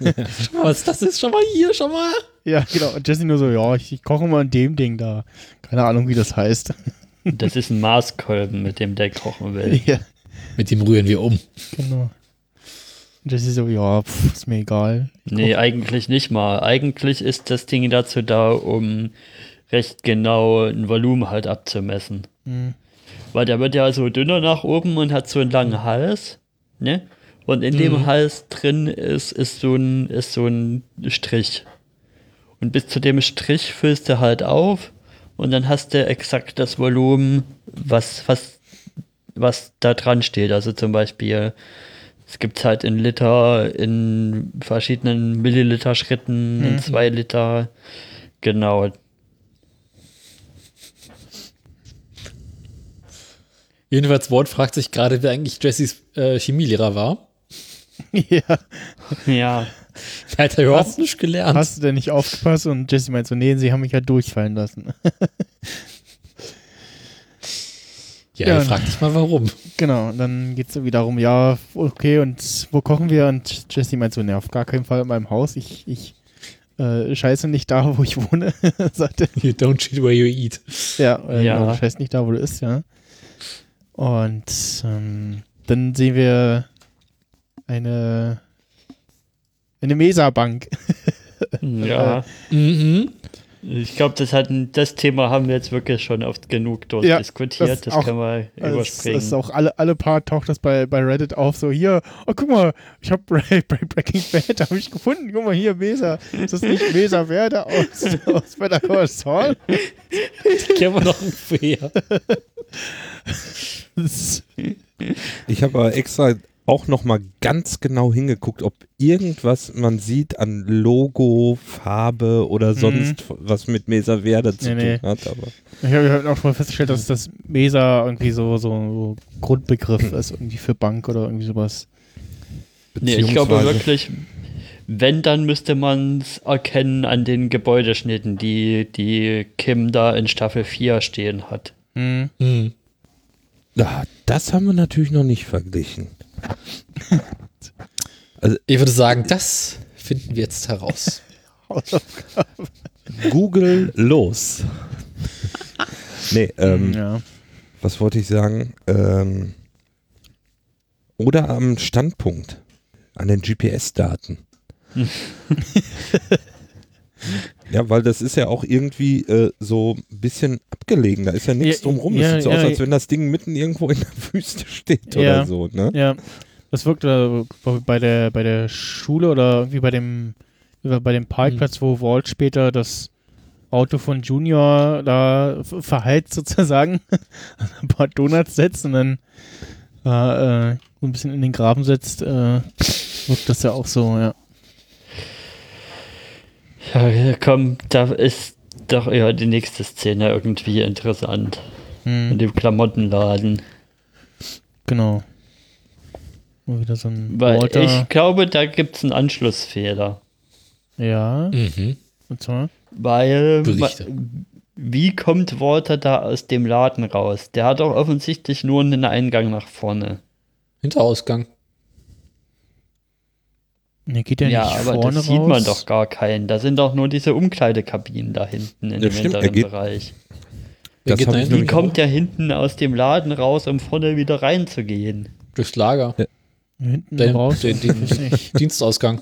Schau mal, was das ist. Schau mal hier, schau mal. ja, genau. Und Jesse nur so, ja, ich, ich koche mal an dem Ding da. Keine Ahnung, wie das heißt. Das ist ein Maßkolben, mit dem der kochen will. ja, Mit dem rühren wir um. genau. Und Jesse so, ja, pff, ist mir egal. Ich Nee, koch- eigentlich nicht mal. Eigentlich ist das Ding dazu da, um recht genau ein Volumen halt abzumessen. Hm. Weil der wird ja so dünner nach oben und hat so einen langen Hals, ne? Und in dem Hals drin ist, ist, so ein, ist so ein Strich. Und bis zu dem Strich füllst du halt auf und dann hast du exakt das Volumen, was, was, was da dran steht. Also zum Beispiel, es gibt halt in Liter, in verschiedenen Milliliter-Schritten, in Mhm. zwei Liter. Genau. Jedenfalls, Walt fragt sich gerade, wer eigentlich Jessys äh, Chemielehrer war. ja, Ja. Der hat ja überhaupt nicht gelernt. hast du denn nicht aufgepasst? Und Jesse meint so, nee, sie haben mich ja durchfallen lassen. Ja, Ja. frag dich mal, warum. Genau, und dann geht es irgendwie darum, ja, okay, und wo kochen wir? Und Jesse meint so, ne, auf gar keinen Fall in meinem Haus. Ich, ich äh, scheiße nicht da, wo ich wohne, sagte You don't cheat where you eat. Ja, äh, Ja. Genau, du scheiß nicht da, wo du isst, ja. Und ähm, dann sehen wir eine eine Mesa-Bank. Ja. Mhm. Ich glaube, das, ein- das Thema haben wir jetzt wirklich schon oft genug dort Ja, diskutiert. das Das, auch- können wir Das, überspringen. das ist auch alle, alle paar taucht das bei, bei Reddit auf, so hier, oh guck mal, ich hab Break, Break, Breaking Bad, habe ich gefunden, guck mal hier, Mesa. Ist das nicht Mesa Verde aus, aus Better Call Saul? Kennen wir noch ungefähr. Das- Ich habe aber extra auch noch mal ganz genau hingeguckt, ob irgendwas man sieht an Logo, Farbe oder sonst was mit Mesa Verde zu Mhm. Nee, tun hat. Aber Ich habe auch schon mal festgestellt, dass das Mesa irgendwie so, so, so Grundbegriff ist, irgendwie für Bank oder irgendwie sowas. nee, ich glaube wirklich, wenn, dann müsste man es erkennen an den Gebäudeschnitten, die, die Kim da in Staffel 4 stehen hat. Hm. Mhm. Ah, das haben wir natürlich noch nicht verglichen. Ich würde sagen, das finden wir jetzt heraus. Google los. nee, ähm, ja. was wollte ich sagen? Ähm, oder am Standpunkt, an den GPS-Daten. ja, weil das ist ja auch irgendwie äh, so ein bisschen abgelegen. Da ist ja nichts Ja, drumrum. ja, das sieht so aus, als wenn das Ding mitten irgendwo in der Wüste steht Ja. oder so. Ne? Ja, das wirkt äh, bei der, bei der Schule oder irgendwie bei dem, bei dem Parkplatz, wo Walt später das Auto von Junior da verheizt sozusagen, ein paar Donuts setzt und dann äh, äh, so ein bisschen in den Graben setzt, äh, wirkt das ja auch so, ja. Ja, komm, da ist doch eher die nächste Szene irgendwie interessant. In Hm, dem Klamottenladen. genau. Mal wieder so ein Weil Walter. ich glaube, da gibt es einen Anschlussfehler. ja, Mhm. und zwar. Weil, Berichte. wie kommt Walter da aus dem Laden raus? Der hat doch offensichtlich nur einen Eingang nach vorne. Hinterausgang. Ne, geht ja, Ja, nicht aber vorne das sieht man raus. doch gar keinen. Da sind doch nur diese Umkleidekabinen da hinten in Ja, dem stimmt, er hinteren geht- Bereich. Das geht? Wie kommt der hinten aus dem Laden raus, um vorne wieder reinzugehen? Durchs Lager. Hinten Den, raus. den, den. Dienstausgang.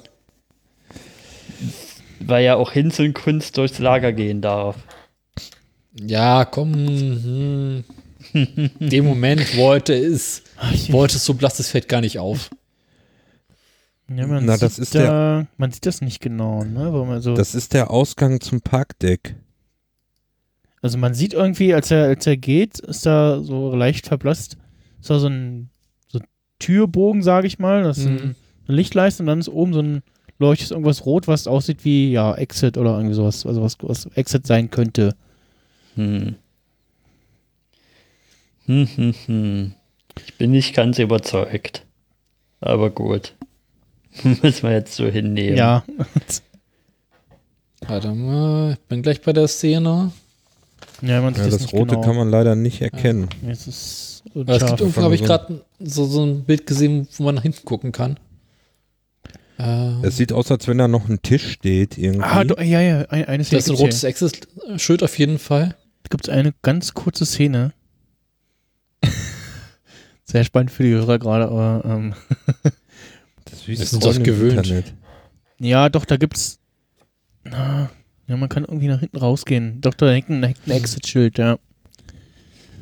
Weil ja auch Hinz und Kunst durchs Lager gehen darf. Ja, komm. Hm. Dem Moment wollte es, wollte es so blass, das fällt gar nicht auf. Ja, man, Na, sieht das ist da, man sieht das nicht genau, ne? Wo man so, Das ist der Ausgang zum Parkdeck. also man sieht irgendwie, als er, als er geht, ist da so leicht verblasst, ist da so ein, so ein Türbogen, sage ich mal, das ist ein, Mhm. eine Lichtleiste und dann ist oben so ein leuchtet irgendwas rot, was aussieht wie, ja, Exit oder irgendwie sowas, also was, was Exit sein könnte. Hm. Hm, hm, hm. Ich bin nicht ganz überzeugt. Aber gut. Müssen wir jetzt so hinnehmen. Ja, Warte mal, ich bin gleich bei der Szene. ja, man sieht Ja, das, das nicht Rote genau. kann man leider nicht erkennen. Es ist es gibt irgendwo, habe ich so- gerade so, so ein Bild gesehen, wo man nach hinten gucken kann. Äh, Es sieht aus, als wenn da noch ein Tisch steht irgendwie. Ah, do, ja, ja, ein- eine Szene. das ist ein rotes Access-Schild auf jeden Fall. Da gibt es eine ganz kurze Szene. Sehr spannend für die Hörer gerade, aber ähm, das ist Hm. gewöhnt. Internet. ja, doch, da gibt's. Na, ja, man kann irgendwie nach hinten rausgehen. Doch, da hängt ein, ein Exit-Schild, ja.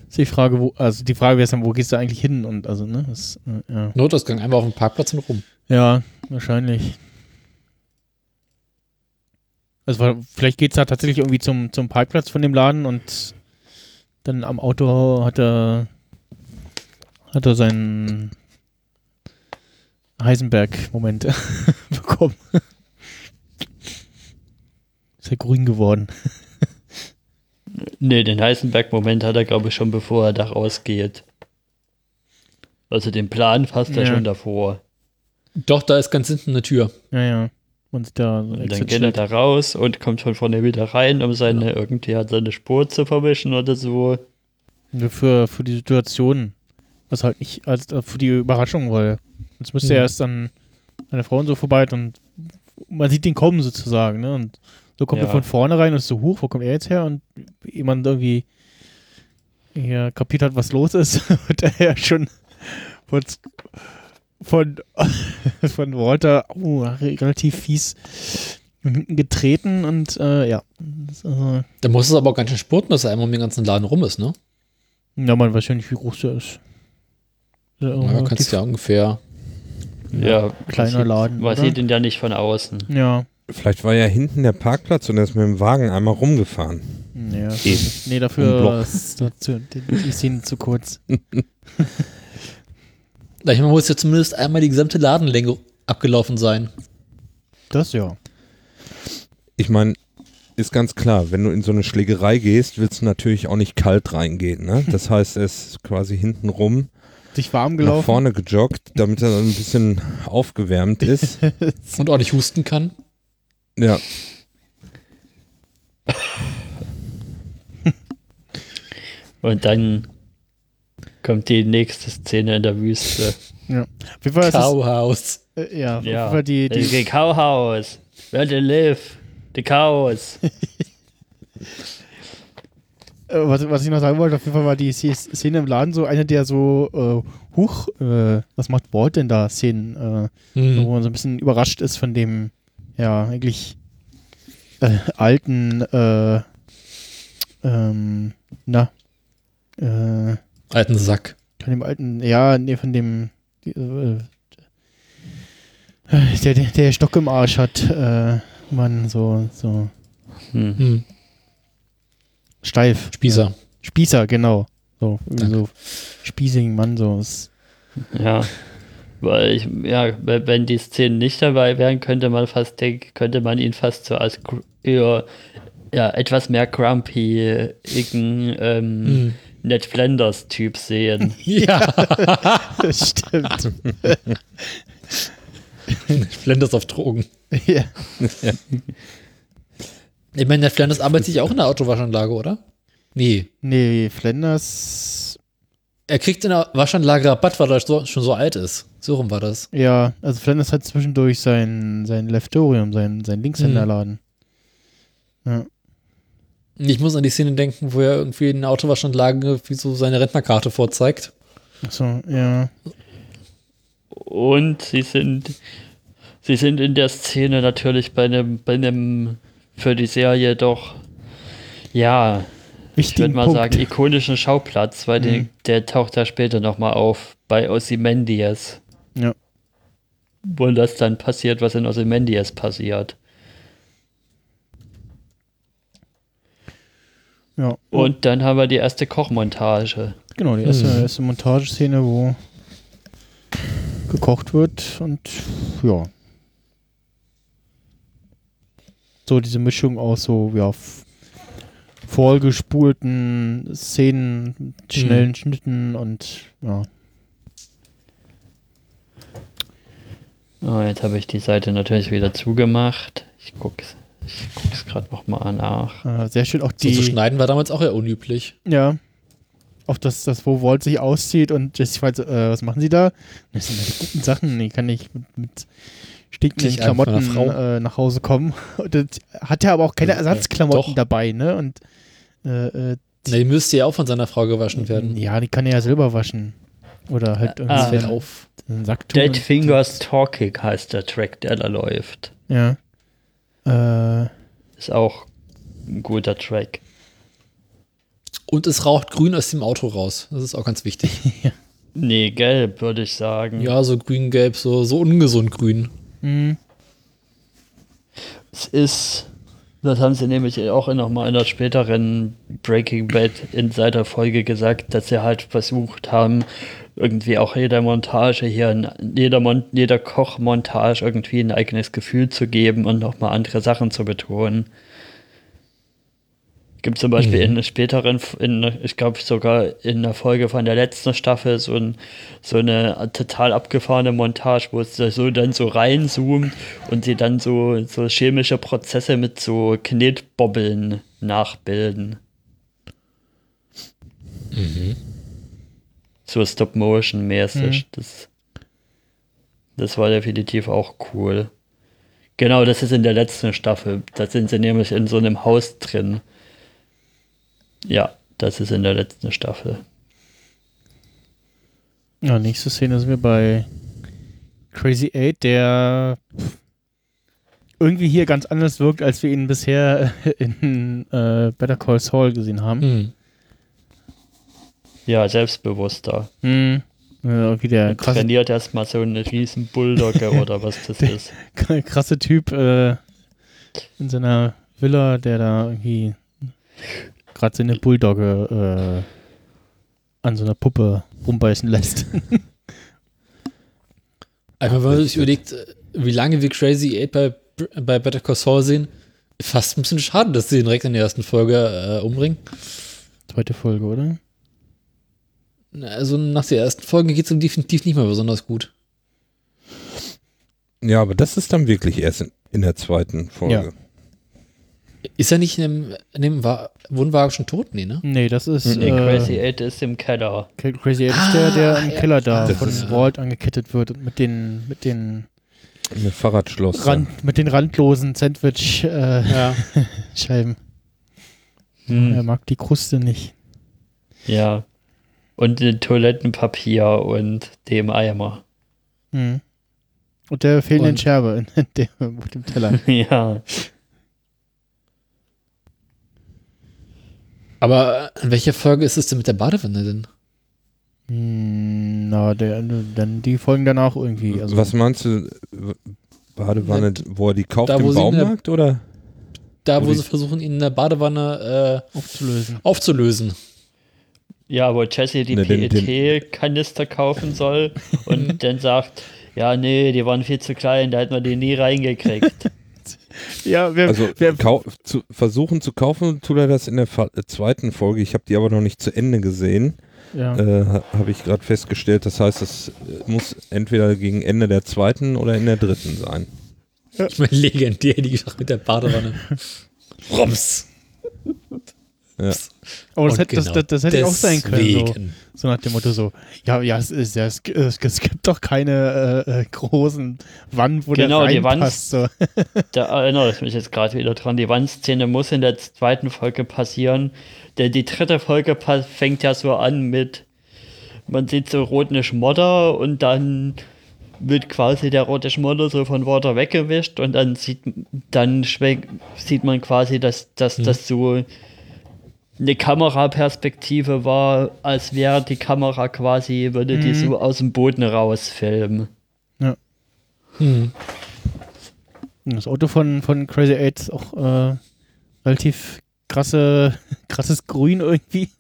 Ist die Frage, wo, also die Frage wäre dann, wo gehst du eigentlich hin? Und also, ne, das, äh, ja. Notausgang, einfach auf dem Parkplatz und rum. ja, wahrscheinlich. Also vielleicht geht's da tatsächlich irgendwie zum, zum Parkplatz von dem Laden und dann am Auto hat er hat er seinen Heisenberg-Moment bekommen. Ist er grün geworden. Nee, den Heisenberg-Moment hat er, glaube ich, schon bevor er da rausgeht. Also den Plan fasst er Ja. schon davor. Doch, da ist ganz hinten eine Tür. Ja, ja. Und da Und dann geht er da raus und kommt von vorne wieder rein, um seine, irgendwie hat seine Spur zu verwischen oder so. für, für die Situation. Was halt nicht, als äh, für die Überraschung, weil jetzt müsste Mhm. er erst an eine Frau und so vorbei und man sieht den kommen sozusagen, ne? Und so kommt Ja. er von vorne rein und ist so hoch, wo kommt er jetzt her? Und jemand irgendwie hier kapiert hat, was los ist, und er schon von, von, von Walter oh, relativ fies getreten und äh, ja. Das, also, Da muss es aber auch ganz schön spurten, dass er einmal um den ganzen Laden rum ist, ne? ja, man weiß ja nicht, wie groß der ist. Ja, Ja, kannst ja ungefähr. Ja, kleiner sieht, Laden, Man oder? sieht ihn ja nicht von außen. Ja. Vielleicht war ja hinten der Parkplatz und er ist mit dem Wagen einmal rumgefahren. Nee, das Eben. ist- nee dafür Block. ist dazu, die, Szene zu kurz. Na, Ich meine, muss ja zumindest einmal die gesamte Ladenlänge abgelaufen sein. Das ja. Ich meine, ist ganz klar, wenn du in so eine Schlägerei gehst, willst du natürlich auch nicht kalt reingehen. Ne? Das heißt, er ist quasi hinten Sich warm nach gelaufen. vorne gejoggt, damit er dann ein bisschen aufgewärmt ist. Und auch nicht husten kann. Ja, Und dann kommt die nächste Szene in der Wüste. Ja. Ist es, Cowhouse. ja, Ja, Fall die, die, die, Cowhouse. Where they live. The cows. äh, was, was ich noch sagen wollte, auf jeden Fall war die Sz- Szene im Laden so eine der so, äh, huch, äh, was macht Walt denn da Szenen, äh, Hm. wo man so ein bisschen überrascht ist von dem, ja, eigentlich äh, alten, äh, ähm, na, äh, Alten Sack. Von dem alten, ja, nee, von dem, äh, der, der, der Stock im Arsch hat, äh, Mann, so, so Hm. Hm. Steif. Spießer. Ja. Spießer, genau. So, so spießigen Mann, so. Ist, Ja. Weil ich, ja, wenn die Szenen nicht dabei wären, könnte man fast denken, könnte man ihn fast so als eher, ja, etwas mehr grumpy ähm, Hm. Ned Flanders Typ sehen. Ja. das stimmt. Flanders auf Drogen. ja. Ich meine, der Flanders arbeitet sich auch in der Autowaschanlage, oder? Nee. Nee, Flanders, Er kriegt in der Waschanlage Rabatt, weil er so, schon so alt ist. So rum war das. ja, also Flanders hat zwischendurch sein, sein Leftorium, sein, sein Linkshänderladen. Ja. Ich muss an die Szene denken, wo er irgendwie in der Autowaschanlage wie so seine Rentnerkarte vorzeigt. Achso, ja. Und sie sind, sie sind in der Szene natürlich bei einem, bei einem für die Serie doch, ja, ich würde mal Punkt. sagen, ikonischen Schauplatz, weil die, Mhm. der taucht da später nochmal auf bei Ozymandias. Ja. Wo das dann passiert, was in Ozymandias passiert. Ja. Und dann haben wir die erste Kochmontage. Genau, die erste, Mhm. erste Montageszene, wo gekocht wird und ja. So diese Mischung aus so, ja, vorgespulten Szenen, schnellen Schnitten und ja. Oh, jetzt habe ich die Seite natürlich wieder zugemacht. Ich guck's, ich guck's gerade nochmal nach. Äh, sehr schön auch So die. zu schneiden war damals auch eher unüblich. Ja. Auch das, das, wo Walt sich auszieht und Jesse fragt, so, äh, was machen Sie da? Das sind ja die guten Sachen, die kann ich mit, mit stinkenden Klamotten äh, nach Hause kommen. Das hat ja aber auch keine Äh, Ersatzklamotten doch. dabei, ne? Und äh, äh, Na, die müsste ja auch von seiner Frau gewaschen werden. ja, die kann er ja selber waschen. Oder halt irgendwie Ah. Das fällt auf. Dead Fingers Talking heißt der Track, der da läuft. Ja. Äh, Ist auch ein guter Track. Und es raucht grün aus dem Auto raus. Das ist auch ganz wichtig. Nee, gelb, würde ich sagen. ja, so grün-gelb, so, so ungesund grün. Mh, Es ist, das haben sie nämlich auch noch mal in einer späteren Breaking Bad Insider-Folge gesagt, dass sie halt versucht haben, irgendwie auch jeder Montage hier, jeder, Mon jeder Kochmontage irgendwie ein eigenes Gefühl zu geben und noch mal andere Sachen zu betonen. Gibt zum Beispiel in einer späteren, in, ich glaube sogar in der Folge von der letzten Staffel so, ein, so eine total abgefahrene Montage, wo es so dann so reinzoomt und sie dann so, so chemische Prozesse mit so Knetbobbeln nachbilden. So Stop-Motion-mäßig. Das, das war definitiv auch cool. Genau, das ist in der letzten Staffel. Da sind sie nämlich in so einem Haus drin. Ja, das ist in der letzten Staffel. ja, nächste Szene sind wir bei Crazy Eight, der irgendwie hier ganz anders wirkt, als wir ihn bisher in äh, Better Call Saul gesehen haben. Hm. Ja, selbstbewusster. Hm. Äh, irgendwie der krasse, Trainiert erstmal so eine riesen Bulldogge oder was das ist. krasse Typ äh, in seiner Villa, der da irgendwie gerade seine Bulldogge äh, an so einer Puppe rumbeißen lässt. Einfach, wenn man sich überlegt, wie lange wir Crazy Eight bei, bei Better Call Saul sehen, fast ein bisschen schade, dass sie ihn direkt in der ersten Folge äh, umbringen. Zweite Folge, oder? Also nach der ersten Folge geht es ihm definitiv nicht mehr besonders gut. Ja, aber das ist dann wirklich erst in, in der zweiten Folge. Ist er nicht in dem, in dem Wa- Wohnwagen schon tot? Nee, ne? Nee, das ist Nee, äh, Crazy Eight ist im Keller. Crazy Eight ist der, der im ja. Keller da von ist- Walt angekettet wird und mit den mit den Mit Fahrradschloss. Rand, mit den randlosen Sandwich-Scheiben. Ja. Er Hm. mag die Kruste nicht. Ja. Und äh, Toilettenpapier und dem Eimer. Hm. Und der fehlenden Und- Scherbe in dem, auf dem Teller. ja. Aber in welcher Folge ist es denn mit der Badewanne denn? Hm, na, der, dann die folgen danach irgendwie. Also, Was meinst du, Badewanne, wo er die kauft Da, wo im sie in der- Baumarkt oder? Da, Wo wo sie versuchen, ihn in der Badewanne aufzulösen. äh, aufzulösen. Ja, wo Jesse die Ne, PET-Kanister kaufen soll und dann sagt, ja, nee, die waren viel zu klein, da hätten wir die nie reingekriegt. Ja, wer, Also kau zu, versuchen zu kaufen, tut er das in der Fa äh, zweiten Folge. Ich habe die aber noch nicht zu Ende gesehen. ja. Äh, ha- habe ich gerade festgestellt. Das heißt, es äh, muss entweder gegen Ende der zweiten oder in der dritten sein. Ich meine, legendär, die Geschichte mit der Badewanne. Rums. Ja. Aber das, hätte, das, genau das, das hätte auch sein können. So, so nach dem Motto so, ja, ja, es, ist, ja, es, es, es gibt doch keine äh, äh, großen Wand, wo Genau, der die Wand- reinpasst. So. Da erinnere ich mich jetzt gerade wieder dran. Die Wandszene muss in der zweiten Folge passieren. Denn die dritte Folge fängt ja so an mit, man sieht so roten Schmodder und dann wird quasi der rote Schmutter so von Water weggewischt und dann sieht dann sieht man quasi, dass, dass das so eine Kameraperspektive war, als wäre die Kamera quasi, würde die so aus dem Boden rausfilmen. Hm. Das Auto von, von Crazy Eight ist auch äh, relativ krasse, krasses Grün irgendwie.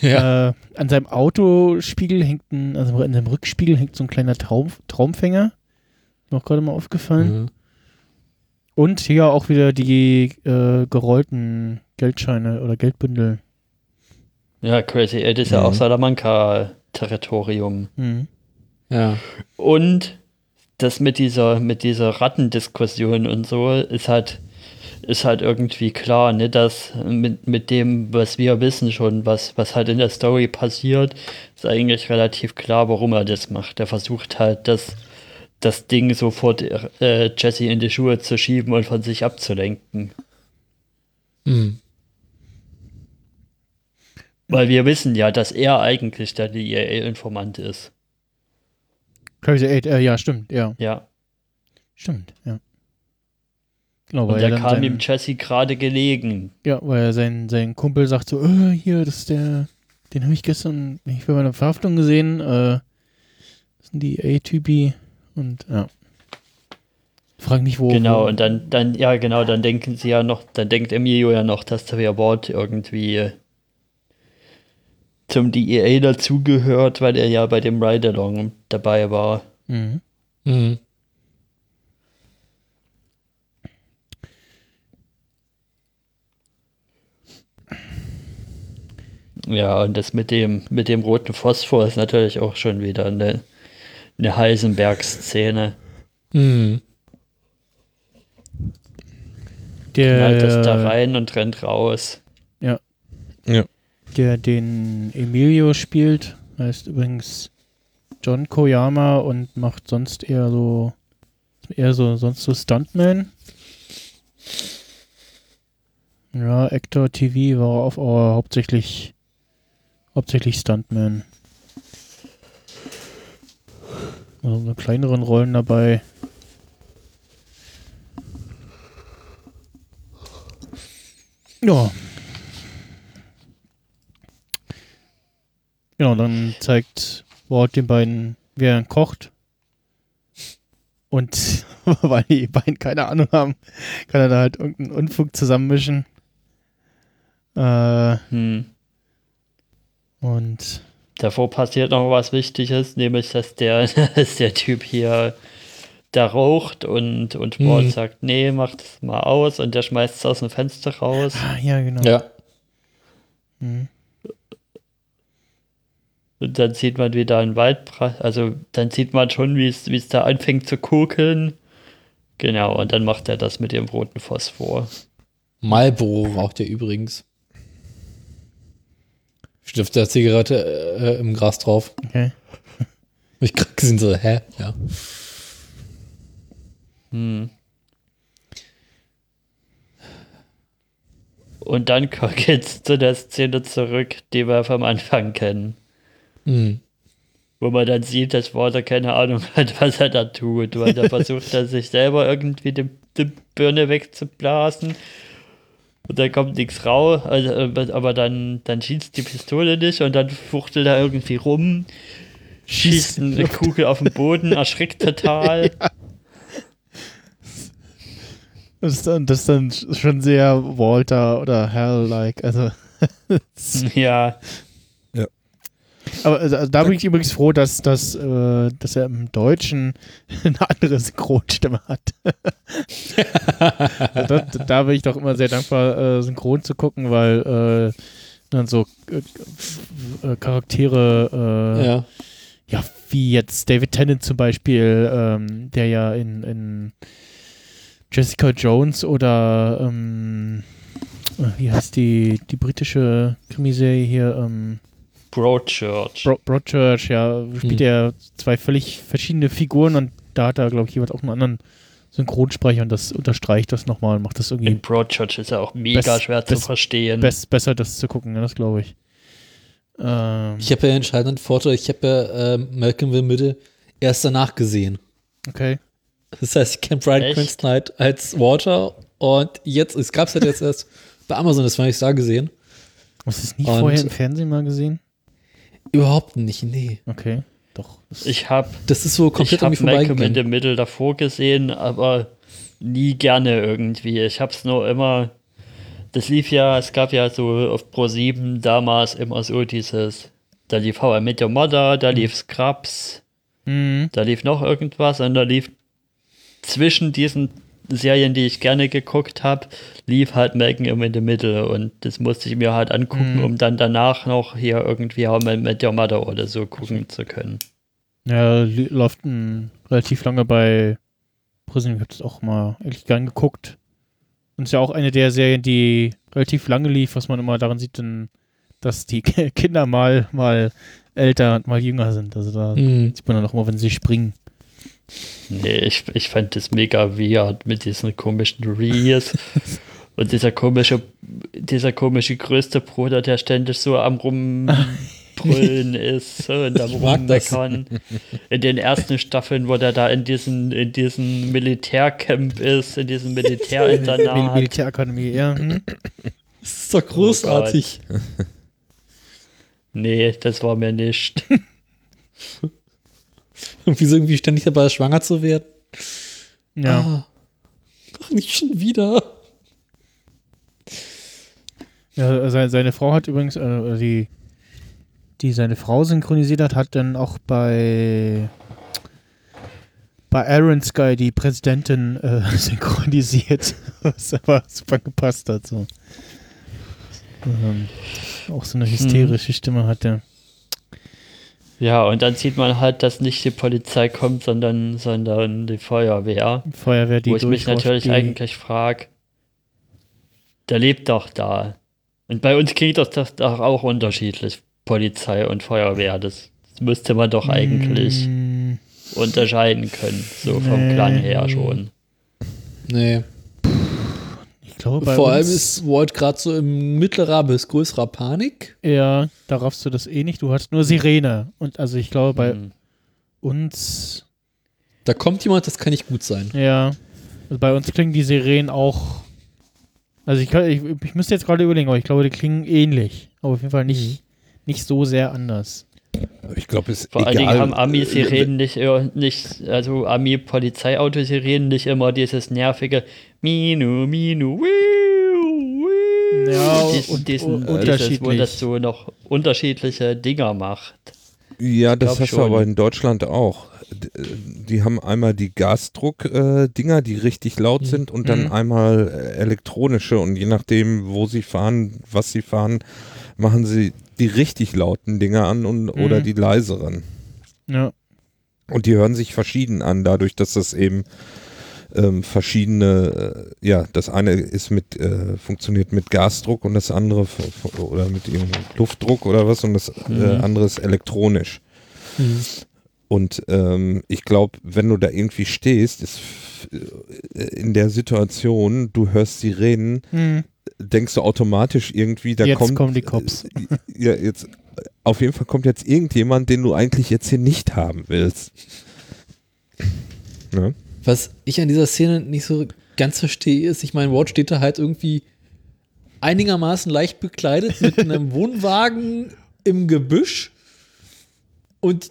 Ja. Äh, an seinem Autospiegel hängt ein, also an seinem Rückspiegel hängt so ein kleiner Traum, Traumfänger. Mir auch gerade mal aufgefallen. Mhm. Und hier auch wieder die äh, gerollten Geldscheine oder Geldbündel. Ja, Crazy Eight ist ja Mhm. auch Salamanca-Territorium. Mhm. Ja. Und das mit dieser, mit dieser Rattendiskussion und so ist halt, ist halt irgendwie klar, ne, dass mit, mit dem, was wir wissen schon, was, was halt in der Story passiert, ist eigentlich relativ klar, warum er das macht. Er versucht halt, das, das Ding sofort äh, Jesse in die Schuhe zu schieben und von sich abzulenken. Hm. Weil wir wissen ja, dass er eigentlich der DEA-Informant ist. Crazy Eight, äh, ja, stimmt, ja. Ja. Stimmt, ja. Genau, Und weil der er kam ihm Jesse gerade gelegen. Ja, weil er sein, sein Kumpel sagt so, äh, hier, das ist der, den habe ich gestern nicht bei meiner Verhaftung gesehen, äh, das sind die A-Typi und ja. Frag nicht, wo. Genau, wo, und dann, dann, ja, genau, dann denken sie ja noch, dann denkt Emilio ja noch, dass der Wort irgendwie zum DEA dazugehört, weil er ja bei dem Ride-Along dabei war. Mhm. Mhm. Ja, und das mit dem, mit dem roten Phosphor ist natürlich auch schon wieder eine, eine Heisenberg-Szene. Mhm. Der, Knallt das da rein und rennt raus. Ja. Der den Emilio spielt, heißt übrigens John Koyama und macht sonst eher so, eher so, sonst so Stuntman. Ja, Actor TV war auf aber hauptsächlich, hauptsächlich Stuntman. Also so kleineren Rollen dabei. Ja. Genau, dann zeigt Ward den beiden, wie er kocht. Und weil die beiden keine Ahnung haben, kann er da halt irgendeinen Unfug zusammenmischen. Äh, Hm. und Davor passiert noch was Wichtiges, nämlich dass der, dass der Typ hier da raucht und, und Hm. Ward sagt, nee, mach das mal aus und der schmeißt es aus dem Fenster raus. ah, ja, genau. Ja. Mhm. Und dann sieht man wieder einen Waldbrand, also dann sieht man schon, wie es wie es da anfängt zu kokeln. Genau, und dann macht er das mit dem roten Phosphor. Marlboro raucht er übrigens. Auf der Zigarette äh, im Gras drauf. Okay. Ich gerade gesehen, so, hä? Ja. Hm. Und dann geht's zu der Szene zurück, die wir vom Anfang kennen. Mhm. Wo man dann sieht, dass Walter keine Ahnung hat, was er da tut. Weil da versucht er sich selber irgendwie die, die Birne wegzublasen. Und dann kommt nichts raus, also, aber aber dann, dann schießt die Pistole nicht und dann fuchtelt er irgendwie rum, schießt eine Kugel auf den Boden, erschrickt total. Das ist dann, das ist dann schon sehr Walter oder Hell-like. Also, ja. aber also, da bin ich übrigens froh, dass, dass, äh, dass er im Deutschen eine andere Synchronstimme hat. Also da, da bin ich doch immer sehr dankbar, äh, synchron zu gucken, weil äh, dann so äh, äh, Charaktere, äh, ja. Ja. wie jetzt David Tennant zum Beispiel, ähm, der ja in, in Jessica Jones oder ähm, äh, wie heißt die, die britische Krimiserie hier, ähm, Broadchurch. Bro Broadchurch, ja, spielt Hm. er zwei völlig verschiedene Figuren und da hat er, glaube ich, jeweils auch einen anderen Synchronsprecher und das unterstreicht das nochmal und macht das irgendwie In Broadchurch ist ja auch mega Best- schwer zu verstehen. best, besser, das zu gucken, ja, das glaube ich. Ähm, Ich habe ja einen entscheidenden Vorteil. Ich habe ja äh, Malcolm in the Middle erst danach gesehen. Okay. Das heißt, ich kenne Brian? Cranston als Walter und jetzt, es gab es halt jetzt erst bei Amazon, das war ich da gesehen. Hast du es nie Und- vorher im Fernsehen mal gesehen? Überhaupt nicht, nee. Okay. Doch. Ich habe Das ist so komplett ich an mir Malcolm in the. Middle davor gesehen, aber nie gerne irgendwie. Ich hab's nur immer. Das lief ja, es gab ja so auf Pro 7 damals immer so dieses. Da lief How I Met Your Mother, da lief Scrubs, Mhm. da lief noch irgendwas und da lief zwischen diesen Serien, die ich gerne geguckt habe, lief halt Malcolm in the Middle und das musste ich mir halt angucken, Mhm. um dann danach noch hier irgendwie How I Met Your Mother oder so gucken zu können. Ja, läuft relativ lange bei Prison. Ich habe das auch mal eigentlich gern geguckt. Und ist ja auch eine der Serien, die relativ lange lief, was man immer daran sieht, denn, dass die Kinder mal, mal älter und mal jünger sind. Also da Mhm. sieht man dann auch immer, wenn sie springen. Nee, ich, ich fand das mega weird mit diesen komischen Reels. Und dieser komische, dieser komische größte Bruder, der ständig so am rumbrüllen ist und am rummeckern. In den ersten Staffeln, wo der da in diesen, in diesen Militärcamp ist, in diesem Mil Militärinternat. Militärakademie, ja. Hm? Das ist doch großartig. Nee, das war mir nicht. Und wieso irgendwie ständig dabei schwanger zu werden? Ja. Ah. Ach, nicht schon wieder. ja seine, seine Frau hat übrigens, äh, die, die seine Frau synchronisiert hat, hat dann auch bei bei Iron Sky die Präsidentin äh, synchronisiert, was aber super gepasst hat. So. Ähm, auch so eine hysterische Stimme hatte. Ja, und dann sieht man halt, dass nicht die Polizei kommt, sondern, sondern die Feuerwehr. Die Feuerwehr, die wo ich mich natürlich die, eigentlich frage, der lebt doch da. Und bei uns klingt das doch doch auch unterschiedlich, Polizei und Feuerwehr. Das, das müsste man doch eigentlich Mm, unterscheiden können, so vom Nee. Klang her schon. Nee. Glaube, bei Vor allem ist Walt gerade so im mittlerer bis größerer Panik. Ja, da raffst du das eh nicht. Du hast nur Sirene. Und also ich glaube, bei Hm. uns, Da kommt jemand, das kann nicht gut sein. ja, also bei uns klingen die Sirenen auch. Also ich, ich, ich müsste jetzt gerade überlegen, aber ich glaube, die klingen ähnlich. Aber auf jeden Fall nicht, nicht so sehr anders. Ich glaube, es ist Vor allen egal. Dingen haben Ami-Sirenen nicht, äh, nicht, also Ami-Polizeiautosirenen nicht immer dieses nervige Minu, Minu, wiu, wiu. Ja, Dies- und- diesen, und dieses, wo das so noch unterschiedliche Dinger macht. Ja, das hast du aber in Deutschland auch. Äh, Die haben einmal die Gasdruck-Dinger, die richtig laut sind, und dann Mhm. einmal äh, elektronische. Und je nachdem, wo sie fahren, was sie fahren, machen sie die richtig lauten Dinger an und, oder Mhm. die leiseren. Ja. Und die hören sich verschieden an, dadurch, dass das eben ähm, verschiedene, äh, ja, das eine ist mit, äh, funktioniert mit Gasdruck und das andere oder mit irgendeinem Luftdruck oder was und das äh, Mhm. andere ist elektronisch. Und ähm, ich glaube, wenn du da irgendwie stehst, ist äh, in der Situation, du hörst sie reden, Hm. Denkst du automatisch irgendwie, da Jetzt kommt. kommen die Cops. äh, Ja, jetzt, auf jeden Fall kommt jetzt irgendjemand, den du eigentlich jetzt hier nicht haben willst. Ne? Was ich an dieser Szene nicht so ganz verstehe, ist, ich meine, Walt steht da halt irgendwie einigermaßen leicht bekleidet mit einem Wohnwagen im Gebüsch und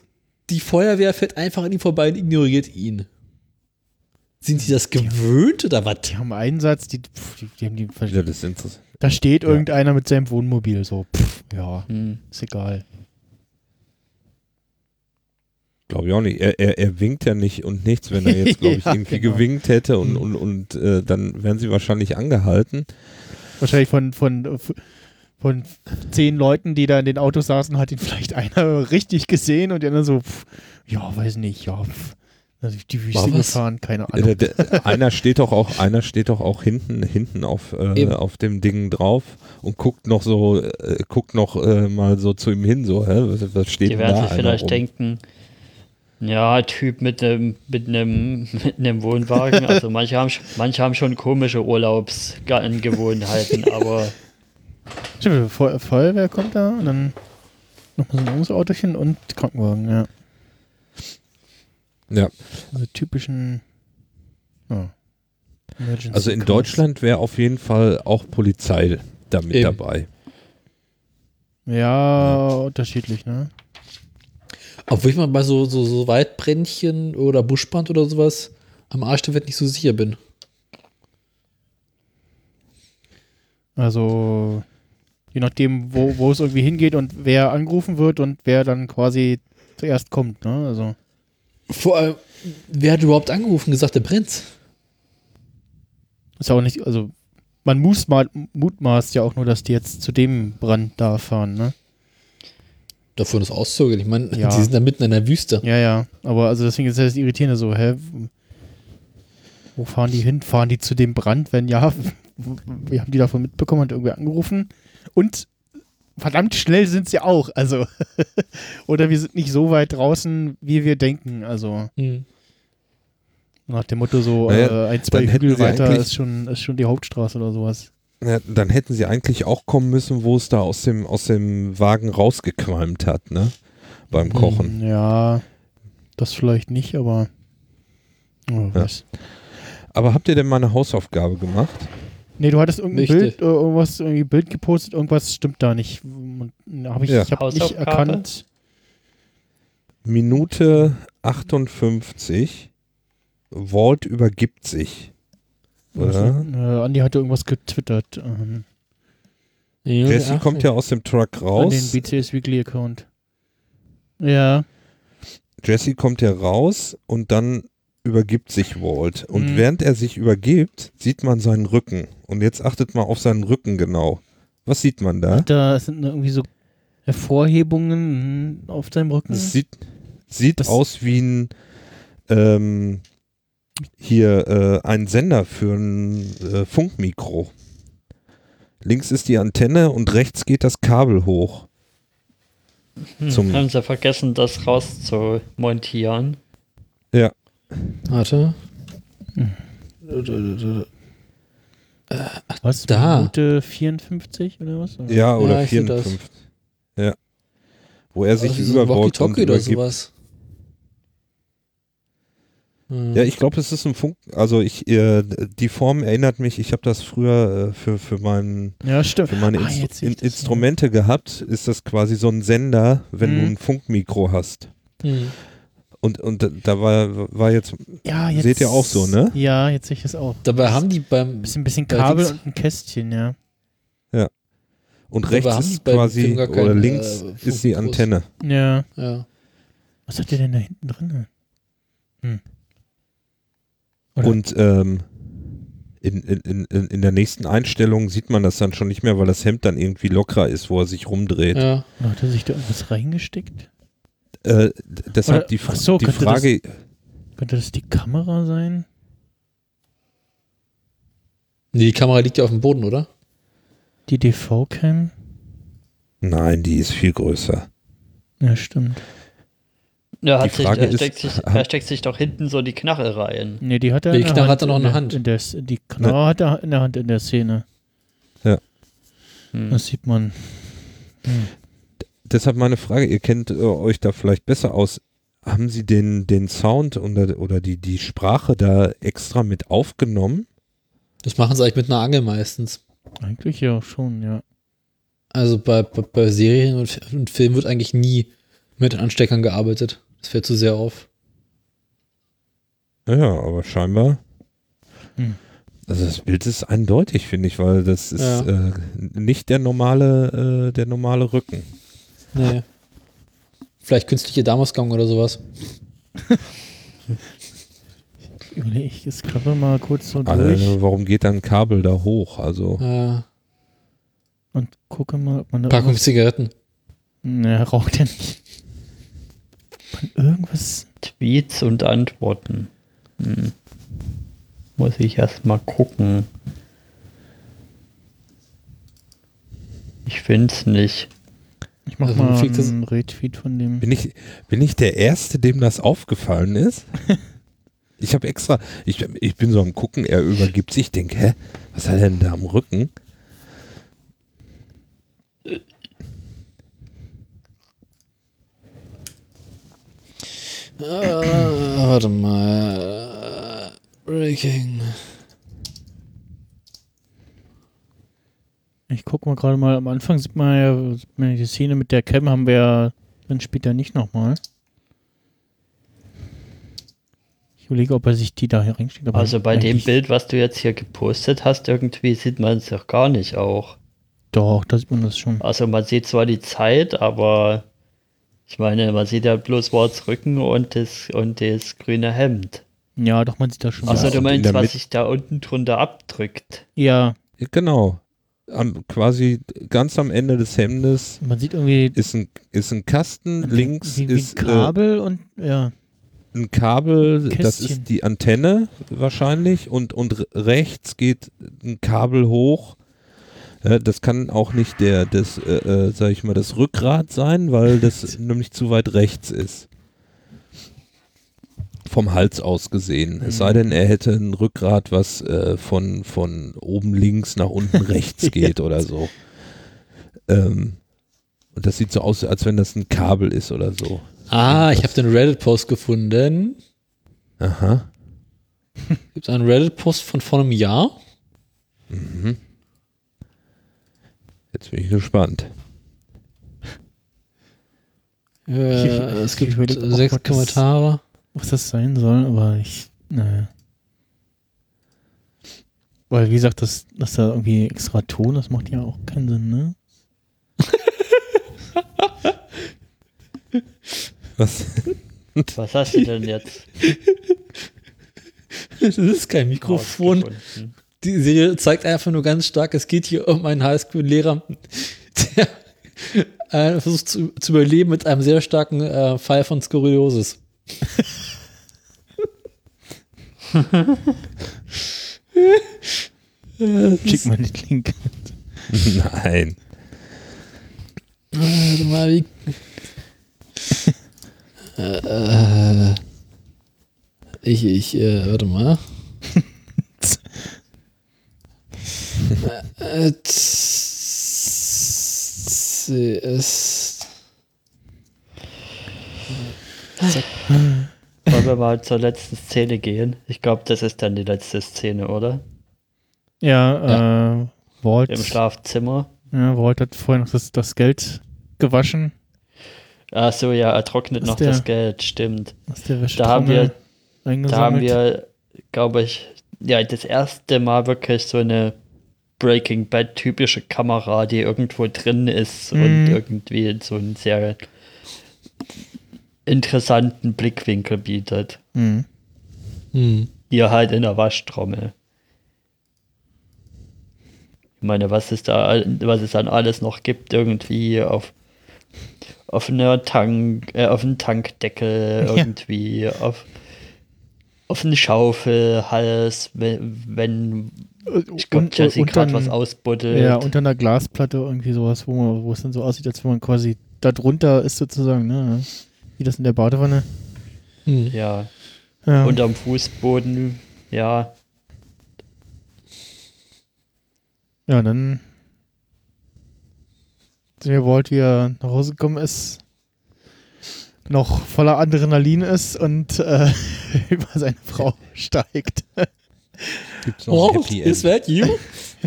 die Feuerwehr fährt einfach an ihm vorbei und ignoriert ihn. Sind die das gewöhnt oder was? Die haben einen Satz, die, pff, die, die haben die, Ja, das ist interessant. da steht irgendeiner mit seinem Wohnmobil so, pff, ja, Hm. ist egal. Glaube ich auch nicht. Er, er, er winkt ja nicht und nichts, wenn er jetzt, glaube ich, Ja, irgendwie genau. gewinkt hätte und, und, und äh, dann wären sie wahrscheinlich angehalten. Wahrscheinlich von, von, von zehn Leuten, die da in den Autos saßen, hat ihn vielleicht einer richtig gesehen und der andere so, pff, ja, weiß nicht, ja, pff, also die Wüste gefahren, keine Äh, Ahnung. der, der, einer steht doch auch, einer steht doch auch hinten, hinten auf, äh, auf dem Ding drauf und guckt noch so, äh, guckt noch äh, mal so zu ihm hin, so, hä, was, was steht Die werden da sich vielleicht rum? denken, ja, Typ mit einem mit einem mit einem Wohnwagen. Also manche haben manche haben schon komische Urlaubsgewohnheiten, aber Feuerwehr kommt da und dann nochmal so ein Autochen und Krankenwagen, ja. Ja, Also typischen. Ja. Emergency also in. Deutschland wäre auf jeden Fall auch Polizei damit Eben. dabei. Ja, unterschiedlich, ne? Obwohl ich mal bei so, so, so Waldbrändchen oder Buschbrand oder sowas am Arsch der Welt nicht so sicher bin. Also, je nachdem, wo, wo es irgendwie hingeht und wer angerufen wird und wer dann quasi zuerst kommt, ne? Also, Vor allem, wer hat überhaupt angerufen und gesagt, der brennt? ist ja auch nicht, also, man muss mal, mutmaßt ja auch nur, dass die jetzt zu dem Brand da fahren, ne? Davon ist auszugehen. Ich meine, Ja. die sind da mitten in der Wüste. Ja, ja. Aber also deswegen ist das Irritierende so, hä? Wo fahren die hin? Fahren die zu dem Brand? Wenn ja, wie haben die davon mitbekommen? Hat irgendwer angerufen? Und verdammt schnell sind sie auch. Also, oder wir sind nicht so weit draußen, wie wir denken. Also, Hm. nach dem Motto so, Naja, äh, ein, zwei Hügel weiter ist schon, ist schon die Hauptstraße oder sowas. Ja, dann hätten sie eigentlich auch kommen müssen, wo es da aus dem, aus dem Wagen rausgequalmt hat, ne? Beim Kochen. Hm, Ja, das vielleicht nicht, aber. Oh, Ja. was. Aber habt ihr denn mal eine Hausaufgabe gemacht? Nee, du hattest irgendein Wichtig. Bild, äh, irgendwas, irgendwie Bild gepostet, irgendwas stimmt da nicht. Habe ich, Ja. ich habe nicht erkannt. Minute 58. Walt übergibt sich. Oder? Äh, Andi hatte irgendwas getwittert ähm, Jesse kommt ja aus dem Truck an den raus. BCS Weekly Account. Ja, Jesse kommt ja raus und dann übergibt sich Walt. Und Mhm. während er sich übergibt, sieht man seinen Rücken. Und jetzt achtet mal auf seinen Rücken genau. Was sieht man da? da sind irgendwie so Hervorhebungen hm, auf seinem Rücken. Es sieht, sieht Das- aus wie ein ähm, hier äh, ein Sender für ein äh, Funkmikro. Links ist die Antenne und rechts geht das Kabel hoch. Hm, haben sie vergessen, das rauszumontieren. Warte. was? da. Minute 54 oder was? Ja, oder das. 54. Ja. Wo er sich Also so über Walt und oder übergibt. sowas. Hm. Ja, ich glaube, es ist ein Funk. Also ich, äh, die Form erinnert mich. Ich habe das früher äh, für für meinen Ja, für meine Ah, Instru In das, ja. Instrumente gehabt. Ist das quasi so ein Sender, wenn du Mhm. ein Funkmikro hast. Hm. Und und da- war war jetzt Ja, jetzt, Seht ihr auch so, ne? Ja, jetzt sehe ich das auch. Dabei haben die beim. Bisschen, bisschen Kabel und ein Kästchen, ja. und Aber rechts ist quasi gar oder links äh, ist die? Antenne. Ja. Ja. Was hat der denn da hinten drin? Hm. Und ähm, in, in, in, in der nächsten Einstellung sieht man das dann schon nicht mehr, weil das Hemd dann irgendwie lockerer ist, wo er sich rumdreht. ja. Hat er sich da irgendwas reingesteckt? Äh, deshalb Oder- die, so, die könnte Frage, Könnte das die Kamera sein? Nee, die Kamera liegt ja auf dem Boden, oder? Die DV-Cam? nein, die ist viel größer. Ja, stimmt. Ja, Die hat sich, Frage er, ist, steckt sich, haben- er steckt sich doch hinten so die Knarre rein. Nee, die hat er Die Knarre hat er noch in der Hand. In der, die Knarre hat er in der Hand in der Szene. Hm. Das sieht man. Hm. Deshalb meine Frage, ihr kennt äh, euch da vielleicht besser aus. Haben Sie den, den Sound oder, oder die, die Sprache da extra mit aufgenommen? Das machen sie eigentlich mit einer Angel meistens. Eigentlich ja schon, ja. Also bei, bei, bei Serien und, und Filmen wird eigentlich nie mit Ansteckern gearbeitet. Das fällt zu sehr auf. Ja, aber scheinbar. Hm. Also das Bild ist eindeutig, finde ich, weil das ist Ja. äh, nicht der normale, äh, der normale Rücken. Nee. Vielleicht künstliche Darmausgang oder sowas. Überlege ich, scrolle mal kurz so durch Also, warum geht dann ein Kabel da hoch? Also Äh, und gucke mal, ob man da Packung irgendwas, Zigaretten. Ne, raucht ja nicht. Man irgendwas. Tweets und Antworten. Hm. Muss ich erst mal gucken. Ich find's nicht. Ich mach Also, mal einen Retweet von dem. bin ich, bin ich der Erste, dem das aufgefallen ist? Ich habe extra, ich, ich bin so am Gucken, er übergibt sich, ich denke, hä, was hat er denn da am Rücken? Äh, warte mal. Breaking. Ich gucke mal gerade mal, am Anfang sieht man ja, sieht man die Szene mit der Cam haben wir ja dann später nicht nochmal. Ich überlege, ob er sich die da hier reinsteckt. aber Also bei dem Bild, was du jetzt hier gepostet hast, irgendwie sieht man es doch gar nicht auch. Doch, da sieht man das schon. Also man sieht zwar die Zeit, aber ich meine, man sieht ja bloß Warts Rücken und das, und das grüne Hemd. Ja, doch, man sieht das schon. Also und du in meinst, was sich da unten drunter abdrückt. ja, Genau. Am, quasi ganz am Ende des Hemdes man sieht irgendwie ist ein, ist ein Kasten, links wie, wie ist ein Kabel und ja. Äh, ein Kabel, das Kästchen. ist die Antenne wahrscheinlich und, und re- rechts geht ein Kabel hoch. Äh, das kann auch nicht der, das, äh, äh, sag ich mal, das Rückgrat sein, weil das nämlich zu weit rechts ist. Vom Hals aus gesehen. Es sei denn, er hätte ein Rückgrat, was äh, von, von oben links nach unten rechts geht oder so. Ähm, und das sieht so aus, als wenn das ein Kabel ist oder so. Ah, ich habe den Reddit-Post gefunden. Aha. Gibt einen Reddit-Post von vor einem Jahr. Mhm. Jetzt bin ich gespannt. Äh, Ich- es ich gibt sechs das- Kommentare. Was das sein soll, aber ich, naja. Weil, wie gesagt, das, dass da irgendwie extra Ton, das macht ja auch keinen Sinn, ne? Was? Was hast du denn jetzt Das ist kein Mikrofon. Die Serie zeigt einfach nur ganz stark, es geht hier um einen Highschool-Lehrer, der äh, versucht zu, zu überleben mit einem sehr starken äh, Fall von Skurriosis. Schick mal den Link. Nein. Warte mal, wie. äh, ich, ich, äh, warte mal. äh, CS. Wollen wir mal zur letzten Szene gehen? Ich glaube, das ist dann die letzte Szene, oder? Ja, äh, Walt, Im Schlafzimmer. ja, Walt hat vorher noch das, das Geld gewaschen Ach so, ja, er trocknet Ist noch der- das Geld, stimmt. aus der Da haben wir, da haben wir, glaube ich, ja, das erste Mal wirklich so eine Breaking Bad typische Kamera, die irgendwo drin ist und Mhm. irgendwie so einen sehr interessanten Blickwinkel bietet. Mhm. Hm. Hier halt in der Waschtrommel. Ich meine, was es da, was es dann alles noch gibt, irgendwie auf, auf einer Tank, äh, auf einem Tankdeckel, Ja. irgendwie, auf, auf einen Schaufelhals, wenn, wenn ich glaube, Jesse gerade was ausbuddelt. Ja, unter einer Glasplatte irgendwie sowas, wo, man, wo es dann so aussieht, als wenn man quasi da drunter ist sozusagen, ne? Wie das in der Badewanne. Hm. ja. Ja. unterm Fußboden, ja. Ja, dann sehen wir Walt, wie er nach Hause gekommen ist, noch voller Adrenalin ist und äh, über seine Frau steigt. Gibt's noch ein Oh, Happy is that you?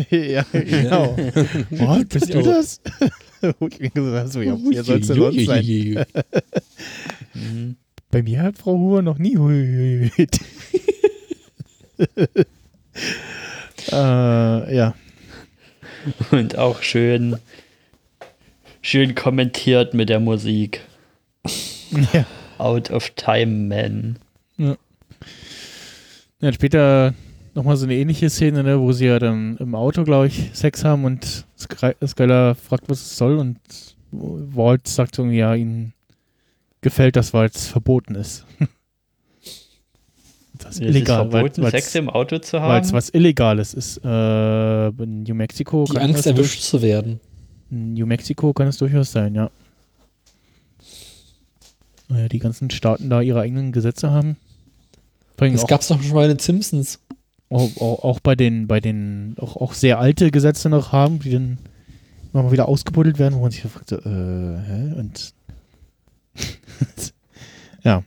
ja, genau. Walt, bist du das? Ja, wer soll es denn sonst sein? Mhm. Bei mir hat Frau Huber noch nie huiuiuit. äh, ja. Und auch schön, schön kommentiert mit der Musik. ja. Out of Time Man. Ja, später nochmal so eine ähnliche Szene, ne, wo sie ja dann im Auto, glaube ich, Sex haben und Sky- Skylar fragt, was es soll und Walt sagt irgendwie, ja, ihnen gefällt das, weil es verboten ist. das ist Es illegal, ist weil verboten, Sex im Auto zu weil es haben. was Illegales ist. Äh, in New Mexico Die kann Angst, erwischt zu werden. In New Mexico kann es durchaus sein, ja. Naja, die ganzen Staaten da ihre eigenen Gesetze haben. Das auch, gab's doch schon bei den Simpsons auch, auch, auch, bei den, bei den auch, auch sehr alte Gesetze noch haben, die dann immer mal wieder ausgebuddelt werden, wo man sich fragt, äh, hä? Und ja.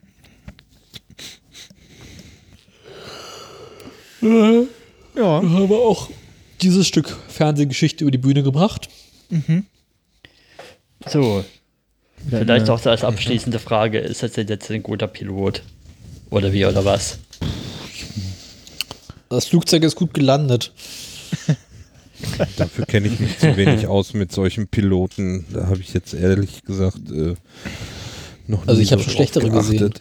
Äh, ja. Wir haben auch dieses Stück Fernsehgeschichte über die Bühne gebracht. Mhm. So. Vielleicht auch als abschließende Frage, ist das jetzt ein guter Pilot? Oder wie, oder was? Das Flugzeug ist gut gelandet. Dafür kenne ich mich zu wenig aus mit solchen Piloten. Da habe ich jetzt ehrlich gesagt äh, noch Also nie ich hab so schon schlechtere geachtet. gesehen.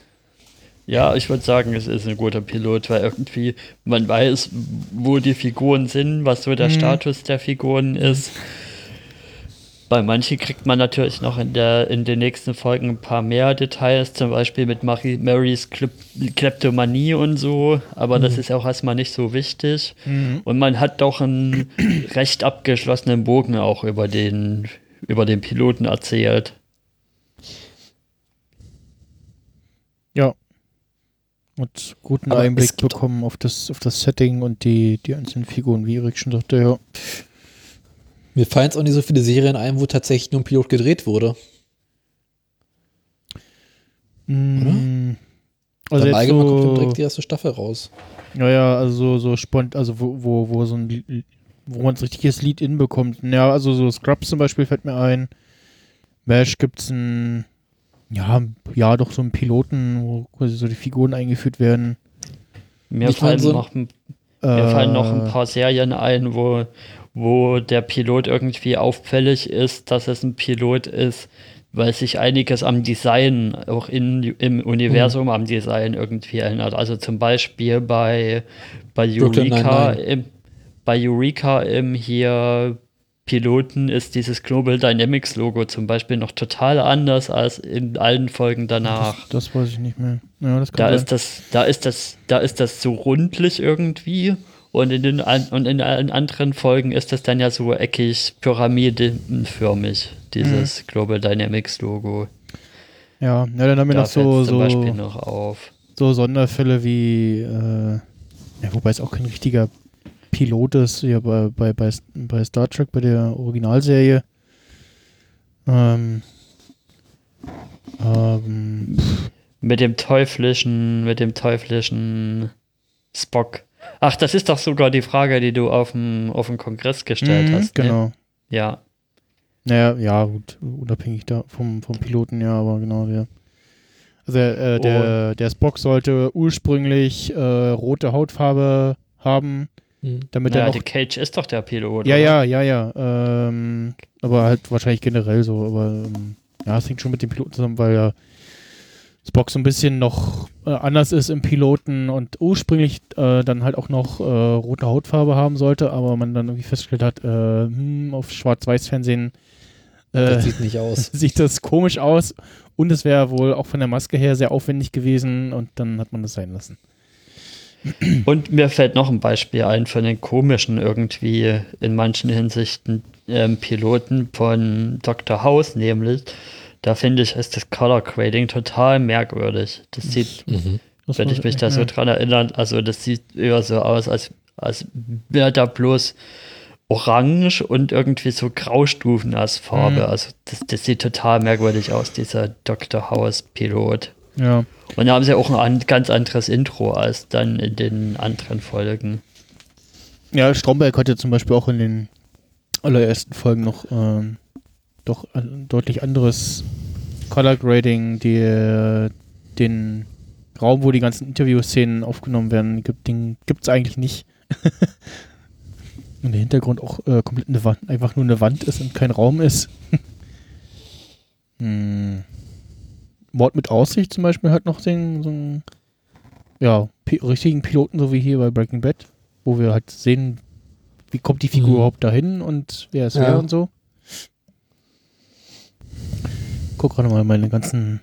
Ja, ich würde sagen, es ist ein guter Pilot, weil irgendwie man weiß, wo die Figuren sind, was so der Mhm. Status der Figuren ist. Bei manchen kriegt man natürlich noch in, der, in den nächsten Folgen ein paar mehr Details, zum Beispiel mit Mari, Marys Klep Kleptomanie und so, aber das ist auch erstmal nicht so wichtig. Mhm. Und man hat doch einen recht abgeschlossenen Bogen auch über den, über den Piloten erzählt. Ja. Und guten Aber Einblick bekommen auf das, auf das Setting und die, die einzelnen Figuren, wie Erik schon sagte, ja. Mir fallen jetzt auch nicht so viele Serien ein, wo tatsächlich nur ein Pilot gedreht wurde. Mm, Also Also Dann jetzt allgemein kommt so, direkt die erste Staffel raus. ja, ja, also so, so spont, also wo, wo, wo so ein, wo man ein richtiges Lied in bekommt. Ja, also so Scrubs zum Beispiel fällt mir ein. Mesh gibt's ein, ja, ja, doch so einen Piloten, wo quasi so die Figuren eingeführt werden. Mir fallen, so ein- noch, ein- mir fallen noch ein Äh, paar Serien ein, wo, wo der Pilot irgendwie auffällig ist, dass es ein Pilot ist, weil sich einiges am Design, auch in, im Universum am Design irgendwie ändert. Also zum Beispiel bei, bei Eureka, 99. im, bei Eureka im hier Piloten ist dieses Global Dynamics Logo zum Beispiel noch total anders als in allen Folgen danach. Das, das weiß ich nicht mehr. Ja, Da sein. ist das, da ist das, da ist das so rundlich irgendwie. Und in den und in allen anderen Folgen ist das dann ja so eckig pyramidenförmig, dieses Mhm. Global Dynamics Logo. ja, ja, dann haben wir Da noch so, zum Beispiel so, noch auf. so Sonderfälle wie, äh, ja, wobei es auch kein richtiger Pilot ist, ja, bei, bei, bei, bei Star Trek, bei der Originalserie. Ähm, ähm, Mit dem teuflischen, mit dem teuflischen Spock. Ach, das ist doch sogar die Frage, die du auf dem, auf dem Kongress gestellt mhm, hast. Ne? Genau. Ja. Naja, ja, gut, unabhängig da vom, vom Piloten, ja, aber genau, der. Also äh, der, der Spock sollte ursprünglich äh, rote Hautfarbe haben, Hm. damit Naja, er die noch. Cage ist doch der Pilot. Ja, oder? ja, ja, ja. Ähm, aber halt wahrscheinlich generell so. Aber ähm, ja, es hängt schon mit dem Piloten zusammen, weil ja Spock so ein bisschen noch äh, anders ist im Piloten und ursprünglich äh, dann halt auch noch äh, rote Hautfarbe haben sollte, aber man dann irgendwie festgestellt hat, äh, hm, auf Schwarz-Weiß-Fernsehen äh, Das sieht nicht aus. sieht das komisch aus und es wäre wohl auch von der Maske her sehr aufwendig gewesen und dann hat man das sein lassen. Und mir fällt noch ein Beispiel ein von den komischen irgendwie in manchen Hinsichten ähm, Piloten von Dr. House, nämlich, da finde ich, ist das Color Grading total merkwürdig. Das sieht, Mhm. Das wenn ich mich da so dran erinnere, also das sieht eher so aus, als, als wäre da bloß orange und irgendwie so Graustufen als Farbe. Mhm. Also das, das sieht total merkwürdig aus, dieser Dr. House Pilot. Ja. Und da haben sie auch ein an, ganz anderes Intro als dann in den anderen Folgen. Ja, Stromberg hatte zum Beispiel auch in den allerersten Folgen noch ähm, doch ein deutlich anderes Color Grading, die, den Raum, wo die ganzen Interviewszenen aufgenommen werden, gibt, es eigentlich nicht. und der Hintergrund auch äh, komplett eine Wand, einfach nur eine Wand ist und kein Raum ist. hm. Mord mit Aussicht zum Beispiel hat noch den, so einen ja, pi richtigen Piloten, so wie hier bei Breaking Bad, wo wir halt sehen, wie kommt die Figur Mhm. überhaupt dahin und wer ist Ja. wer und so. Guck gerade mal meine ganzen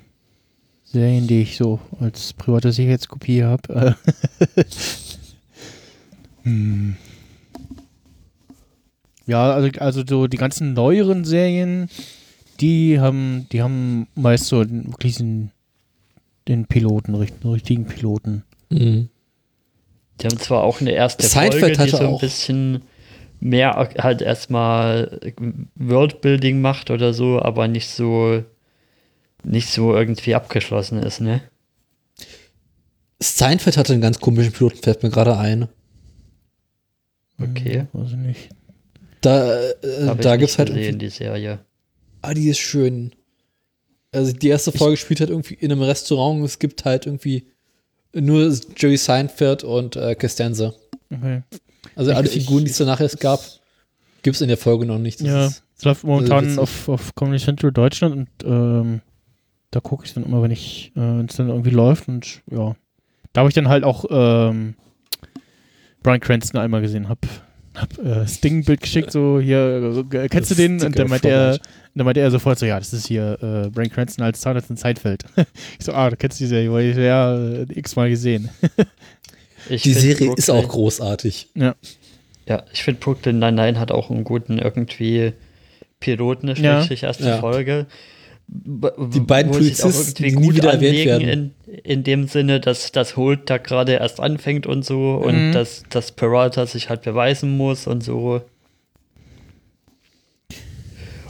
Serien, die ich so als private Sicherheitskopie habe. hm. Ja, also, also so die ganzen neueren Serien, die haben, die haben meist so den, wirklich den, den Piloten, den richtigen Piloten. Mhm. Die haben zwar auch eine erste Seinfeld Folge, die so ein auch- bisschen mehr halt erstmal Worldbuilding macht oder so, aber nicht so nicht so irgendwie abgeschlossen ist, ne? Seinfeld hatte einen ganz komischen Piloten, fällt mir gerade ein. Okay. Weiß ich nicht. Da, äh, Habe da ich gibt es nicht halt gesehen, die Serie. ah, die ist schön. Also die erste Folge spielt halt irgendwie in einem Restaurant und es gibt halt irgendwie nur Jerry Seinfeld und äh, Costanza. Okay. Also Ich- alle ich- Figuren, die es danach erst gab, gibt es in der Folge noch nicht. Das Ja, es läuft momentan witzig. auf, auf Comedy Central Deutschland und ähm, da gucke ich dann immer, wenn ich, äh, wenn es dann irgendwie läuft und ja. Da habe ich dann halt auch ähm, Brian Cranston einmal gesehen, hab, hab äh, Sting ein Bild geschickt, so hier, äh, kennst du Das den? ist Und dann meinte er, dann meinte er sofort so, ja, das ist hier äh, Brian Cranston als Zahnarzt in Zeitfeld. ich so, ah, du kennst die Serie, weil ich ja äh, x-mal gesehen. Ich Die Serie ist Brooklyn- auch großartig. Ja, ich finde Brooklyn Nine-Nine hat auch einen guten irgendwie Piloten, eine Ja. erste Ja. Folge. Die beiden Polizisten, irgendwie die nie gut wieder erwähnt werden. In, in dem Sinne, dass das Holt da gerade erst anfängt und so Mhm. und dass, dass Peralta sich halt beweisen muss und so.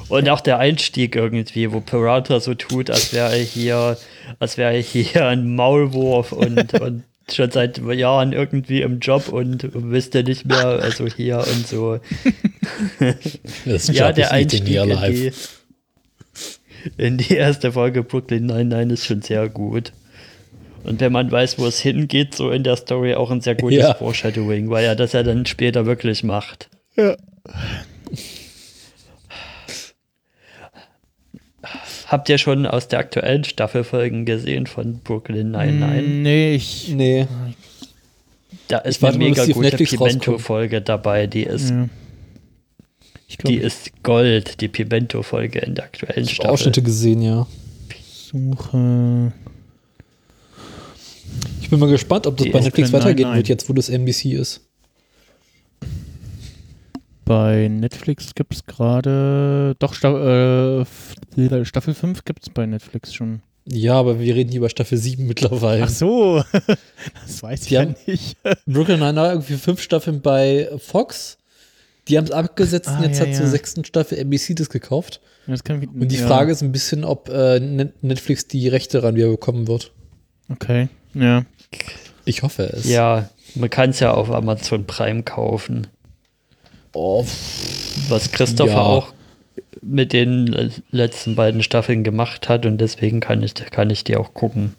Und auch der Einstieg irgendwie, wo Peralta so tut, als wäre er hier, als wäre er hier ein Maulwurf und, und schon seit Jahren irgendwie im Job und wüsste nicht mehr, also hier und so. Das Ja, der Einstieg in die, in die erste Folge Brooklyn Nine-Nine ist schon sehr gut. Und wenn man weiß, wo es hingeht, so in der Story auch ein sehr gutes Ja. Foreshadowing, weil er das ja dann später wirklich macht. Ja. Habt ihr schon aus der aktuellen Staffel Folgen gesehen von Brooklyn Nine-Nine? Nee, ich. Nee. Da ist eine mega gute. Pimento-Folge dabei. Die ist, Ja. Ich glaube, die ist Gold, die Pimento-Folge in der aktuellen Ich habe Staffel. Ausschnitte gesehen, ja. ich suche. Ich bin mal gespannt, ob das Die bei Netflix weitergehen wird, jetzt wo das NBC ist. Bei Netflix gibt es gerade. Doch, Sta äh, Staffel 5 gibt es bei Netflix schon. Ja, aber wir reden hier über Staffel 7 mittlerweile. Ach so, das weiß ich Die ja haben- nicht. Brooklyn Nine-Nine irgendwie fünf Staffeln bei Fox. Die haben es abgesetzt und Ah, jetzt ja, hat zur ja. sechsten Staffel NBC das gekauft. Das kann ich, Und die ja, Frage ist ein bisschen, ob äh, Net- Netflix die Rechte ran wieder bekommen wird. Okay, ja. Ich hoffe es. Ja, man kann es ja auf Amazon Prime kaufen. Oh, was Christopher Ja. auch mit den letzten beiden Staffeln gemacht hat und deswegen kann ich, kann ich die auch gucken.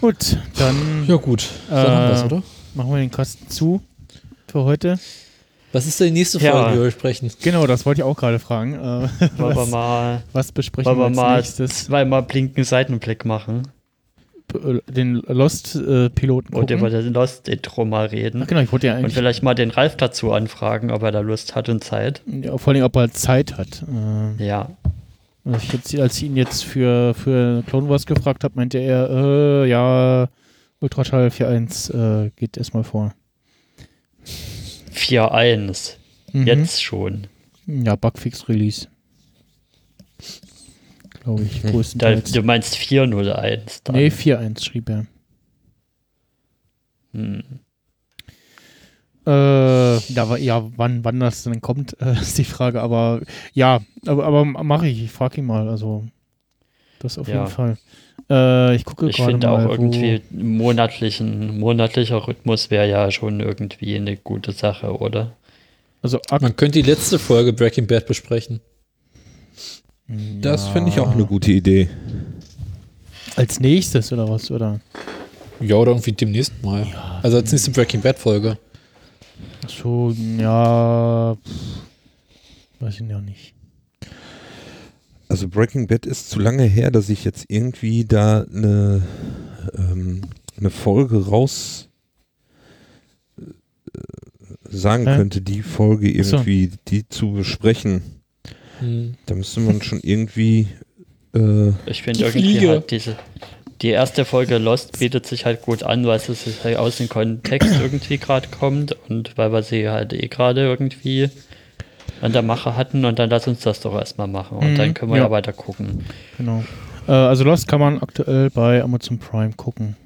Gut, dann ja gut. Dann haben wir's, Äh, oder? machen wir den Kasten zu für heute. Was ist denn die nächste Ja. Folge, die wir besprechen? Genau, das wollte ich auch gerade fragen. Äh, Wollen wir was, mal, was besprechen wir als mal nächstes? zweimal blinken Seitenblick machen P- Den Lost-Piloten und über den Lost-Intro mal reden. Ach genau, ich wollte ja Und eigentlich, vielleicht mal den Ralf dazu anfragen, ob er da Lust hat und Zeit. ja, vor allem, ob er Zeit hat. Äh, Ja, Also ich jetzt, als ich ihn jetzt für, für Clone Wars gefragt habe, meinte er, äh, ja, Ultraschall 4.1 äh, geht erstmal vor. 4.1. Mhm. Jetzt schon. Ja, Bugfix Release. Glaube ich, Da, größtenteils. du meinst 4.01 dann. nee, 4.1 schrieb er. Hm. Äh, ja, ja wann, wann das denn kommt, äh, ist die Frage. Aber ja, aber, aber mache ich. Ich frage ihn mal. Also, das auf Ja. jeden Fall. Äh, ich gucke Ich gerade finde mal. auch irgendwie monatlichen, monatlicher Rhythmus wäre ja schon irgendwie eine gute Sache, oder? Also, Man könnte die letzte Folge Breaking Bad besprechen. Das Ja. finde ich auch eine gute Idee. als nächstes oder was? Oder? Ja, oder irgendwie demnächst mal. Also als nächste Breaking Bad Folge. Ach so, ja. Pff, weiß ich noch nicht. Also Breaking Bad ist zu lange her, dass ich jetzt irgendwie da eine, ähm, eine Folge raus äh, sagen Hä? könnte, die Folge Ach so. irgendwie, die zu besprechen. Hm. Da müsste man schon irgendwie äh, Ich finde irgendwie Fliege. halt diese, die erste Folge Lost bietet sich halt gut an, weil es sich halt aus dem Kontext irgendwie gerade kommt und weil wir sie halt eh gerade irgendwie an der Mache hatten und dann lass uns das doch erstmal machen und Mhm, dann können wir ja, ja. weiter gucken. Genau. Äh, also Lost kann man aktuell bei Amazon Prime gucken.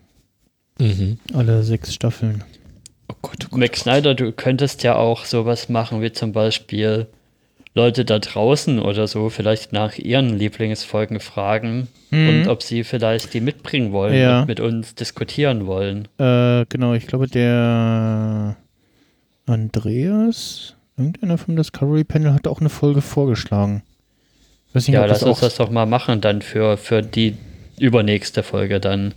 Mhm. Alle sechs Staffeln. Oh Gott, Max Snyder, du könntest ja auch sowas machen wie zum Beispiel Leute da draußen oder so vielleicht nach ihren Lieblingsfolgen fragen Mhm. und ob sie vielleicht die mitbringen wollen Ja. und mit uns diskutieren wollen. Äh, genau, ich glaube, der Andreas, irgendeiner vom Discovery Panel, hat auch eine Folge vorgeschlagen. Nicht, Ja, lass das uns das doch mal machen dann für, für die übernächste Folge dann.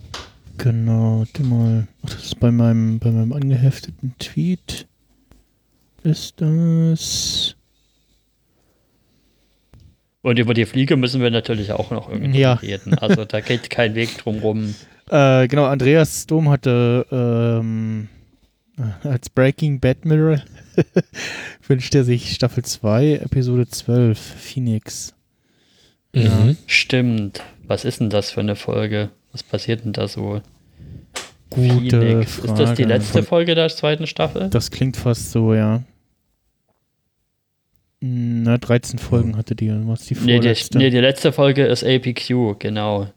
Genau, mal. Ach, das ist bei meinem, bei meinem angehefteten Tweet. Ist das. Und über die Fliege müssen wir natürlich auch noch irgendwie Ja. reden. Also da geht kein Weg drum rum. Äh, genau, Andreas Dom hatte ähm, äh, als Breaking Bad Mirror wünscht er sich Staffel 2, Episode 12, Phoenix. Ja. Mhm. Stimmt. Was ist denn das für eine Folge? Was passiert denn da so? Gute Phoenix. Frage. Ist das die letzte Folge der zweiten Staffel? Das klingt fast so, ja. Na, 13 Folgen hatte die. Was die Nee die, vorletzte? nee, die letzte Folge ist APQ, genau.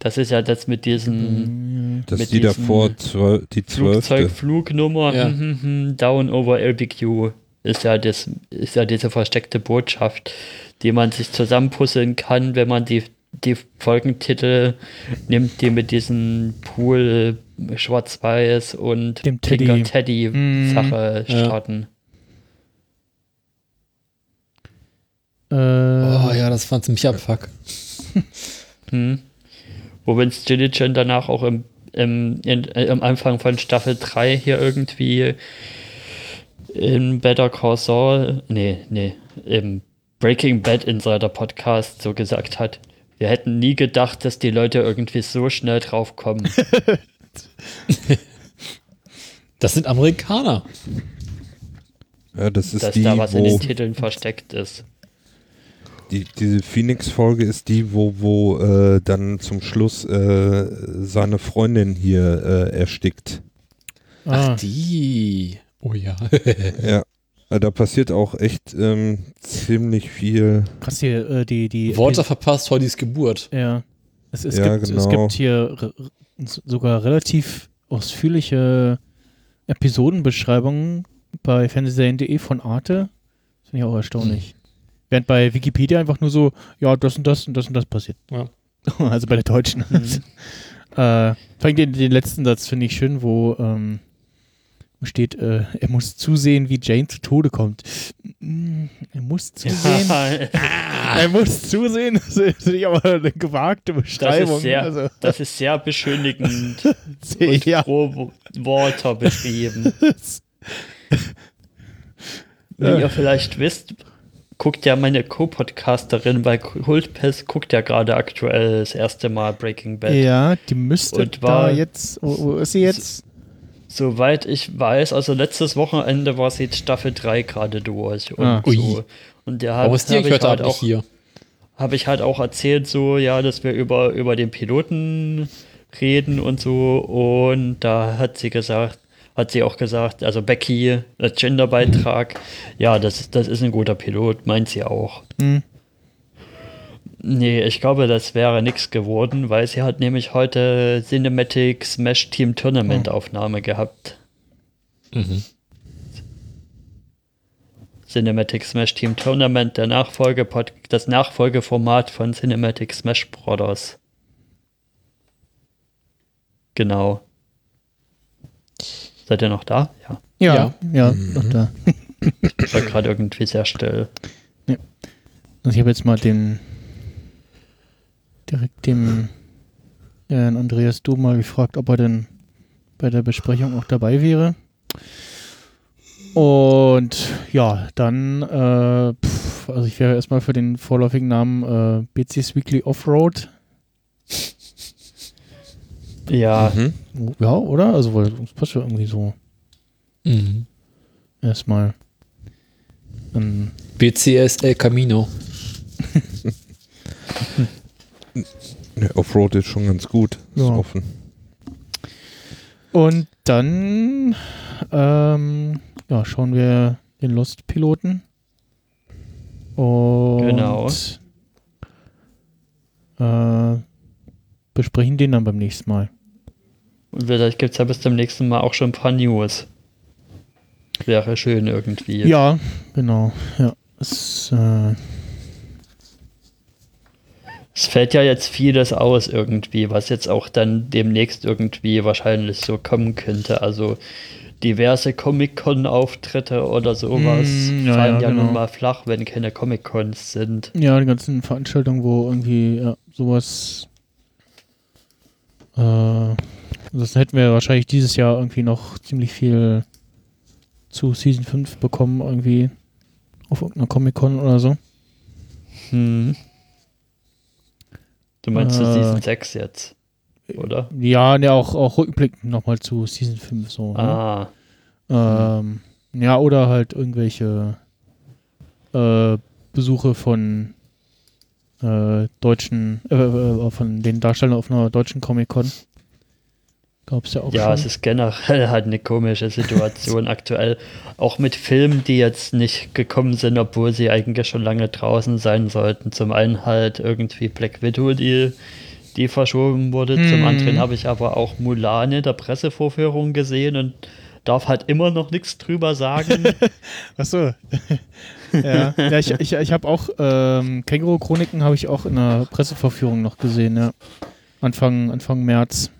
Das ist ja das mit diesen Hm, Dass Mit die davor zwölf, die. Flugzeugflugnummer Ja. hm, hm, hm, Down over LPQ ist ja das ist ja diese versteckte Botschaft, die man sich zusammenpuzzeln kann, wenn man die die Folgentitel nimmt, die mit diesem Pool Schwarz-Weiß und Dem Pinker Teddy. Mhm. Sache Ja. Äh, Oh ja, das fand ziemlich abfuck. Hm. Wo Vince Gilligan danach auch im, im, in, äh, am Anfang von Staffel 3 hier irgendwie in Better Call Saul, nee, nee, im Breaking Bad Insider Podcast so gesagt hat, wir hätten nie gedacht, dass die Leute irgendwie so schnell drauf kommen. Das sind Amerikaner. Ja, das ist dass die, da was in den Titeln versteckt ist. Die, diese Phoenix-Folge ist die, wo, wo äh, dann zum Schluss äh, seine Freundin hier äh, erstickt. ah, Ach, die. Oh ja. Ja. Äh, Da passiert auch echt ähm, ziemlich viel. krass hier, äh, die, die. Worte verpasst, Hollys Geburt. Ja. Es, es, Ja, gibt, es genau. gibt hier sogar relativ ausführliche Episodenbeschreibungen bei fernsehserien.de von Arte. Das finde ich auch erstaunlich. Während bei Wikipedia einfach nur so, ja, das und das und das und das passiert. Ja. Also bei der Deutschen. Mhm. äh, vor allem den, den letzten Satz finde ich schön, wo ähm, steht, äh, er muss zusehen, wie Jane zu Tode kommt. Mm, Er muss zusehen. Er muss zusehen. Das ist natürlich aber eine gewagte Beschreibung. sehr- also, Das ist sehr beschönigend sehr, und ja. pro Wörter beschrieben. Wie Ja. ihr vielleicht wisst, guckt ja meine Co-Podcasterin bei Kultpest, guckt ja gerade aktuell das erste Mal Breaking Bad. Ja, die müsste Und da war- jetzt. Wo, wo ist sie jetzt? Soweit ich weiß, also letztes Wochenende war sie jetzt Staffel 3 gerade durch und Ah. so. Ui. Und der habe ist die ich heute halt auch hier? habe ich halt auch erzählt, so, ja, dass wir über, über den Piloten reden und so. Und da hat sie gesagt, hat sie auch gesagt, also Becky, als Genderbeitrag, ja, das, ist- das ist ein guter Pilot, meint sie auch. Hm. Nee, ich glaube, das wäre nichts geworden, weil sie hat nämlich heute Cinematic Smash Team Tournament Aufnahme gehabt. Mhm. Cinematic Smash Team Tournament, der Nachfolge das Nachfolgeformat von Cinematic Smash Brothers. Genau. Seid ihr noch da? Ja. Ja, Ja. ja, Mhm. doch da. Ich war gerade irgendwie sehr still. Also ich habe jetzt mal den direkt dem Herrn Andreas Du mal gefragt, ob er denn bei der Besprechung auch dabei wäre. Und ja, dann, äh, pff, also ich wäre erstmal für den vorläufigen Namen äh, BC's Weekly Offroad. Ja, Mhm. Ja, oder? Also, weil das passt ja irgendwie so Mhm. erstmal. Ähm, BCS El Camino. Ja, Offroad ist schon ganz gut. Ist Ja. offen. Und dann ähm, ja, schauen wir den Lost-Piloten. Und Genau. äh, besprechen den dann beim nächsten Mal. Und vielleicht gibt es ja bis zum nächsten Mal auch schon ein paar News. Wäre schön irgendwie. Ja, genau. Ja. Es, äh, Es fällt ja jetzt vieles aus irgendwie, was jetzt auch dann demnächst irgendwie wahrscheinlich so kommen könnte. Also diverse Comic-Con-Auftritte oder sowas Mm, ja, fallen ja, ja, genau. nun mal flach, wenn keine Comic-Cons sind. ja, die ganzen Veranstaltungen, wo irgendwie ja, sowas. Äh, das hätten wir wahrscheinlich dieses Jahr irgendwie noch ziemlich viel zu Season 5 bekommen, irgendwie auf irgendeiner Comic-Con oder so. Hm. Du meinst zu Äh, Season 6 jetzt, oder? Ja, ne, auch, auch rückblickend nochmal zu Season 5 so. Ne? Ah, Ähm, ja, oder halt irgendwelche äh, Besuche von äh, deutschen, äh, äh, von den Darstellern auf einer deutschen Comic-Con. Gab's ja auch ja, schon. es ist generell halt eine komische Situation aktuell. Auch mit Filmen, die jetzt nicht gekommen sind, obwohl sie eigentlich schon lange draußen sein sollten. Zum einen halt irgendwie Black Widow, die, die verschoben wurde. Zum Mhm. anderen habe ich aber auch Mulan in der Pressevorführung gesehen und darf halt immer noch nichts drüber sagen. Ach so. ja, ja, ich, ich, ich habe auch ähm, Känguru-Chroniken habe ich auch in der Presseverführung noch gesehen, ja. Anfang, Anfang März.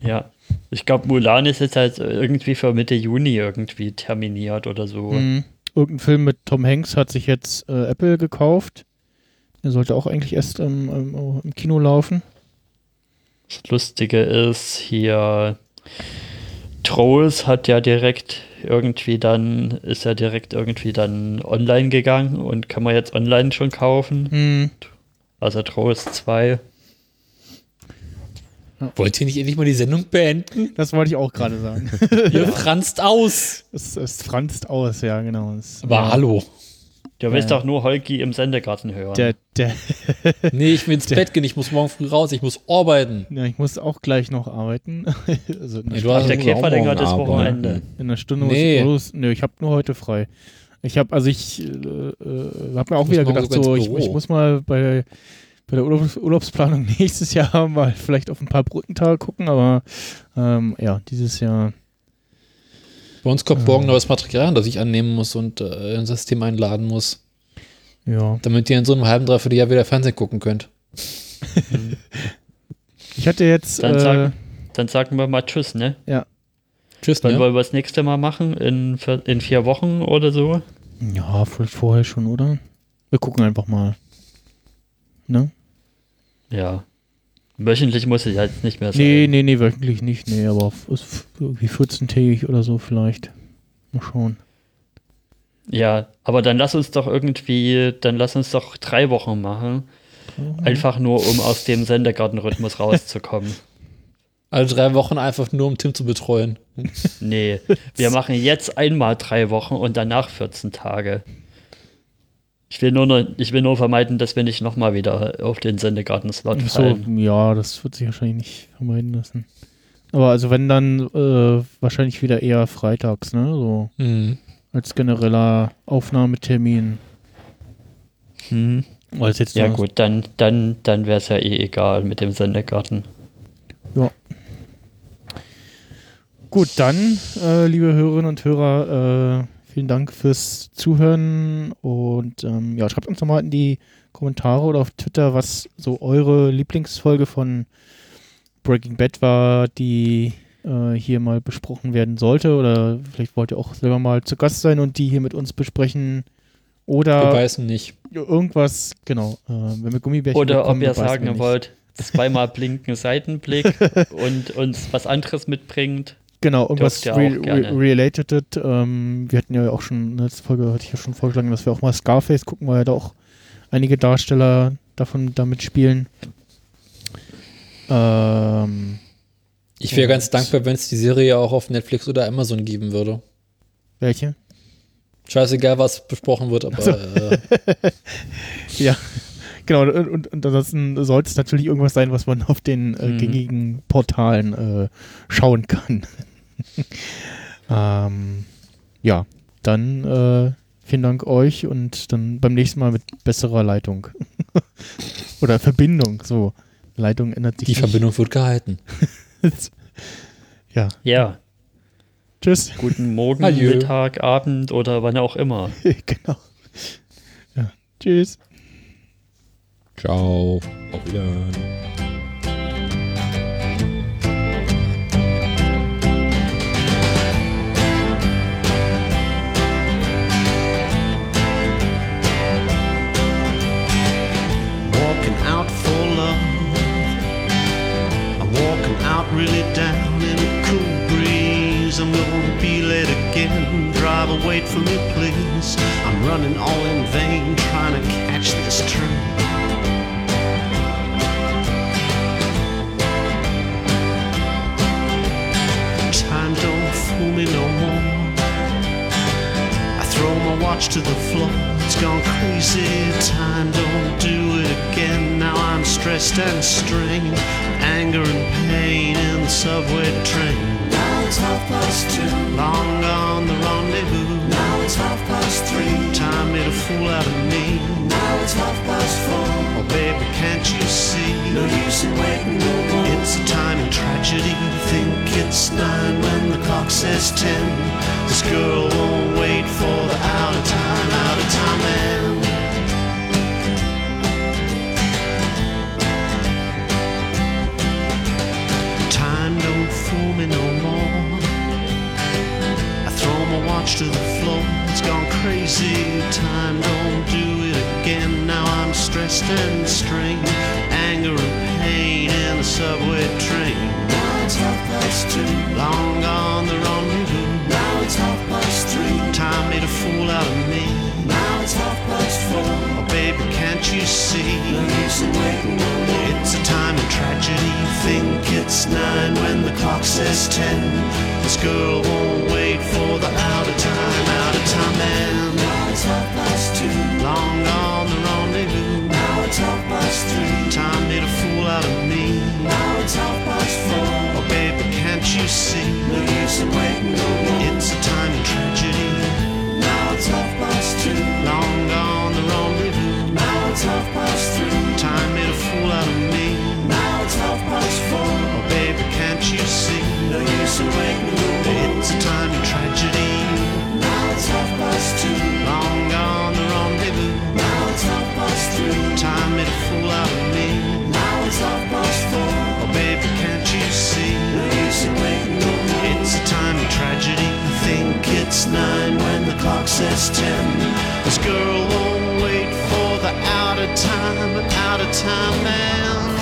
Ja. Ich glaube, Mulan ist jetzt halt irgendwie für Mitte Juni irgendwie terminiert oder so. Mhm. Irgendein Film mit Tom Hanks hat sich jetzt äh, Apple gekauft. Der sollte auch eigentlich erst im, im, im Kino laufen. Das Lustige ist hier, Trolls hat ja direkt irgendwie dann, ist ja direkt irgendwie dann online gegangen und kann man jetzt online schon kaufen. Mhm. Also Trolls 2. Wollt ihr nicht endlich mal die Sendung beenden? Das wollte ich auch gerade sagen. Ihr franzt aus. es, es franzt aus, ja, genau. Es, Aber ja, hallo. Du willst Ja. doch nur Holgi im Sendegarten hören. Der, der, Nee, ich will ins Bett gehen. Ich muss morgen früh raus. Ich muss arbeiten. ja, ich muss auch gleich noch arbeiten. also in einer, Nee, Stunde, du hast der Käferlänger morgen das. Wochenende. in einer Stunde Nee. muss ich los. Nö, ich habe nur heute frei. Ich habe, also ich äh, äh, habe mir auch wieder gedacht, so, ich, ich muss mal bei, bei der Urlaubs Urlaubsplanung nächstes Jahr mal vielleicht auf ein paar Brückentage gucken, aber ähm, ja, dieses Jahr Bei uns kommt morgen neues Material, das ich annehmen muss und äh, ein System einladen muss, Ja. damit ihr in so einem halben, dreiviertel Jahr wieder Fernsehen gucken könnt. Ich hatte jetzt. Dann äh, sagen- Dann sagen wir mal Tschüss, ne? Tschüss, Wann ne? wollen wir das nächste Mal machen? In, vier- in vier Wochen oder so? ja, vielleicht vorher schon, oder? Wir gucken einfach mal. Ne? Ja. Wöchentlich muss ich halt nicht mehr sein. Nee, nee, nee, wöchentlich nicht. Nee, aber irgendwie 14-tägig oder so vielleicht. Mal schauen. Ja, aber dann lass uns doch irgendwie, dann lass uns doch drei Wochen machen. Einfach nur, um aus dem Sendegartenrhythmus rauszukommen. Alle drei Wochen einfach nur, um Tim zu betreuen. Nee, wir machen jetzt einmal drei Wochen und danach 14 Tage. Ich will nur, noch, ich will nur vermeiden, dass wir nicht nochmal wieder auf den Sendegarten-Slot Ach So, fallen. ja, das wird sich wahrscheinlich nicht vermeiden lassen. Aber also wenn dann äh, wahrscheinlich wieder eher freitags, ne? So Mhm. als genereller Aufnahmetermin. Hm. Es jetzt Ja gut, dann, dann, dann wäre es ja eh egal mit dem Sendegarten. Gut, dann, äh, liebe Hörerinnen und Hörer, äh, vielen Dank fürs Zuhören und ähm, ja, schreibt uns nochmal in die Kommentare oder auf Twitter, was so eure Lieblingsfolge von Breaking Bad war, die äh, hier mal besprochen werden sollte oder vielleicht wollt ihr auch selber mal zu Gast sein und die hier mit uns besprechen Wir oder beißen nicht. irgendwas, genau, äh, wenn wir Gummibärchen Oder bekommen, ob ihr sagen wollt, zweimal blinken Seitenblick und uns was anderes mitbringt. Genau, irgendwas ihr re re related. Ähm, wir hatten ja auch schon, in der letzten Folge hatte ich ja schon vorgeschlagen, dass wir auch mal Scarface gucken, weil ja da auch einige Darsteller davon damit spielen. Ähm, Ich wäre ganz dankbar, wenn es die Serie auch auf Netflix oder Amazon geben würde. welche? Scheißegal, was besprochen wird, aber äh, Ja, genau. Und, und, und ansonsten sollte es natürlich irgendwas sein, was man auf den äh, Mhm. gängigen Portalen äh, schauen kann. ähm, ja, dann äh, vielen Dank euch und dann beim nächsten Mal mit besserer Leitung. Oder Verbindung, so. Leitung ändert sich die nicht. Verbindung wird gehalten. ja, Ja, tschüss. guten Morgen, Adieu. Mittag, Abend oder wann auch immer. genau. Tschüss. Ciao. Auf Wiedersehen. Really down in a cool breeze. I'm gonna be late again. Driver, wait for me, please. I'm running all in vain, trying to catch this train. Time don't fool me no more. I throw my watch to the floor. It's gone crazy. Time don't do it again. Now I'm stressed and strained. Anger and pain in the subway train. Now it's half past two. Long gone the rendezvous. Now it's half past three. Time made a fool out of me. Now it's half past four. Oh baby, can't you see? No use in waiting no more. It's a time in tragedy. Think it's nine when the clock says ten. This girl won't wait for the out of time, out of time man. Time don't fool me no more. I throw my watch to the floor. It's gone crazy. Time don't do again. Now I'm stressed and strained. Anger and pain in the subway train. Now it's half past two. Long gone the rendezvous. Now it's half past three. Time made a fool out of me. Now it's half past four. Oh baby, can't you see? No use in waiting. It's a time of tragedy. Think it's nine when the clock says ten. This girl won't wait for the out of time, out of time man. Now it's half past. Oh, long gone the rendezvous. Now it's half past three. Time made a fool out of me. Now it's half past four. Oh baby, can't you see? No use in waiting no more. It's a time of tragedy. Now it's half past two. Long gone the rendezvous. Now it's half past three. Time made a fool out of me. Now it's half past four. Oh baby, can't you see? No use in waiting nine when the clock says ten. This girl won't wait for the out of time, out of time man.